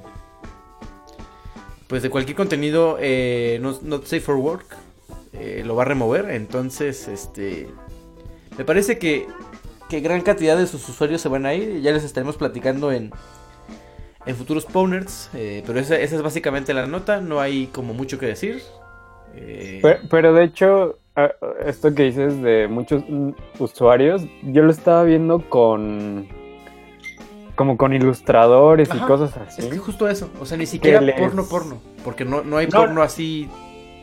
Pues de cualquier contenido eh, not, safe for work. eh, lo va a remover. Entonces, este. Me parece que, que gran cantidad de sus usuarios se van a ir. Ya les estaremos platicando en, en futuros Powners. eh, pero esa, esa es básicamente la nota. No hay como mucho que decir. Eh, Pero, pero de hecho, esto que dices de muchos usuarios, yo lo estaba viendo con. como con ilustradores Ajá, y cosas así. Es que justo eso, o sea, ni siquiera les- porno porno, porque no, no hay No. porno así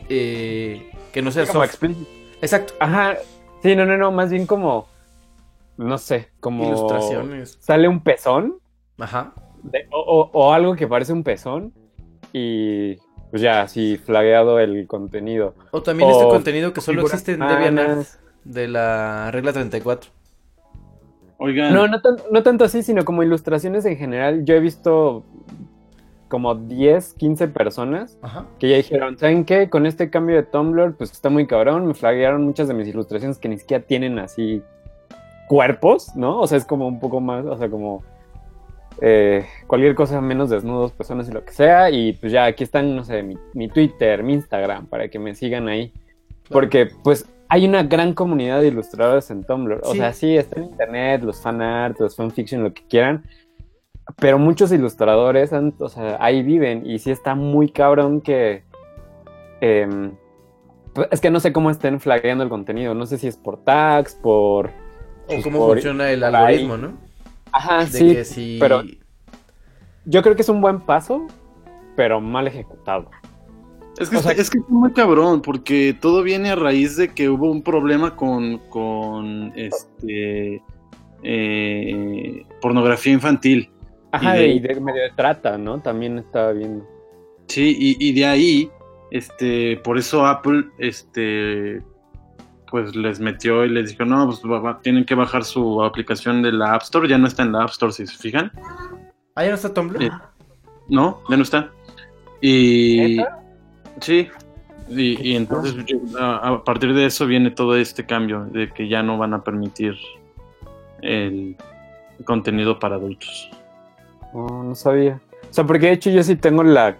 eh, que no sea como explícito. Exacto. Ajá. Sí, no, no, no, más bien como. No sé, como. Ilustraciones. Sale un pezón. Ajá. de- o, o- o algo que parece un pezón. Y. Pues ya, así, flagueado el contenido. O también O este contenido que solo existe en. DeviantArt de la regla 34. Oigan, No, no, tan- no tanto así, sino como ilustraciones en general. Yo he visto como 10, 15 personas Ajá. que ya dijeron, ¿saben qué? Con este cambio de Tumblr, pues está muy cabrón. Me flaguearon muchas de mis ilustraciones que ni siquiera tienen así cuerpos, ¿no? O sea, es como un poco más, o sea, como eh, cualquier cosa menos desnudos, personas y lo que sea. Y pues ya aquí están, no sé, mi, mi Twitter, mi Instagram, para que me sigan ahí. Porque pues hay una gran comunidad de ilustradores en Tumblr. O Sí. sea, sí, está en internet, los fanart, los fanfiction, lo que quieran. Pero muchos ilustradores, han- o sea, ahí viven. Y sí está muy cabrón que... em, pues, es que no sé cómo estén flagueando el contenido. No sé si es por tags, por... O pues, cómo por- funciona el algoritmo, ahí. ¿no? Ajá, De sí. que si... pero- Yo creo que es un buen paso, pero mal ejecutado. es que, o sea- es que muy cabrón, porque todo viene a raíz de que hubo un problema con, con este eh, pornografía infantil. Ajá, Y de- y de medio de trata, ¿no? También estaba viendo. Sí, y, y de ahí, este, por eso Apple, este, pues les metió y les dijo, no, pues va- va- tienen que bajar su aplicación de la App Store, ya no está en la App Store, si se fijan, Ah, ya no está Tumblr. Eh, no, ya no está. Y ¿Neta? sí, y, y entonces yo- a, a partir de eso viene todo este cambio, de que ya no van a permitir el contenido para adultos. No, no sabía. O sea, porque de hecho yo sí tengo la,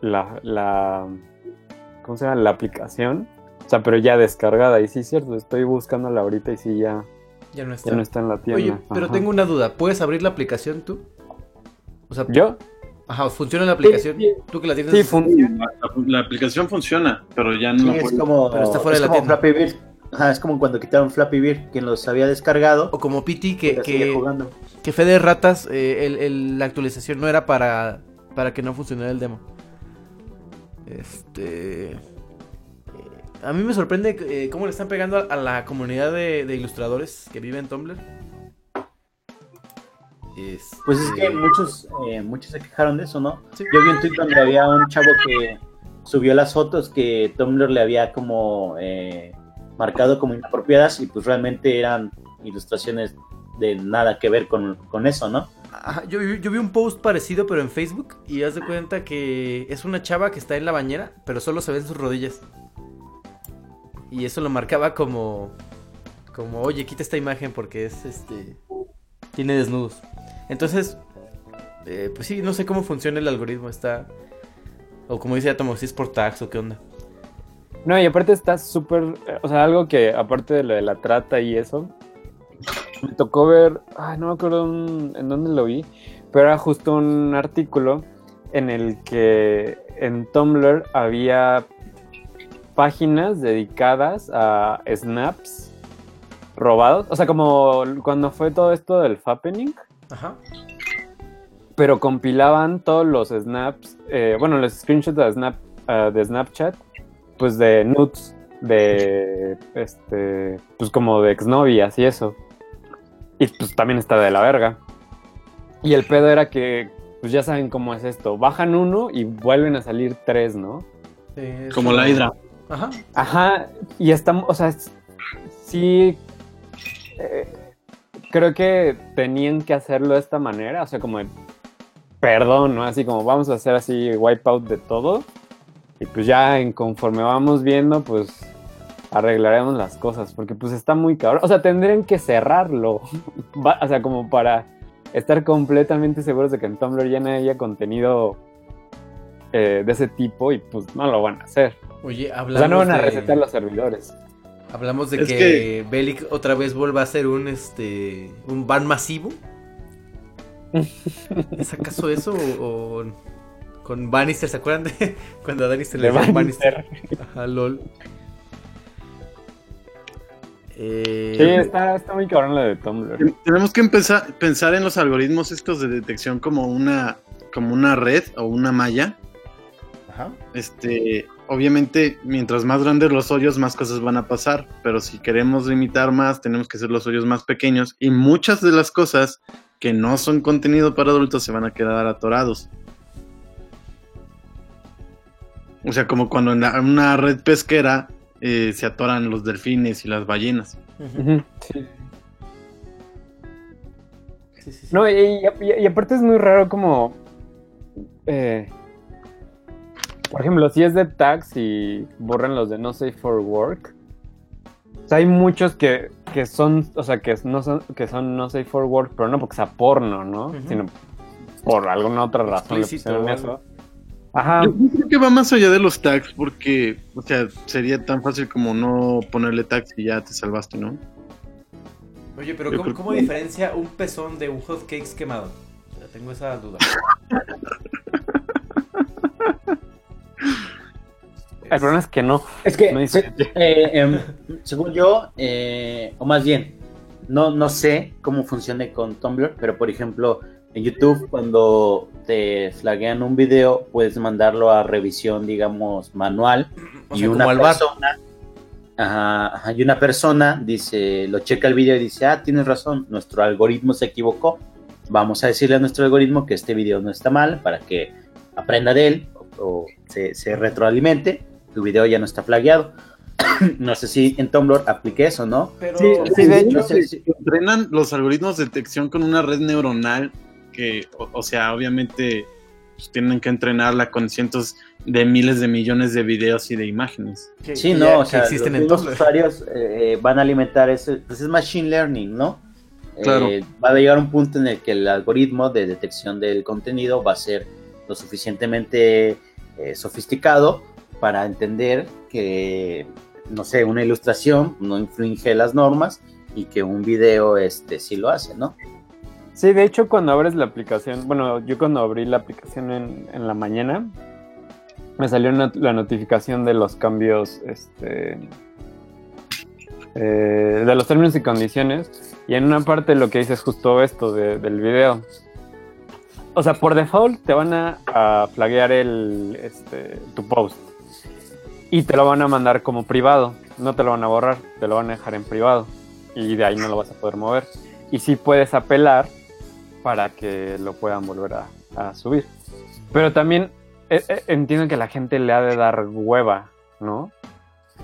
la, la, ¿cómo se llama? La aplicación. O sea, pero ya descargada. Y sí, es cierto, estoy buscándola ahorita y sí, ya, Ya no está. ya no está en la tienda. Oye, pero Ajá. tengo una duda. ¿Puedes abrir la aplicación tú? O sea, ¿Yo? ajá, ¿funciona la aplicación? Sí, ¿Tú que la tienes? Sí, funciona. La, la aplicación funciona, pero ya no Sí, es como, Pero está fuera es de la como tienda. Flappy Bird. Ajá, es como cuando quitaron Flappy Bird, quien los había descargado. O como PT que, que, jugando. que Fede Ratas, eh, el- el- la actualización no era para, para que no funcionara el demo. Este. A mí me sorprende eh, cómo le están pegando a, a la comunidad de, de ilustradores que vive en Tumblr. Este, Pues es que muchos, eh, muchos se quejaron de eso, ¿no? Sí. Yo vi un tweet donde había un chavo que subió las fotos que Tumblr le había como eh, marcado como inapropiadas y pues realmente eran ilustraciones de nada que ver con, con eso, ¿no? Ajá, yo, vi- yo vi un post parecido, pero en Facebook, y haz de cuenta que es una chava que está en la bañera, pero solo se ven sus rodillas. Y eso lo marcaba como, como, oye, quita esta imagen porque es, este, tiene desnudos. Entonces, eh, pues sí, no sé cómo funciona el algoritmo, está, o como dice Atomo, si es por tags o qué onda. No, y aparte está súper, o sea, algo que aparte de lo de la trata y eso, me tocó ver, ay, no me acuerdo en dónde lo vi, pero era justo un artículo en el que en Tumblr había páginas dedicadas a snaps robados, o sea, como cuando fue todo esto del fappening, Ajá. pero compilaban todos los snaps, eh, bueno, los screenshots de, snap, ah, de Snapchat, pues de nudes, de, este, pues como de exnovias y eso. Y pues también está de la verga. Y el pedo era que, pues ya saben cómo es esto, bajan uno y vuelven a salir tres, ¿no? Sí, Como la hidra. Ajá. Ajá, y estamos, o sea, sí, eh, creo que tenían que hacerlo de esta manera, o sea, como, de, perdón, ¿no? Así como vamos a hacer así wipeout de todo, y pues ya en conforme vamos viendo, pues arreglaremos las cosas, porque pues está muy cabrón, o sea, tendrían que cerrarlo, o sea, como para estar completamente seguros de que en Tumblr ya no haya contenido eh, de ese tipo, y pues no lo van a hacer. Oye, hablamos sea, no van a de- resetar los servidores. Hablamos de Es que, que- Bellic otra vez vuelva a ser un este un ban masivo. ¿Es acaso eso o, o con Bannister? ¿Se acuerdan de cuando a Bannister le decían Bannister. Bannister? Ajá, lol. Eh, Sí, está, está muy cabrón la de Tumblr. Tenemos que empezar pensar en los algoritmos estos de detección como una como una red o una malla. Ajá. Este, obviamente, mientras más grandes los hoyos, más cosas van a pasar. Pero si queremos limitar más, tenemos que hacer los hoyos más pequeños. Y muchas de las cosas que no son contenido para adultos se van a quedar atorados. O sea, como cuando en la- en una red pesquera eh, se atoran los delfines y las ballenas. Sí. Sí, sí, sí. No, y, y- y aparte es muy raro como... eh, por ejemplo, si es de tags y borran los de no safe for work. O sea, hay muchos que, que son, o sea, que no son, que son no safe for work, pero no porque sea porno, ¿no? Sino por alguna otra razón le eso. Ajá. Yo creo que va más allá de los tags porque, o sea, sería tan fácil como no ponerle tags y ya te salvaste, ¿no? Oye, pero Yo ¿cómo, cómo que- diferencia un pezón de un hot cakes quemado? O sea, tengo esa duda. El problema es que no. Es que, No eh, em, según yo, eh, o más bien, no, no sé cómo funcione con Tumblr, pero por ejemplo, en YouTube, cuando te flaguean un video, puedes mandarlo a revisión, digamos, manual. O y sea, una persona, ajá, y una persona dice, lo checa el video y dice, ah, tienes razón, nuestro algoritmo se equivocó. Vamos a decirle a nuestro algoritmo que este video no está mal para que aprenda de él o, se, se retroalimente. Tu video ya no está flagueado. no sé si en Tumblr aplique eso, ¿no? Pero Sí, sí, de hecho, No sé si- Entrenan los algoritmos de detección con una red neuronal que, o, o sea, obviamente pues, tienen que entrenarla con cientos de miles de millones de videos y de imágenes. que- Sí, no, ya- o sea, existen los en usuarios eh, van a alimentar eso, pues es machine learning, ¿no? Claro. Eh, va a llegar un punto en el que el algoritmo de detección del contenido va a ser lo suficientemente eh, sofisticado para entender que, no sé, una ilustración no infringe las normas y que un video este sí lo hace, ¿no? Sí, de hecho, cuando abres la aplicación, bueno, yo cuando abrí la aplicación en, en la mañana, me salió la notificación de los cambios, este, eh, de los términos y condiciones, y en una parte lo que dice es justo esto de- del video. O sea, por default te van a, a flaguear el, este, tu post y te lo van a mandar como privado, no te lo van a borrar, te lo van a dejar en privado y de ahí no lo vas a poder mover. Y sí puedes apelar para que lo puedan volver a, subir. Pero también eh, eh, entiendo que la gente le ha de dar hueva, ¿no?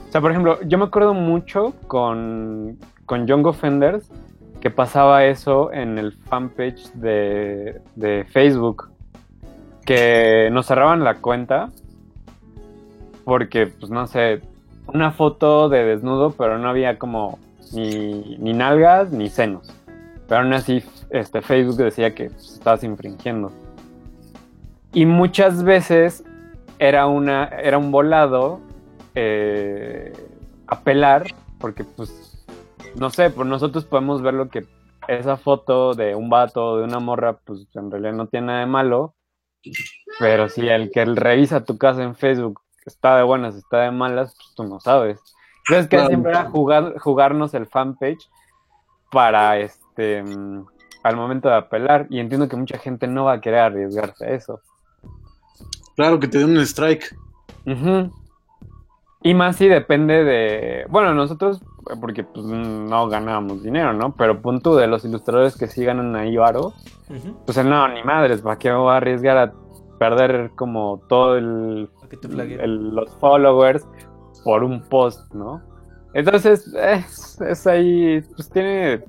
O sea, por ejemplo, yo me acuerdo mucho con, con Young Offenders que pasaba eso en el fanpage de, de Facebook. Que nos cerraban la cuenta porque, pues no sé, una foto de desnudo, pero no había como ni, ni nalgas ni senos. Pero aún así, este, Facebook decía que pues, estabas infringiendo. Y muchas veces era, una, era un volado eh, apelar, porque pues, no sé, pues nosotros podemos ver lo que esa foto de un vato o de una morra, pues en realidad no tiene nada de malo. Pero si el que revisa tu casa en Facebook está de buenas, está de malas, pues tú no sabes. Entonces que Claro. siempre era jugar, jugarnos el fanpage para este mm, al momento de apelar. Y entiendo que mucha gente no va a querer arriesgarse a eso. Claro que te den un strike. Y más si depende de. Bueno, nosotros, porque pues no ganábamos dinero, ¿no? Pero punto de los ilustradores que sí ganan ahí varo, Ujú. pues no, ni madres, ¿para qué me voy a arriesgar a perder como todo el, el- los followers por un post, ¿no? Entonces, es, es ahí, pues tiene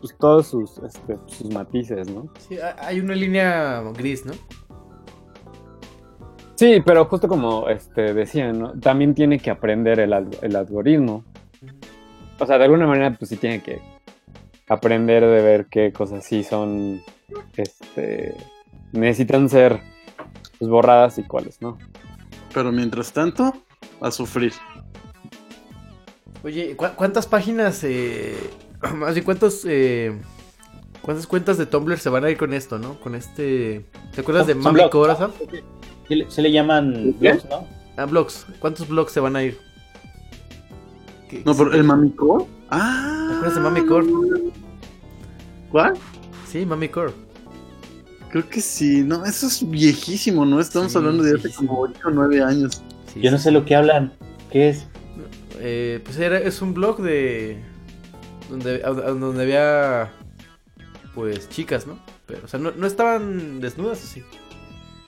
pues, todos sus, este, sus matices, ¿no? Sí, ha- hay una línea gris, ¿no? Sí, pero justo como este, decían, ¿no? también tiene que aprender el, el algoritmo. O sea, de alguna manera, pues sí tiene que aprender de ver qué cosas sí son, este, necesitan ser pues, borradas y cuáles no. Pero mientras tanto, a sufrir. Oye, ¿cu- ¿cuántas páginas, eh, más bien cuántos, eh, cuántas cuentas de Tumblr se van a ir con esto, no? Con este, ¿te acuerdas de Mami blogs, Cora, ¿no? Sam? Se le, llaman blogs, ¿no? Ah, blogs. ¿Cuántos blogs se van a ir? ¿Qué- No, pero el Mamicore. ¿Te Ah. acuerdas de Mami Core? ¿Cuál? Sí, Mami Core. Creo que sí. No, eso es viejísimo, ¿no? Estamos Sí, hablando de hace viejísimo. como 8 o 9 años. Sí, Yo no sé lo que hablan. ¿Qué es? Eh, pues era, es un blog de. Donde, a- a- donde había. Pues chicas, ¿no? Pero, o sea, no, no estaban desnudas así. Sí,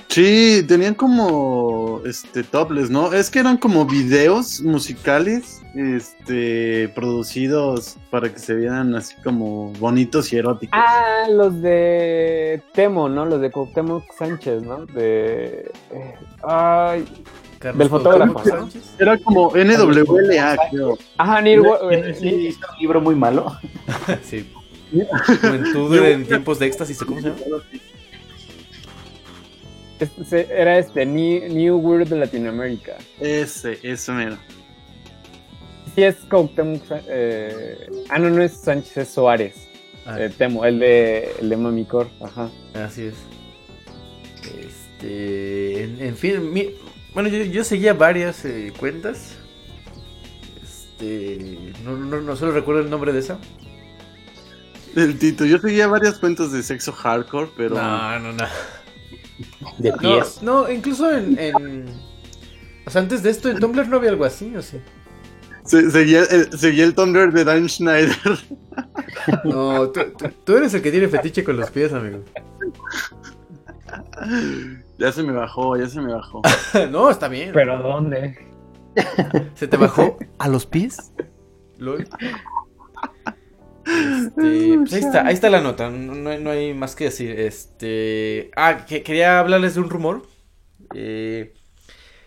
tenían como este topless, ¿no? Es que eran como videos musicales este producidos para que se vieran así como bonitos y eróticos. Ah, los de Temo, ¿no? Los de Cuauhtémoc Sánchez, ¿no? De... eh, Ay... Carlos Del fotógrafo. Era como NWLA, creo. Ajá, Neil... Wa- ¿Quién es- Neil- hizo un libro muy malo? Sí. Juventud en tiempos de éxtasis, ¿cómo se llama? Este- era este, New, New World de Latinoamérica. Ese, ese mero. Sí, es Cuauhtémoc... Eh, ah, no, no es Sánchez, es Suárez. Ah, Eh, Temo, el de, el de Mamicor, ajá. Así es. Este. En, en fin, mi- bueno, yo, yo seguía varias eh, cuentas. Este. No, no, no solo recuerdo el nombre de esa. El Tito, yo seguía varias cuentas de sexo hardcore, pero No, no, no. De No, pies. no, incluso en, en- O sea, antes de esto en Tumblr no había algo así, ¿o sí? se- seguía, el, seguía el Tumblr de Dan Schneider. No, tú, tú- tú eres el que tiene fetiche con los pies, amigo. ya se me bajó, ya se me bajó. no, está bien. ¿Pero dónde? ¿Se te bajó a los pies? Lol. Este, pues ahí está, ahí está la nota, no, no hay- no hay más que decir. Este, ah, que, quería hablarles de un rumor. eh,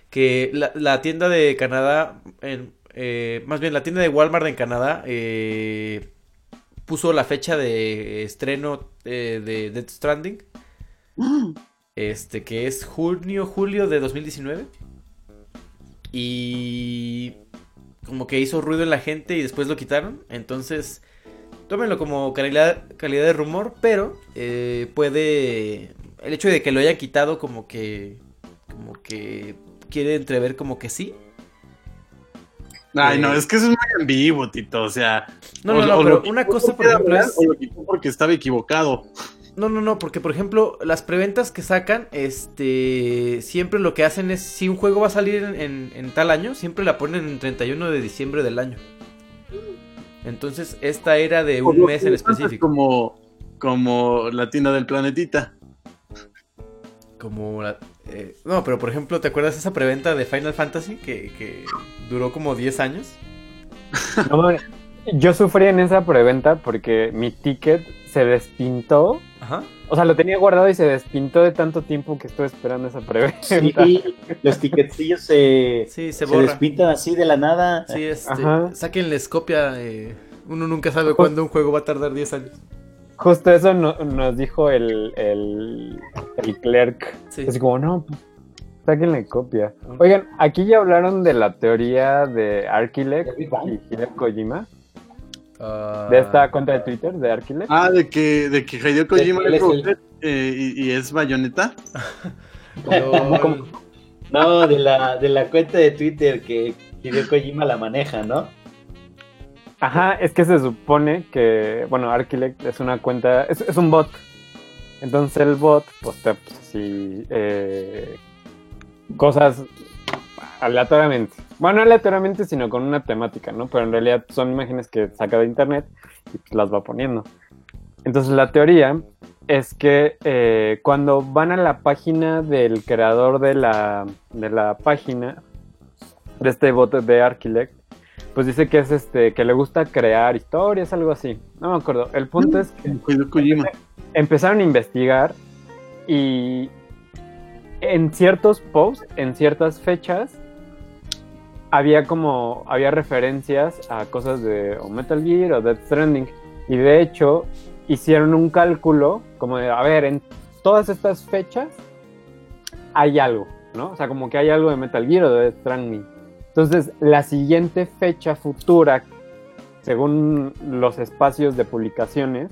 que la, la tienda de Canadá, en- eh, más bien la tienda de Walmart en Canadá, eh, puso la fecha de estreno de Death Stranding. Este, que es junio, julio de 2019. Y como que hizo ruido en la gente y después lo quitaron. Entonces, tómenlo como calidad, calidad de rumor, pero eh, puede... El hecho de que lo hayan quitado como que... Como que quiere entrever como que sí. Ay, no, Eh. es que eso es muy ambiguo, Tito. O sea, No, o- no, no, o pero una cosa, por ejemplo, es... O lo quitó porque estaba equivocado. No, no, no, porque por ejemplo, las preventas que sacan, este, siempre lo que hacen es, si un juego va a salir en, en- en tal año, siempre la ponen en 31 de diciembre del año. Entonces, esta era de un mes en específico. Como, como la tienda del planetita. Como la... eh, no, pero por ejemplo, ¿te acuerdas esa preventa de Final Fantasy que, que duró como 10 años? No yo sufrí en esa preventa porque mi ticket se despintó. Ajá. O sea, lo tenía guardado y se despintó de tanto tiempo que estuve esperando esa preventa. Sí, los tiquetcillos se, Sí, se se despintan así de la nada. Sí, este, Ajá. sáquenles copia. eh, uno nunca sabe cuándo un juego va a tardar 10 años. Justo eso no- nos dijo el, el, el clerk. Sí. Así como, no, sáquenle copia. Oigan, aquí ya hablaron de la teoría de Arquilec ¿De Big Bang? y Hideo Kojima. Ah, De esta cuenta de Twitter de Arquilec. Ah, de que, de que Hideo Kojima es el- eh, y, y es bayoneta. No, de la, de la cuenta de Twitter que Hideo Kojima la maneja, ¿no? Ajá, es que se supone que, bueno, Arquilect es una cuenta, es, es un bot. Entonces el bot, pues, te, pues, así, eh, cosas aleatoriamente. Bueno, no aleatoriamente, sino con una temática, ¿no? Pero en realidad son imágenes que saca de internet y pues, las va poniendo. Entonces la teoría es que eh, cuando van a la página del creador de la, de la página, de este bot de Arquilect, pues dice que es este, que le gusta crear historias, algo así. No me acuerdo. El punto es que empezaron a investigar y en ciertos posts, en ciertas fechas, había como, había referencias a cosas de Metal Gear o Death Stranding. Y de hecho, hicieron un cálculo como de, a ver, en todas estas fechas hay algo, ¿no? O sea, como que hay algo de Metal Gear o de Death Stranding. Entonces, la siguiente fecha futura, según los espacios de publicaciones,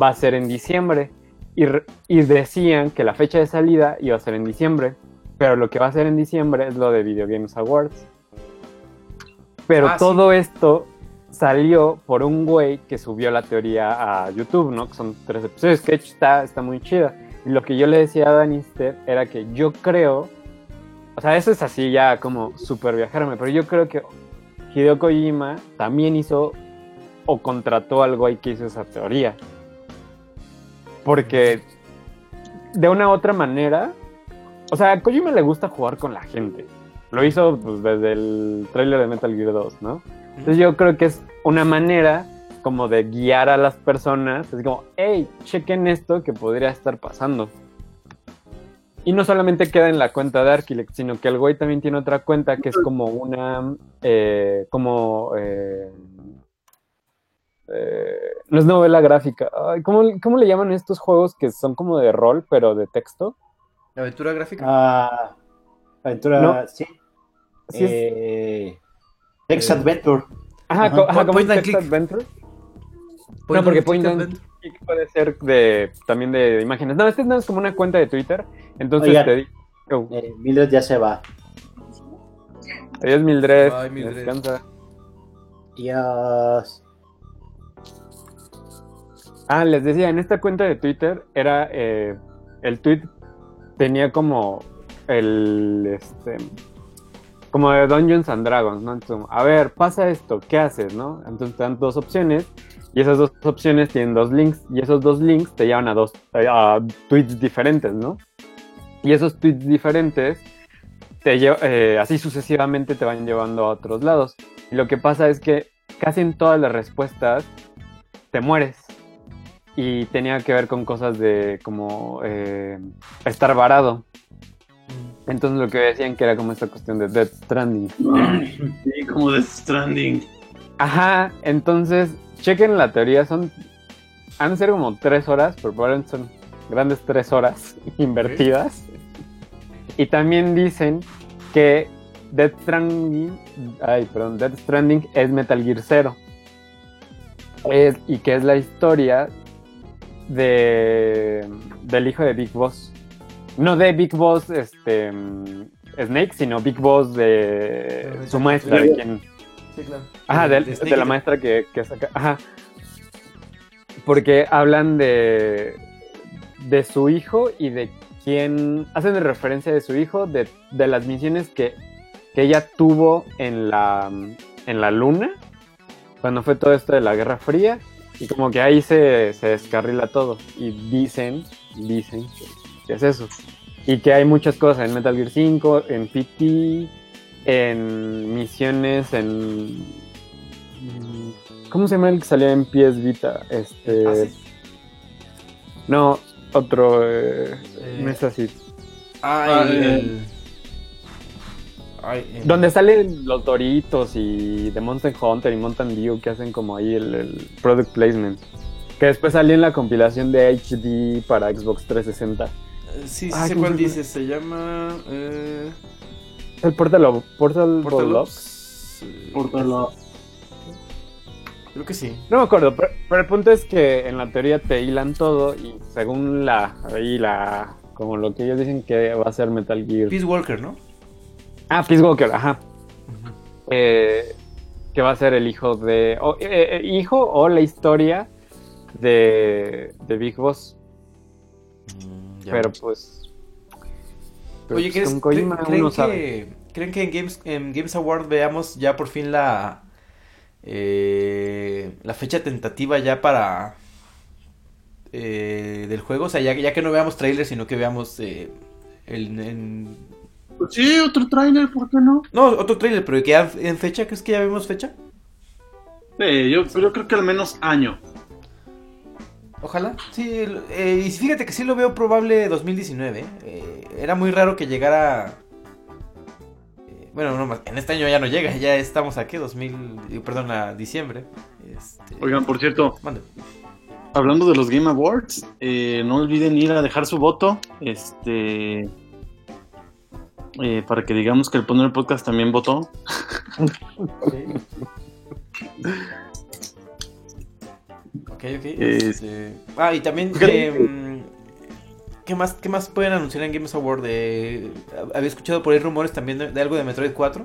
va a ser en diciembre. Y, y decían que la fecha de salida iba a ser en diciembre. Pero lo que va a ser en diciembre es lo de Video Games Awards. Pero Ah, sí. todo esto salió por un güey que subió la teoría a YouTube, ¿no? Que son tres episodios, que está, está muy chida. Y lo que yo le decía a Danister era que yo creo, o sea, eso es así ya como súper viajarme, pero yo creo que Hideo Kojima también hizo o contrató al güey que hizo esa teoría. Porque de una u otra manera, o sea, a Kojima le gusta jugar con la gente. Lo hizo pues, desde el tráiler de Metal Gear 2, ¿no? Entonces yo creo que es una manera como de guiar a las personas, así como, hey, chequen esto que podría estar pasando. Y no solamente queda en la cuenta de Arquilect, sino que el güey también tiene otra cuenta que es como una, eh, como, eh, eh, no es novela gráfica. Ay, ¿cómo, ¿Cómo le llaman estos juegos que son como de rol, pero de texto? ¿Aventura gráfica? Ah, aventura, No. sí. Sí es- Eh, Text Eh, Adventure. Ajá, ajá, ajá, como point un and text click. adventure. Point no, porque Point and adventure. click puede ser de, también de imágenes. No, este no es como una cuenta de Twitter. Entonces Oigan. te digo, oh, Eh, Mildred ya se va. adiós Mildred, Bye, Mildred. descansa. Dios. Ah, les decía, en esta cuenta de Twitter era eh, el tweet tenía como el este como de Dungeons and Dragons, ¿no? A ver, pasa esto, ¿qué haces, no? Entonces te dan dos opciones y esas dos opciones tienen dos links y esos dos links te llevan a dos tweets diferentes, ¿no? Y esos tweets diferentes te eh, así sucesivamente te van llevando a otros lados. Y lo que pasa es que casi en todas las respuestas te mueres. Y tenía que ver con cosas de como eh, estar varado. Entonces lo que decían que era como esta cuestión de Death Stranding. Sí, como de Stranding. Ajá, entonces chequen la teoría, son han de ser como tres horas, pero probablemente son grandes tres horas invertidas. Y también dicen que Death Stranding, ay, perdón, Death Stranding es Metal Gear Zero. Es- y que es la historia de del hijo de Big Boss. No de Big Boss, este Snake, sino Big Boss de su maestra, de quien Sí, claro. Ajá, de, De de Snake la maestra que, que saca. Ajá. Porque hablan de, de su hijo y de quién. Hacen de referencia de su hijo, de, de las misiones que, que ella tuvo en la, en la luna, cuando fue todo esto de la Guerra Fría, Y como que ahí se, se descarrila todo. Y dicen, dicen que es eso. Y que hay muchas cosas en Metal Gear 5, en PT, en misiones, en... ¿Cómo se llama el que salía en PS Vita? Este... Ah, sí. No, otro... Eh, Eh, no es así. Ah, el. el- el- Ay, Donde salen los Doritos y de Mountain Hunter y Mountain Dew que hacen como ahí el, el product placement. Que después salió en la compilación de HD para Xbox 360. Sí, sí Ah, sé ¿cómo cuál dice. Se llama. Eh, El Portal, Portal, Portal Lock. Ops. Eh, Portal Creo que sí. No me acuerdo, pero, pero el punto es que en la teoría te hilan todo y según la, ahí la, como lo que ellos dicen que va a ser Metal Gear. Peace Walker, ¿no? Ah, Peace Walker, ajá. Eh, que va a ser el hijo de, o, eh, eh, hijo o la historia de, de Big Boss. Mm, ya. Pero pues. pero, Oye, pues, ¿crees- con Kojima cre- ¿creen, uno sabe. que, ¿creen que en Games, en Games Award veamos ya por fin la eh, la fecha tentativa ya para eh, del juego? O sea, ya, ya que no veamos trailers, sino que veamos eh, el, en- Sí, otro tráiler, ¿por qué no? No, otro trailer, pero que ya en fecha, ¿crees que ya vemos fecha? Sí, yo, yo creo que al menos año. Ojalá. Sí, eh, y fíjate que sí lo veo probable 2019. ¿eh? Eh, era muy raro que llegara... eh, bueno, no, más- en este año ya no llega, ya estamos aquí, 2000, eh, perdón, a diciembre. Este, Oigan, por cierto, mande. hablando de los Game Awards, eh, no olviden ir a dejar su voto. Este. eh, para que digamos que el Poner Podcast también votó. Ok, ok. Eh, este, Ah, y también... Eh, ¿Qué más, ¿Qué más pueden anunciar en Games Award? De, había escuchado por ahí rumores también de, de algo de Metroid 4.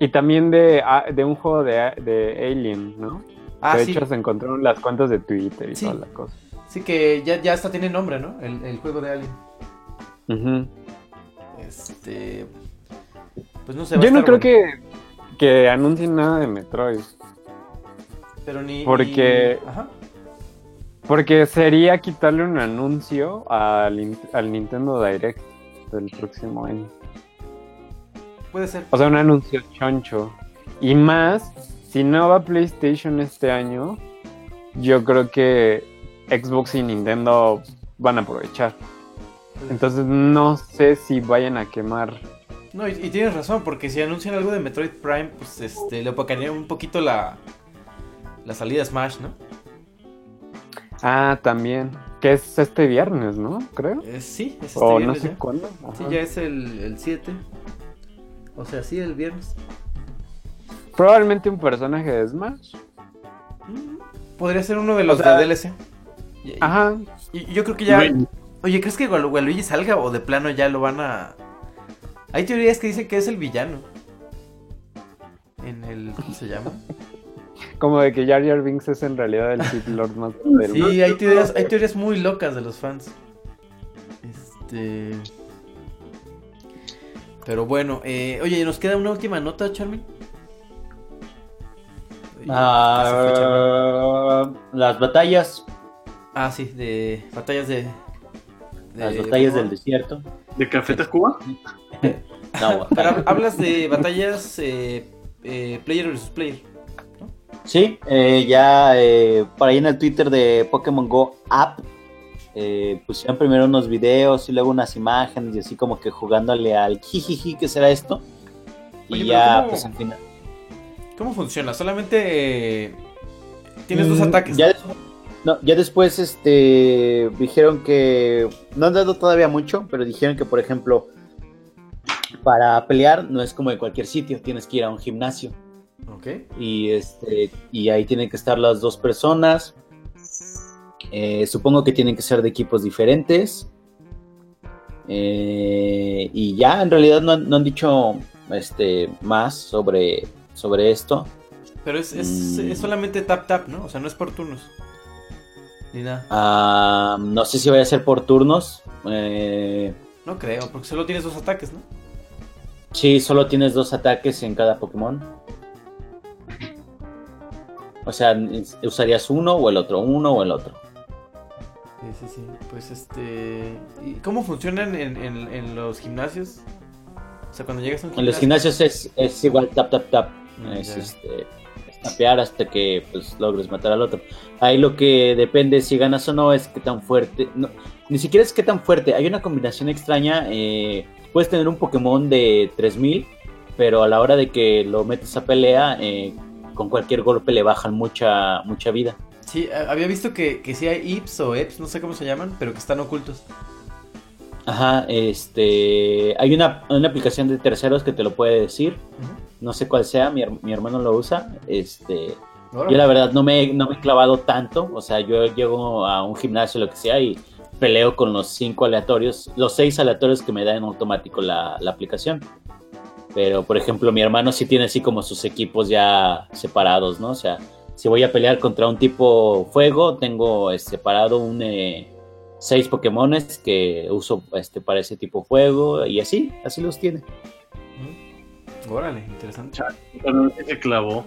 Y también de, ah, de un juego de, de Alien, ¿no? Ah, de sí. hecho se encontraron las cuentas de Twitter y Sí. toda la cosa. Sí, que ya, ya hasta tiene nombre, ¿no? El, el juego de Alien. Ujú. Este. Pues no sé. Yo no creo bueno. que, que anuncien nada de Metroid. Pero ni. porque- ni- Ajá. Porque sería quitarle un anuncio al, al Nintendo Direct del próximo año. Puede ser. O sea, un anuncio choncho. Y más, si no va PlayStation este año, yo creo que Xbox y Nintendo van a aprovechar. Entonces no sé si vayan a quemar. No, y, y tienes razón, porque si anuncian algo de Metroid Prime, pues este, le opacaría un poquito la. La salida de Smash, ¿no? Ah, también. Que es este viernes, ¿no? Creo. Eh, sí, es este o no viernes sé ya. cuándo. Sí, ya es el, el 7. O sea, sí, el viernes. Probablemente un personaje de Smash. Podría ser uno de los O sea- de DLC. Ajá. Y yo creo que ya. Bueno. Oye, ¿crees que Walu- Waluigi salga o de plano ya lo van a.? Hay teorías que dicen que es el villano. En el. ¿Cómo se llama? Como de que Jar Jar Binks es en realidad el Sith Lord más del Sí, hay teorías, hay teorías muy locas de los fans. Este. Pero bueno, eh, oye, nos queda una última nota, Charmin. Ah, las batallas, Ah, sí, de batallas de. de las batallas del desierto. ¿De Café Tacuba? No, Pero hab- hablas de batallas eh, eh, player versus player. Sí, eh, ya eh, por ahí en el Twitter de Pokémon Go App eh, pusieron primero unos videos y luego unas imágenes y así como que jugándole al jijiji, ¿qué será esto? Y Oye, ya, ¿cómo? pues al final. ¿Cómo funciona? Solamente tienes dos Mm, ataques. Ya, no, ya después este, dijeron que no han dado todavía mucho, pero dijeron que, por ejemplo, para pelear no es como en cualquier sitio, tienes que ir a un gimnasio. Ok. y este y ahí tienen que estar las dos personas Eh, supongo que tienen que ser de equipos diferentes Eh, y ya en realidad no, han- no han dicho este más sobre sobre esto Pero es, es, Mm. es solamente tap tap, ¿no? O sea, no es por turnos. Ni nada. Ah, no sé si vaya a ser por turnos Eh, No creo, porque solo tienes dos ataques, ¿no? sí solo tienes dos ataques en cada Pokémon O sea, usarías uno o el otro, uno o el otro. Sí, sí, sí. Pues este. ¿Y cómo funcionan en, en, en los gimnasios? O sea, cuando llegas a un En los gimnasio. gimnasios es, es igual tap tap tap. Mm, es este es tapear hasta que pues logres matar al otro. Ahí lo que depende si ganas o no es qué tan fuerte. no, ni siquiera es qué tan fuerte. Hay una combinación extraña. eh, puedes tener un Pokémon de 3000, pero a la hora de que lo metes a pelea, eh, con cualquier golpe le bajan mucha, mucha vida. Sí, a- había visto que, que sí hay IPs o EPs, no sé cómo se llaman, pero que están ocultos. Ajá, este. Hay una, una aplicación de terceros que te lo puede decir. No sé cuál sea, mi, mi hermano lo usa. Este. Órale. Yo la verdad no me, no me he clavado tanto, o sea, yo llego a un gimnasio, lo que sea, y peleo con los cinco aleatorios, los seis aleatorios que me da en automático la, la aplicación. Pero, por ejemplo, mi hermano sí tiene así como sus equipos ya separados, ¿no? O sea, si voy a pelear contra un tipo fuego, tengo separado un eh, seis Pokémones que uso este, para ese tipo fuego, y así, así los tiene. Órale, interesante. No se clavó.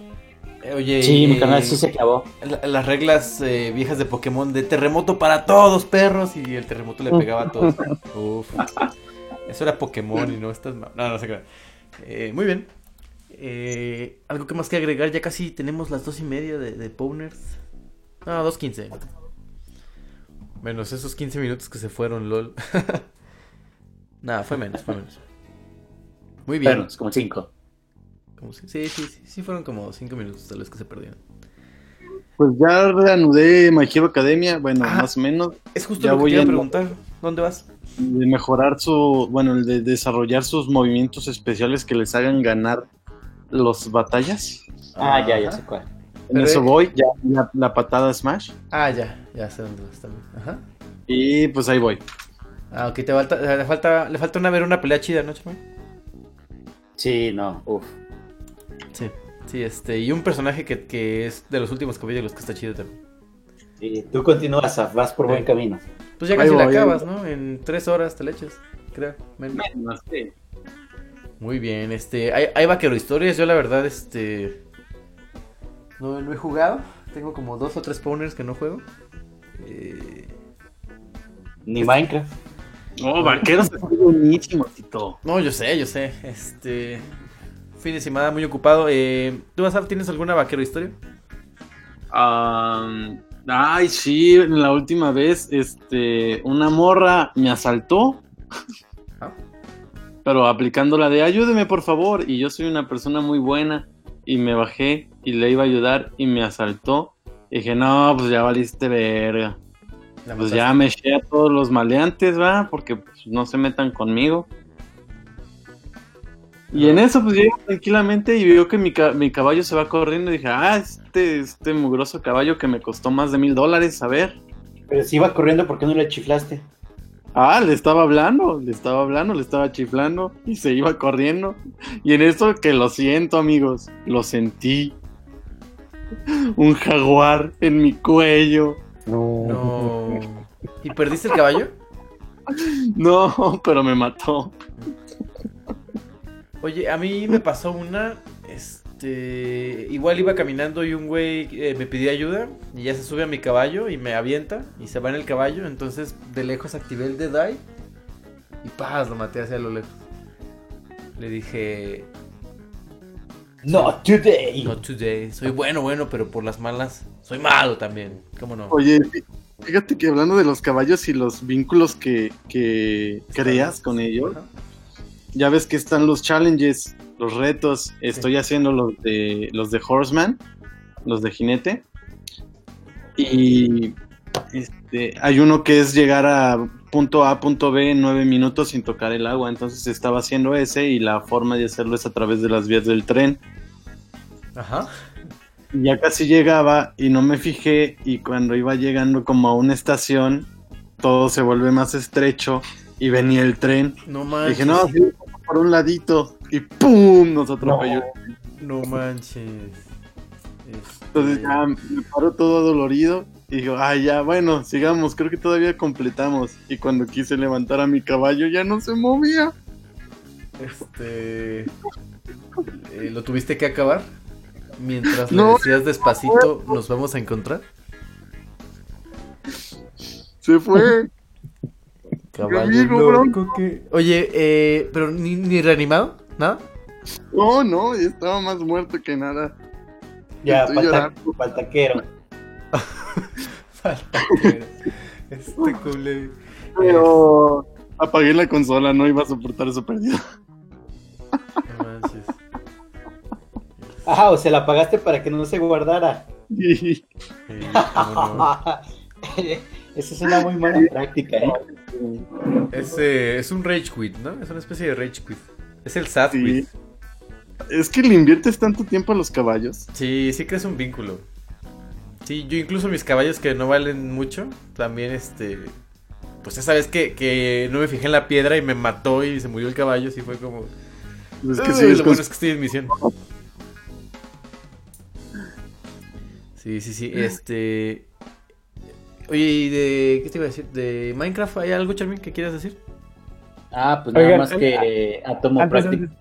Eh, Oye, Sí, mi canal sí se la- las reglas eh, viejas de Pokémon de terremoto para todos, perros, y el terremoto le pegaba a todos. Uf. Eso era Pokémon y no estás ma- No, no se crean. Eh, muy bien. Eh, algo que más que agregar, ya casi tenemos las dos y media de, de Powners. Dos quince. Menos esos 15 minutos que se fueron, lol. Nada, fue menos, fue menos. Muy bien. Bueno, es como cinco. Como si- sí, sí, sí, sí, fueron como 5 minutos tal vez que se perdieron. Pues ya reanudé My Hero Academia, bueno, Ah. más o menos, Es justo Ya lo que voy te iba a preguntar. ¿Dónde vas? De mejorar su, bueno, el de desarrollar sus movimientos especiales que les hagan ganar los batallas. Ah, ya, ya sé cuál. En Pero- eso voy, ya la, la patada Smash. Ah, ya, ya sé dónde vas también. Ajá. Y pues ahí voy. Ah, ok, te falta, le falta, le falta una ver una pelea chida, ¿no, chaval? Sí, no, uff. Sí. Sí, este, y un personaje que, que es de los últimos capítulos que está chido también. Sí, tú continúas, vas por buen camino. Pues ya casi la voy, acabas, ¿no? En tres horas te la echas, creo. menos. Muy bien, este, hay, hay vaquero historias, yo la verdad, este, no, no he jugado, tengo como dos o tres pawners que no juego. Eh, Ni Minecraft. Oh, vaqueros es buenísimo, Tito. no, yo sé, yo sé, este, fin de semana muy ocupado. Eh, ¿Tú, Asaf, tienes alguna vaquero historia? Am, ay, sí, la última vez, este, una morra me asaltó. Ah. Pero aplicando la de ayúdeme por favor. Y yo soy una persona muy buena. Y me bajé y le iba a ayudar y me asaltó. Y dije, no, pues ya valiste verga. La Pues mataste. ya me eché a todos los maleantes, va, porque pues, no se metan conmigo. Y en eso, pues llegué tranquilamente y veo que mi, ca- mi caballo se va corriendo. Y dije, ah, este, este mugroso caballo que me costó más de mil dólares, a ver. Pero si iba corriendo, ¿por qué no le chiflaste? Ah, le estaba hablando, le estaba hablando, le estaba chiflando y se iba corriendo. Y en eso que lo siento, amigos, lo sentí. Un jaguar en mi cuello. No. ¿Y perdiste el caballo? No, pero me mató. Oye, a mí me pasó una, este, igual iba caminando y un güey eh, me pidió ayuda y ya se sube a mi caballo y me avienta y se va en el caballo, entonces de lejos activé el de die y paz, lo maté hacia lo lejos. Le dije, Not today. not today, soy bueno, bueno, pero por las malas, soy malo también, ¿cómo no? Oye, fí- fíjate que hablando de los caballos y los vínculos que, que creas con ellos, Ajá. Ya ves que están los challenges, los retos. Estoy haciendo los de los de Horseman, los de jinete. Y este, hay uno que es llegar a punto A, punto B en nueve minutos sin tocar el agua. Entonces estaba haciendo ese y la forma de hacerlo es a través de las vías del tren. Ajá. Ya casi llegaba y no me fijé y cuando iba llegando como a una estación, todo se vuelve más estrecho y venía el tren. No manches. dije, no, sí, por un ladito y ¡pum! Nos atropelló. No manches. Entonces Este, ya me paro todo dolorido y digo, ay, ya, bueno, sigamos, creo que todavía completamos. Y cuando quise levantar a mi caballo ya no se movía. Este. eh, ¿Lo tuviste que acabar? Mientras le No. decías despacito, ¿nos vamos a encontrar? Se fue. Caballo loco que... Oye, eh, pero ni, ni reanimado, ¿nada? No, no, estaba más muerto que nada. Ya, falta, faltaquero. Falta Este cule. Pero apagué la consola, no iba a soportar eso perdido. No manches. Ajá, o se la pagaste para que no se guardara. Cómo no. Esa es una muy mala práctica, ¿eh? Es, eh, es un rage quit, ¿no? Es una especie de rage quit. Es el sad Sí. quit. Es que le inviertes tanto tiempo a los caballos. Sí, sí crees un vínculo. Sí, yo incluso mis caballos que no valen mucho, también este... Pues esa vez que, que no me fijé en la piedra y me mató y se murió el caballo, sí fue como... Es que "Uy, sigues lo con- bueno es que estoy en misión. Sí, sí, sí, este... Oye, ¿y de... ¿Qué te iba a decir? ¿De Minecraft hay algo, Charmin, que quieras decir? Ah, pues nada más que Atomo Antes, Practic. antes,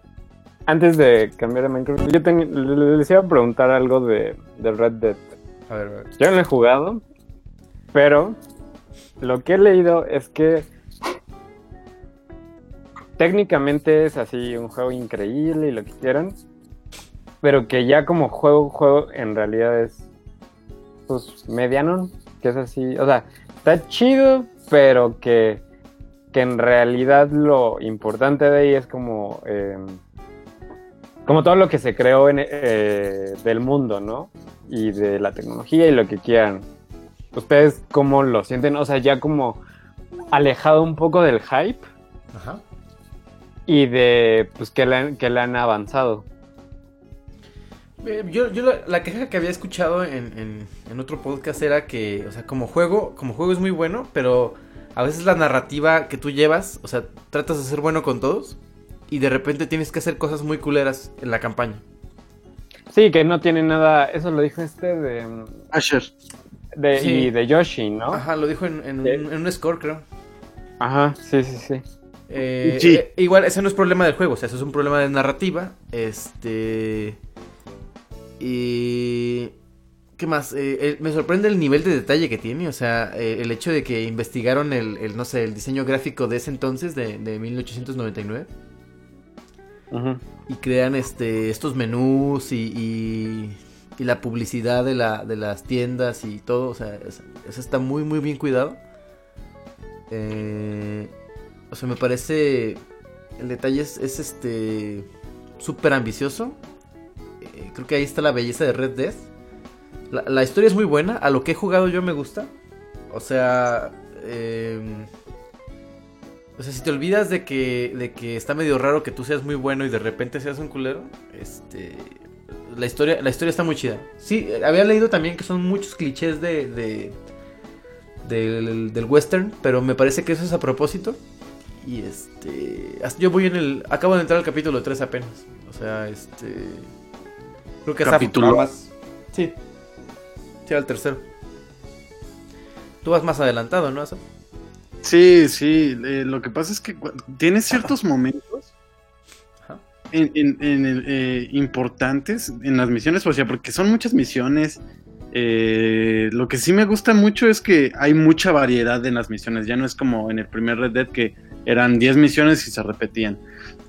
antes de cambiar a Minecraft, yo ten- le- les iba a preguntar algo de, de Red Dead. A ver, a ver. Yo no lo he jugado, pero lo que he leído es que técnicamente es así un juego increíble y lo que quieran, pero que ya como juego, juego en realidad es pues mediano, que es así, o sea, está chido, pero que, que en realidad lo importante de ahí es como eh, como todo lo que se creó en, eh, del mundo, ¿no? Y de la tecnología y lo que quieran. ¿Ustedes cómo lo sienten? O sea, ya como alejado un poco del hype Ajá. y de pues que le han, que le han avanzado. Eh, Yo, yo la, la queja que había escuchado en, en- en otro podcast era que, o sea, como juego, como juego es muy bueno, pero a veces la narrativa que tú llevas, o sea, tratas de ser bueno con todos y de repente tienes que hacer cosas muy culeras en la campaña. Sí, que no tiene nada, eso lo dijo este de, Asher. de Sí. y de Yoshi, ¿no? Ajá, lo dijo en, en un, en un score, creo. Ajá, sí, sí, sí. Eh, Sí. eh, igual, ese no es problema del juego, o sea, eso es un problema de narrativa. Este. Y. ¿Qué más? Eh, eh, me sorprende el nivel de detalle que tiene, o sea, eh, el hecho de que investigaron el, el, no sé, el diseño gráfico de ese entonces, de, de 1899, Ujú. y crean este, estos menús y, y, y la publicidad de, la, de las tiendas y todo, o sea, es- eso está muy, muy bien cuidado. Eh, o sea, me parece. El detalle es, es este. súper ambicioso. Eh, creo que ahí está la belleza de Red Dead. La, la historia es muy buena. A lo que he jugado yo me gusta. O sea. eh, o sea, si te olvidas de que, de que está medio raro que tú seas muy bueno y de repente seas un culero, este, la historia, la historia está muy chida. Sí, eh, había leído también que son muchos clichés de, de- del, del western, pero me parece que eso es a propósito. Y este, yo voy en el, acabo de entrar al capítulo 3 apenas. O sea, este, creo que Capítulo. más. Sí, sí, al tercero. Tú vas más adelantado, ¿no? Asa? Sí, sí. eh, lo que pasa es que cu- tiene ciertos momentos Ajá. en, en- en el, eh, importantes en las misiones, o sea, porque son muchas misiones. eh, lo que sí me gusta mucho es que hay mucha variedad en las misiones. Ya no es como en el primer Red Dead que eran 10 misiones y se repetían,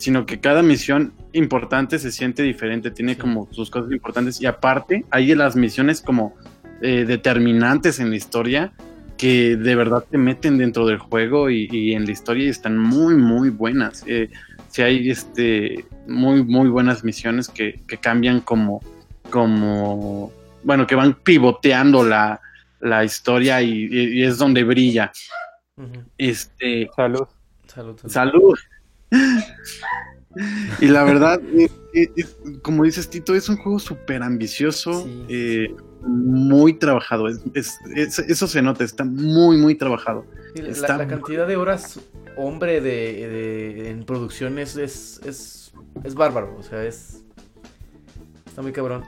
sino que cada misión importante se siente diferente, tiene Sí. como sus cosas importantes y aparte hay las misiones como eh, determinantes en la historia que de verdad te meten dentro del juego y, y en la historia y están muy muy buenas. Eh, si hay este muy muy buenas misiones que, que cambian como como bueno que van pivoteando la, la historia y, y- y es donde brilla. Este Salud, salud. Salud. Y la verdad, es- es- es- como dices Tito, es un juego súper ambicioso, Sí. eh, muy trabajado. Es- es- es- eso se nota, está muy, muy trabajado. Sí, la, Está la muy- cantidad de horas hombre de, de- en producción es, bárbaro, o sea, es... Está muy cabrón.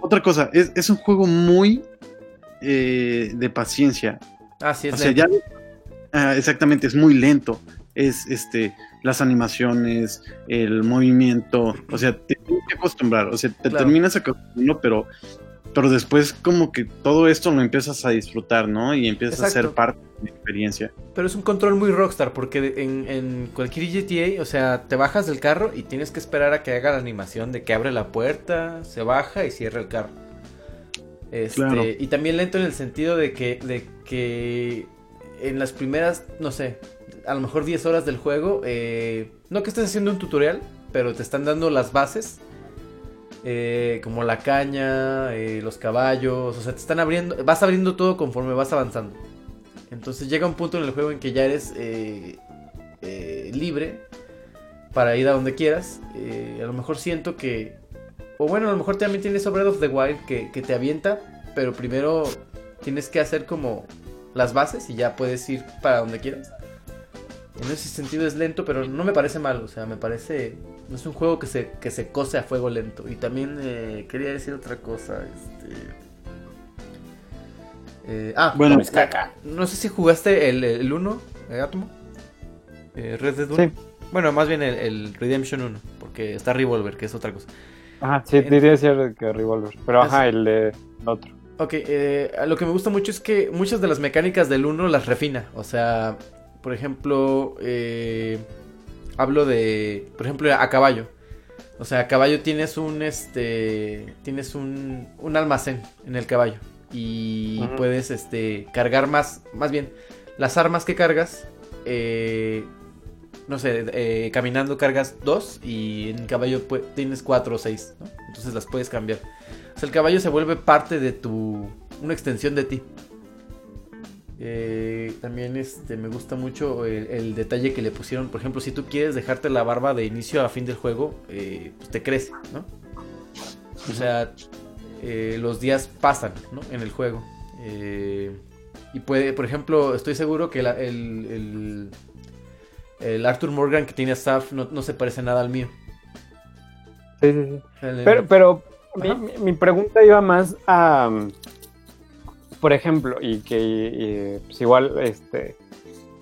Otra cosa, es, un juego muy eh, de paciencia. Ah, sí, es O sea, lento. ya ah, exactamente, es muy lento. Es este las animaciones, el movimiento, o sea, te tienes que acostumbrar, o sea, te Claro. terminas acostumbrando, pero, pero después como que todo esto lo empiezas a disfrutar, ¿no? Y empiezas a ser parte de la experiencia. Pero es un control muy rockstar porque en, en cualquier GTA, o sea, te bajas del carro y tienes que esperar a que haga la animación de que abre la puerta, se baja y cierra el carro. Este, Claro. Y también lento en el sentido de que, de que en las primeras, no sé, a lo mejor 10 horas del juego, eh, no que estés haciendo un tutorial, pero te están dando las bases. eh, como la caña, eh, los caballos, o sea, te están abriendo, vas abriendo todo conforme vas avanzando. Entonces llega un punto en el juego en que ya eres eh, eh, libre para ir a donde quieras. A lo mejor siento que... O bueno, a lo mejor también tienes Breath of the Wild que te avienta, pero primero tienes que hacer como las bases y ya puedes ir para donde quieras. En ese sentido es lento, pero no me parece mal. O sea, me parece... No es un juego que se, que se cose a fuego lento. Y también eh, quería decir otra cosa. Este... Eh, ah, Bueno, Comes caca. no sé si jugaste el, el 1, eh, Atomo. Eh, Red Dead 1. Sí. Bueno, más bien el, el Redemption 1, porque está Revolver, que es otra cosa. Ajá, sí, diría decir que Revolver. Pero ajá, el de otro. Ok, eh, lo que me gusta mucho es que muchas de las mecánicas del 1 las refina. O sea, por ejemplo, eh, hablo de, por ejemplo, a caballo. O sea, a caballo tienes un, este, tienes un, un almacén en el caballo. Y puedes, este, cargar más, más bien, las armas que cargas, eh, no sé, eh, caminando cargas dos y en caballo tienes cuatro o seis, ¿no? Entonces las puedes cambiar. O sea, el caballo se vuelve parte de tu, una extensión de ti. Eh, también este, me gusta mucho el, el detalle que le pusieron. Por ejemplo, si tú quieres dejarte la barba de inicio a fin del juego, eh, pues te crece, ¿no? O sea, eh, los días pasan, ¿no? En el juego. Eh, y puede, por ejemplo, estoy seguro que la- el, el, el Arthur Morgan que tiene a Staff no, no se parece nada al mío. Sí, sí, sí. Pero, pero mi, Ajá. mi- mi pregunta iba más a, um, por ejemplo, y que y, pues igual, este,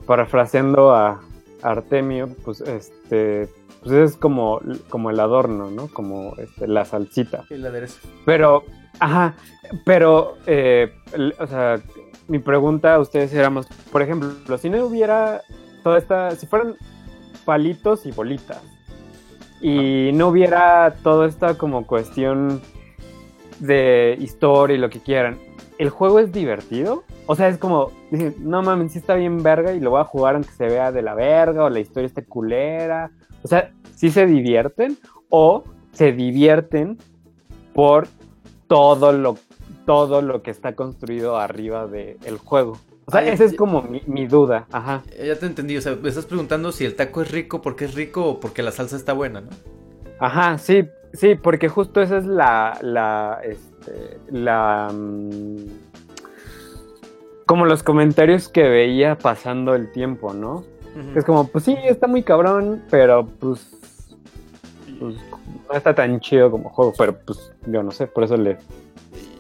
parafraseando a Artemio, pues este, pues es como, como el adorno, ¿no? Como este, la salsita. el aderezo. Pero, ajá, pero, eh, el- o sea, mi pregunta a ustedes era más, por ejemplo, si no hubiera toda esta, si fueran palitos y bolitas, y no hubiera toda esta como cuestión de historia y lo que quieran, ¿el juego es divertido? O sea, es como, no mames, sí está bien verga y lo voy a jugar aunque se vea de la verga o la historia esté culera. O sea, ¿sí se divierten o se divierten por todo lo, todo lo que está construido arriba del juego? O sea, esa es como mi, mi duda, ajá. Eh, Ya te entendí, o sea, me estás preguntando si el taco es rico porque es rico o porque la salsa está buena, ¿no? Ajá, sí, sí, porque justo esa es la, la, este, la, mm, como los comentarios que veía pasando el tiempo, ¿no? Es como, pues sí, está muy cabrón, pero pues, pues no está tan chido como juego, pero pues yo no sé, por eso le...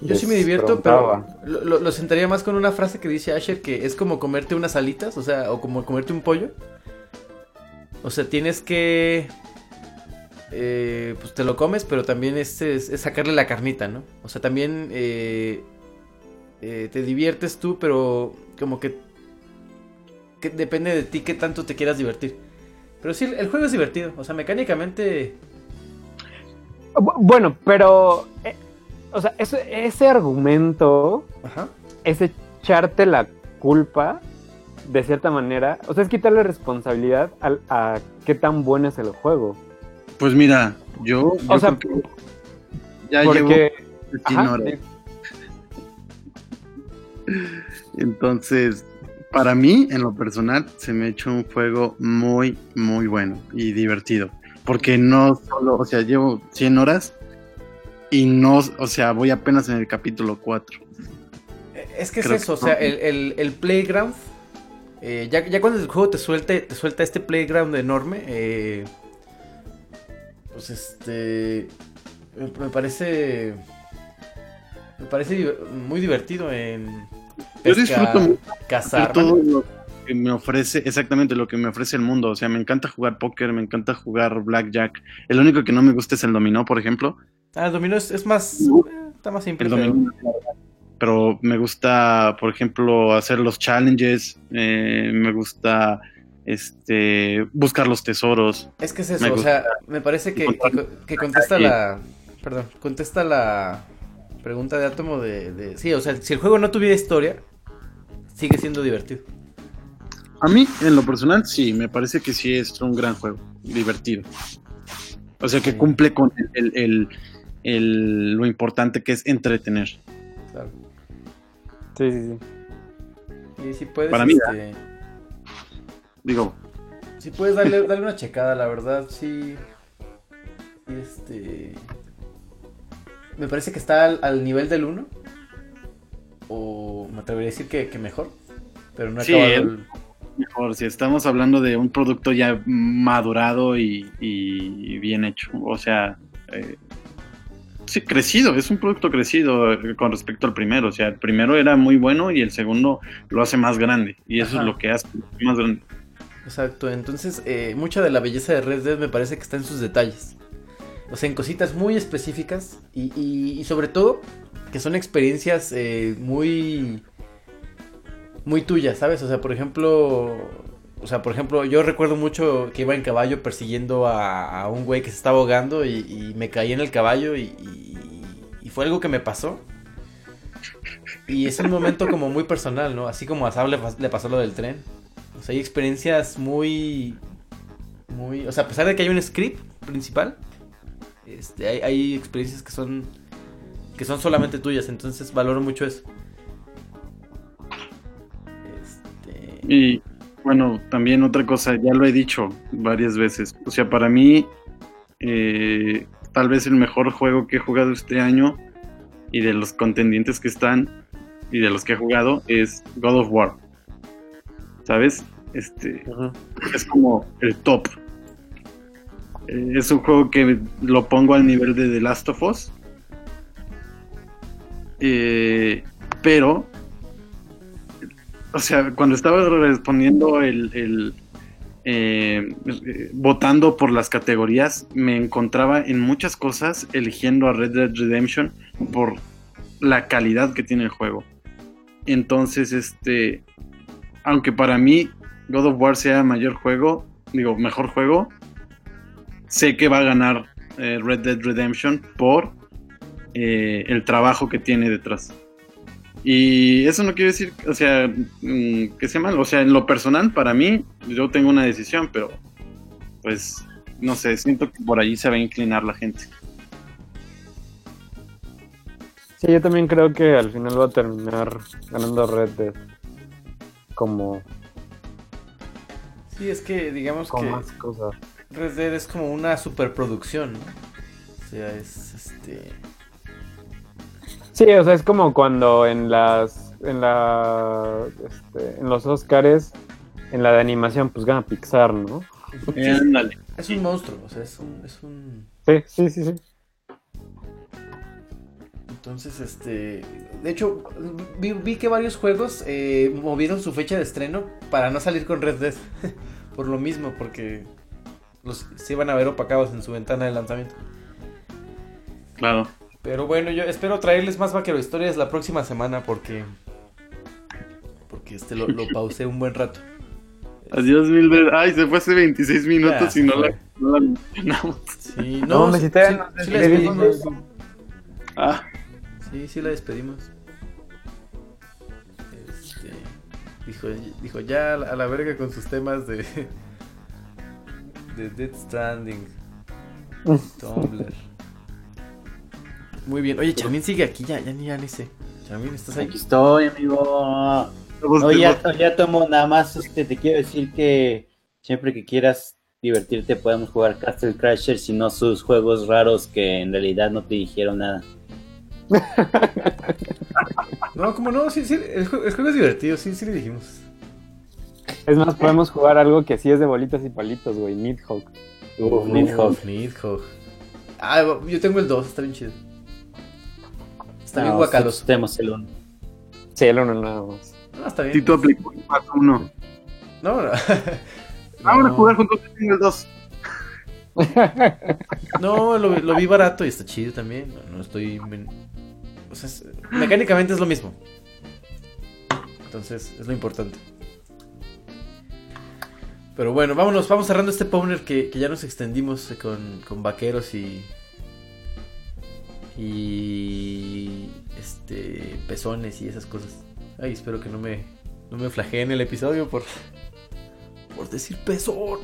Yo sí me divierto, pero preguntaba. lo- lo sentaría más con una frase que dice Asher que es como comerte unas alitas, o sea, o como comerte un pollo. O sea, tienes que... eh, pues te lo comes, pero también es, es- es sacarle la carnita, ¿no? O sea, también eh, eh, te diviertes tú, pero como que, que depende de ti qué tanto te quieras divertir. Pero sí, el juego es divertido, o sea, mecánicamente... Bu- Bueno, pero, eh, o sea, ese, ese argumento Ajá. es echarte la culpa de cierta manera, o sea, es quitarle responsabilidad a, qué tan bueno es el juego. Pues mira, yo, yo O sea, creo que ya llevo Porque... 15 Ajá, horas. sí. Entonces, para mí, en lo personal, se me ha hecho un juego muy, muy bueno y divertido. Porque no solo, o sea, llevo 100 horas y no, o sea, voy apenas en el capítulo 4. Es que es eso, o sea, el- el playground. eh, ya, ya cuando el juego te suelte, te suelta este playground enorme. eh, pues este. Me, parece. Me parece muy divertido en. Yo disfruto mucho cazar. Todos ¿vale? los, que me ofrece, exactamente lo que me ofrece el mundo. O sea, me encanta jugar póker, me encanta jugar blackjack. El único que no me gusta es el dominó, por ejemplo. Ah, el dominó es, es más. Eh, está más simple. El dominó, pero me gusta, por ejemplo, hacer los challenges. eh, me gusta este buscar los tesoros. Es que es eso, o sea, me parece que, que, co- que contesta la. Perdón, contesta la pregunta de Átomo de, de- Sí, o sea, si el juego no tuviera historia, sigue siendo divertido. A mí, en lo personal, sí, me parece que sí es un gran juego, divertido. O sea, que Sí. cumple con el, el- el- lo importante que es entretener. Claro. Sí, sí, sí. Y si puedes. Para mí, este, Digo, Si puedes darle, darle una checada, la verdad, sí. Este. Me parece que está al, al nivel del 1. O me atrevería a decir que, que mejor. Pero no he Sí, acabado el- el- mejor, si estamos hablando de un producto ya madurado y, y bien hecho. O sea, eh, sí, crecido, es un producto crecido con respecto al primero. O sea, el primero era muy bueno y el segundo lo hace más grande. Y eso Ajá. es lo que hace más grande. Exacto, entonces eh, mucha de la belleza de Red Dead me parece que está en sus detalles. O sea, en cositas muy específicas y, y- y sobre todo que son experiencias eh, muy muy tuyas, ¿sabes? O sea, por ejemplo, o sea, por ejemplo, yo recuerdo mucho que iba en caballo persiguiendo a, un güey que se estaba ahogando y, me caí en el caballo y, fue algo que me pasó. Y es un momento como muy personal, ¿no? Así como a Sab le, le pasó lo del tren. O sea, hay experiencias muy. Muy. O sea, a pesar de que hay un script principal, este, hay, experiencias que son. que son solamente tuyas. Entonces valoro mucho eso. Este. Y bueno, también otra cosa, ya lo he dicho varias veces. O sea, para mí, eh, tal vez el mejor juego que he jugado este año y de los contendientes que están y de los que he jugado es God of War. ¿Sabes? Este es como el top. Eh, es un juego que lo pongo al nivel de The Last of Us. Eh, pero o sea, cuando estaba respondiendo el, el, eh, eh, votando por las categorías, me encontraba en muchas cosas eligiendo a Red Dead Redemption por la calidad que tiene el juego. Entonces, este, aunque para mí God of War sea mayor juego, digo, mejor juego, sé que va a ganar eh, Red Dead Redemption por eh, el trabajo que tiene detrás. Y eso no quiere decir, o sea, mm, que sea malo. O sea, en lo personal, para mí, yo tengo una decisión, pero pues, no sé, siento que por allí se va a inclinar la gente. Sí, yo también creo que al final va a terminar ganando Red Dead. Como Sí, es que digamos con que más cosas. Red Dead es como una superproducción, ¿no? O sea, es este. Sí, o sea, es como cuando en las en la este, en los Oscars en la de animación pues gana Pixar, ¿no? Es un monstruo, o sea, es un. Es un... Sí, sí, sí, sí. Entonces, este. De hecho, vi, vi que varios juegos eh, movieron su fecha de estreno para no salir con Red Dead. Por lo mismo, porque los, se iban a ver opacados en su ventana de lanzamiento. Claro. Pero bueno, yo espero traerles más vaquero historias la próxima semana porque. Porque este lo, lo pausé un buen rato. Adiós, Milber. Ay, se fue hace 26 minutos Ya, y no la, no la mencionamos. Sí, No, no, me. Ah, Sí, sí la despedimos. Este, dijo, dijo ya a la, verga con sus temas de de Dead Stranding. Tumblr. Muy bien. Oye, Charmin sigue aquí ya, ya ni ya ni sé. Charmin, ¿estás ahí? Aquí estoy, amigo. No, ya, ya tomo nada más, este, te quiero decir que siempre que quieras divertirte podemos jugar Castle Crashers y no sus juegos raros que en realidad no te dijeron nada. No, como no, sí, sí, el, jue- el juego es divertido, sí, sí le dijimos. Es más, podemos jugar algo que sí es de bolitas y palitos, güey, Nidhogg. Uf, Nidhogg. Nidhogg. Ah, yo tengo el 2, está bien chido. Está bien No, guacaloso. nosotros tenemos el uno. Sí, el uno nada más. Ah, está bien. Tito aplicó el paso uno. No, no. Ahora No. jugar juntos tengo el 2. No, lo, lo vi barato y está chido también. No, no estoy. Mecánicamente es lo mismo. Entonces, es lo importante. Pero bueno, vámonos, vamos cerrando este Powner que, que ya nos extendimos con, con vaqueros y. Y. Este. Pezones y esas cosas. Ay, espero que no me. No me flageen el episodio por. Por decir pezón.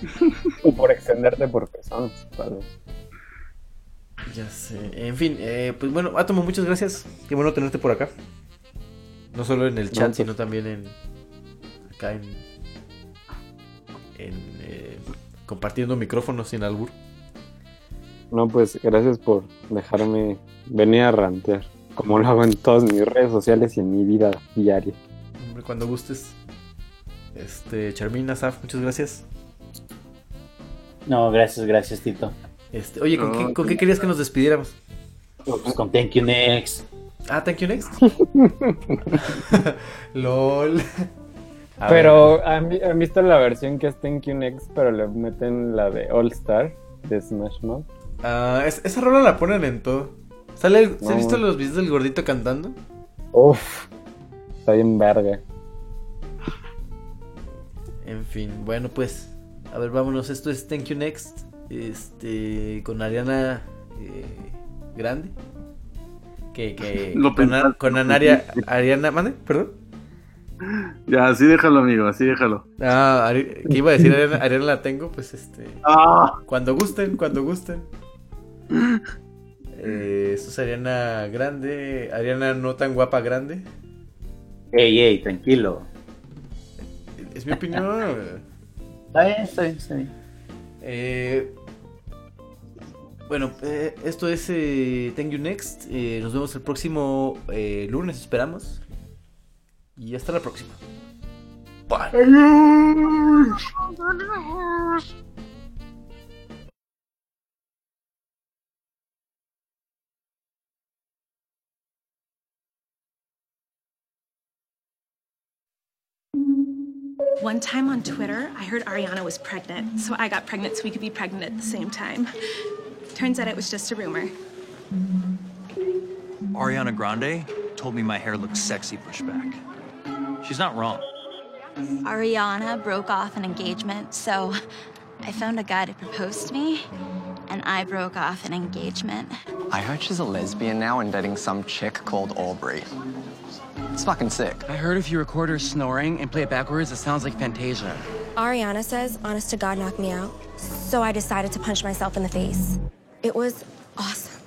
O por extenderte por pezones. tal vez. Ya sé. En fin, eh, pues bueno, Atomo, muchas gracias. Qué bueno tenerte por acá. No solo en el chat, No, pues- sino también en. Acá en. En. eh, compartiendo micrófonos sin albur. No, pues gracias por dejarme venir a rantear. Como lo hago en todas mis redes sociales y en mi vida diaria. Hombre, cuando gustes. Este, Charmín, Asaf, muchas gracias. No, gracias, gracias, Tito. Este, oye, ¿con, No, qué, con qué querías que nos despidiéramos? Pues con Thank You Next. Ah, thank you next. LOL. A Pero ¿han, vi- han visto la versión que es Thank You Next, pero le meten la de All Star de Smash Mouth. Ah, es- esa rola la ponen en todo. ¿Sale, el- ¿Se han visto los videos del gordito cantando? Uf, está bien verga. En fin, bueno, pues, a ver, vámonos. Esto es Thank You Next. Este, con Ariana eh, Grande. Que, que Lo con, a- pensaste. con Anaria, Ariana, ¿mande? ¿Perdón? Ya, así déjalo, amigo, así déjalo. Ah, Ari- ¿qué iba a decir? Ariana, Ariana la tengo, pues este. Ah, Cuando gusten, cuando gusten. Eh, esto es Ariana Grande. Ariana no tan guapa grande. Ey, ey, tranquilo. Es mi opinión. Está bien, está bien, está bien. Eh, bueno, eh, esto es eh, Thank You Next. Eh, nos vemos el próximo eh, lunes, esperamos. Y hasta la próxima. Bye. One time on Twitter, I heard Ariana was pregnant, so I got pregnant so we could be pregnant at the same time. Turns out it was just a rumor. Ariana Grande told me my hair looks sexy pushed back. She's not wrong. Ariana broke off an engagement, so I found a guy to propose to me, and I broke off an engagement. I heard she's a lesbian now and dating some chick called Aubrey. It's fucking sick. I heard if you record her snoring and play it backwards, it sounds like Fantasia. Ariana says, honest to God, knock me out. So I decided to punch myself in the face. It was awesome.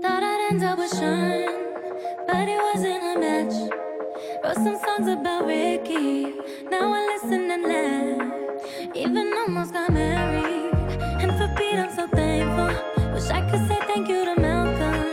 Thought I'd end up with Sean, but it wasn't a match. Wrote some songs about Ricky, now I listen and laugh. Even almost got married, and for Pete I'm so thankful. Wish I could say thank you to Malcolm,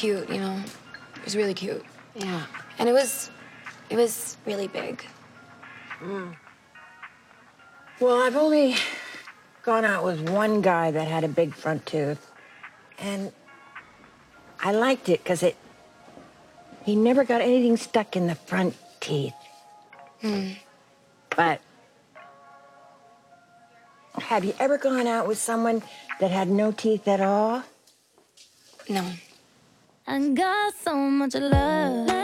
cute, you know. It was really cute. Yeah. And it was, it was really big. Mm. Well, I've only gone out with one guy that had a big front tooth, and I liked it because it. He never got anything stuck in the front teeth. Hmm. But have you ever gone out with someone that had no teeth at all? No. I got so much love.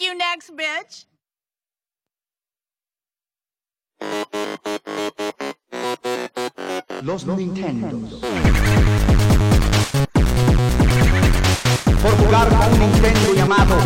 You, next bitch. Los, Los Nintendos. Por jugar con un Nintendo llamado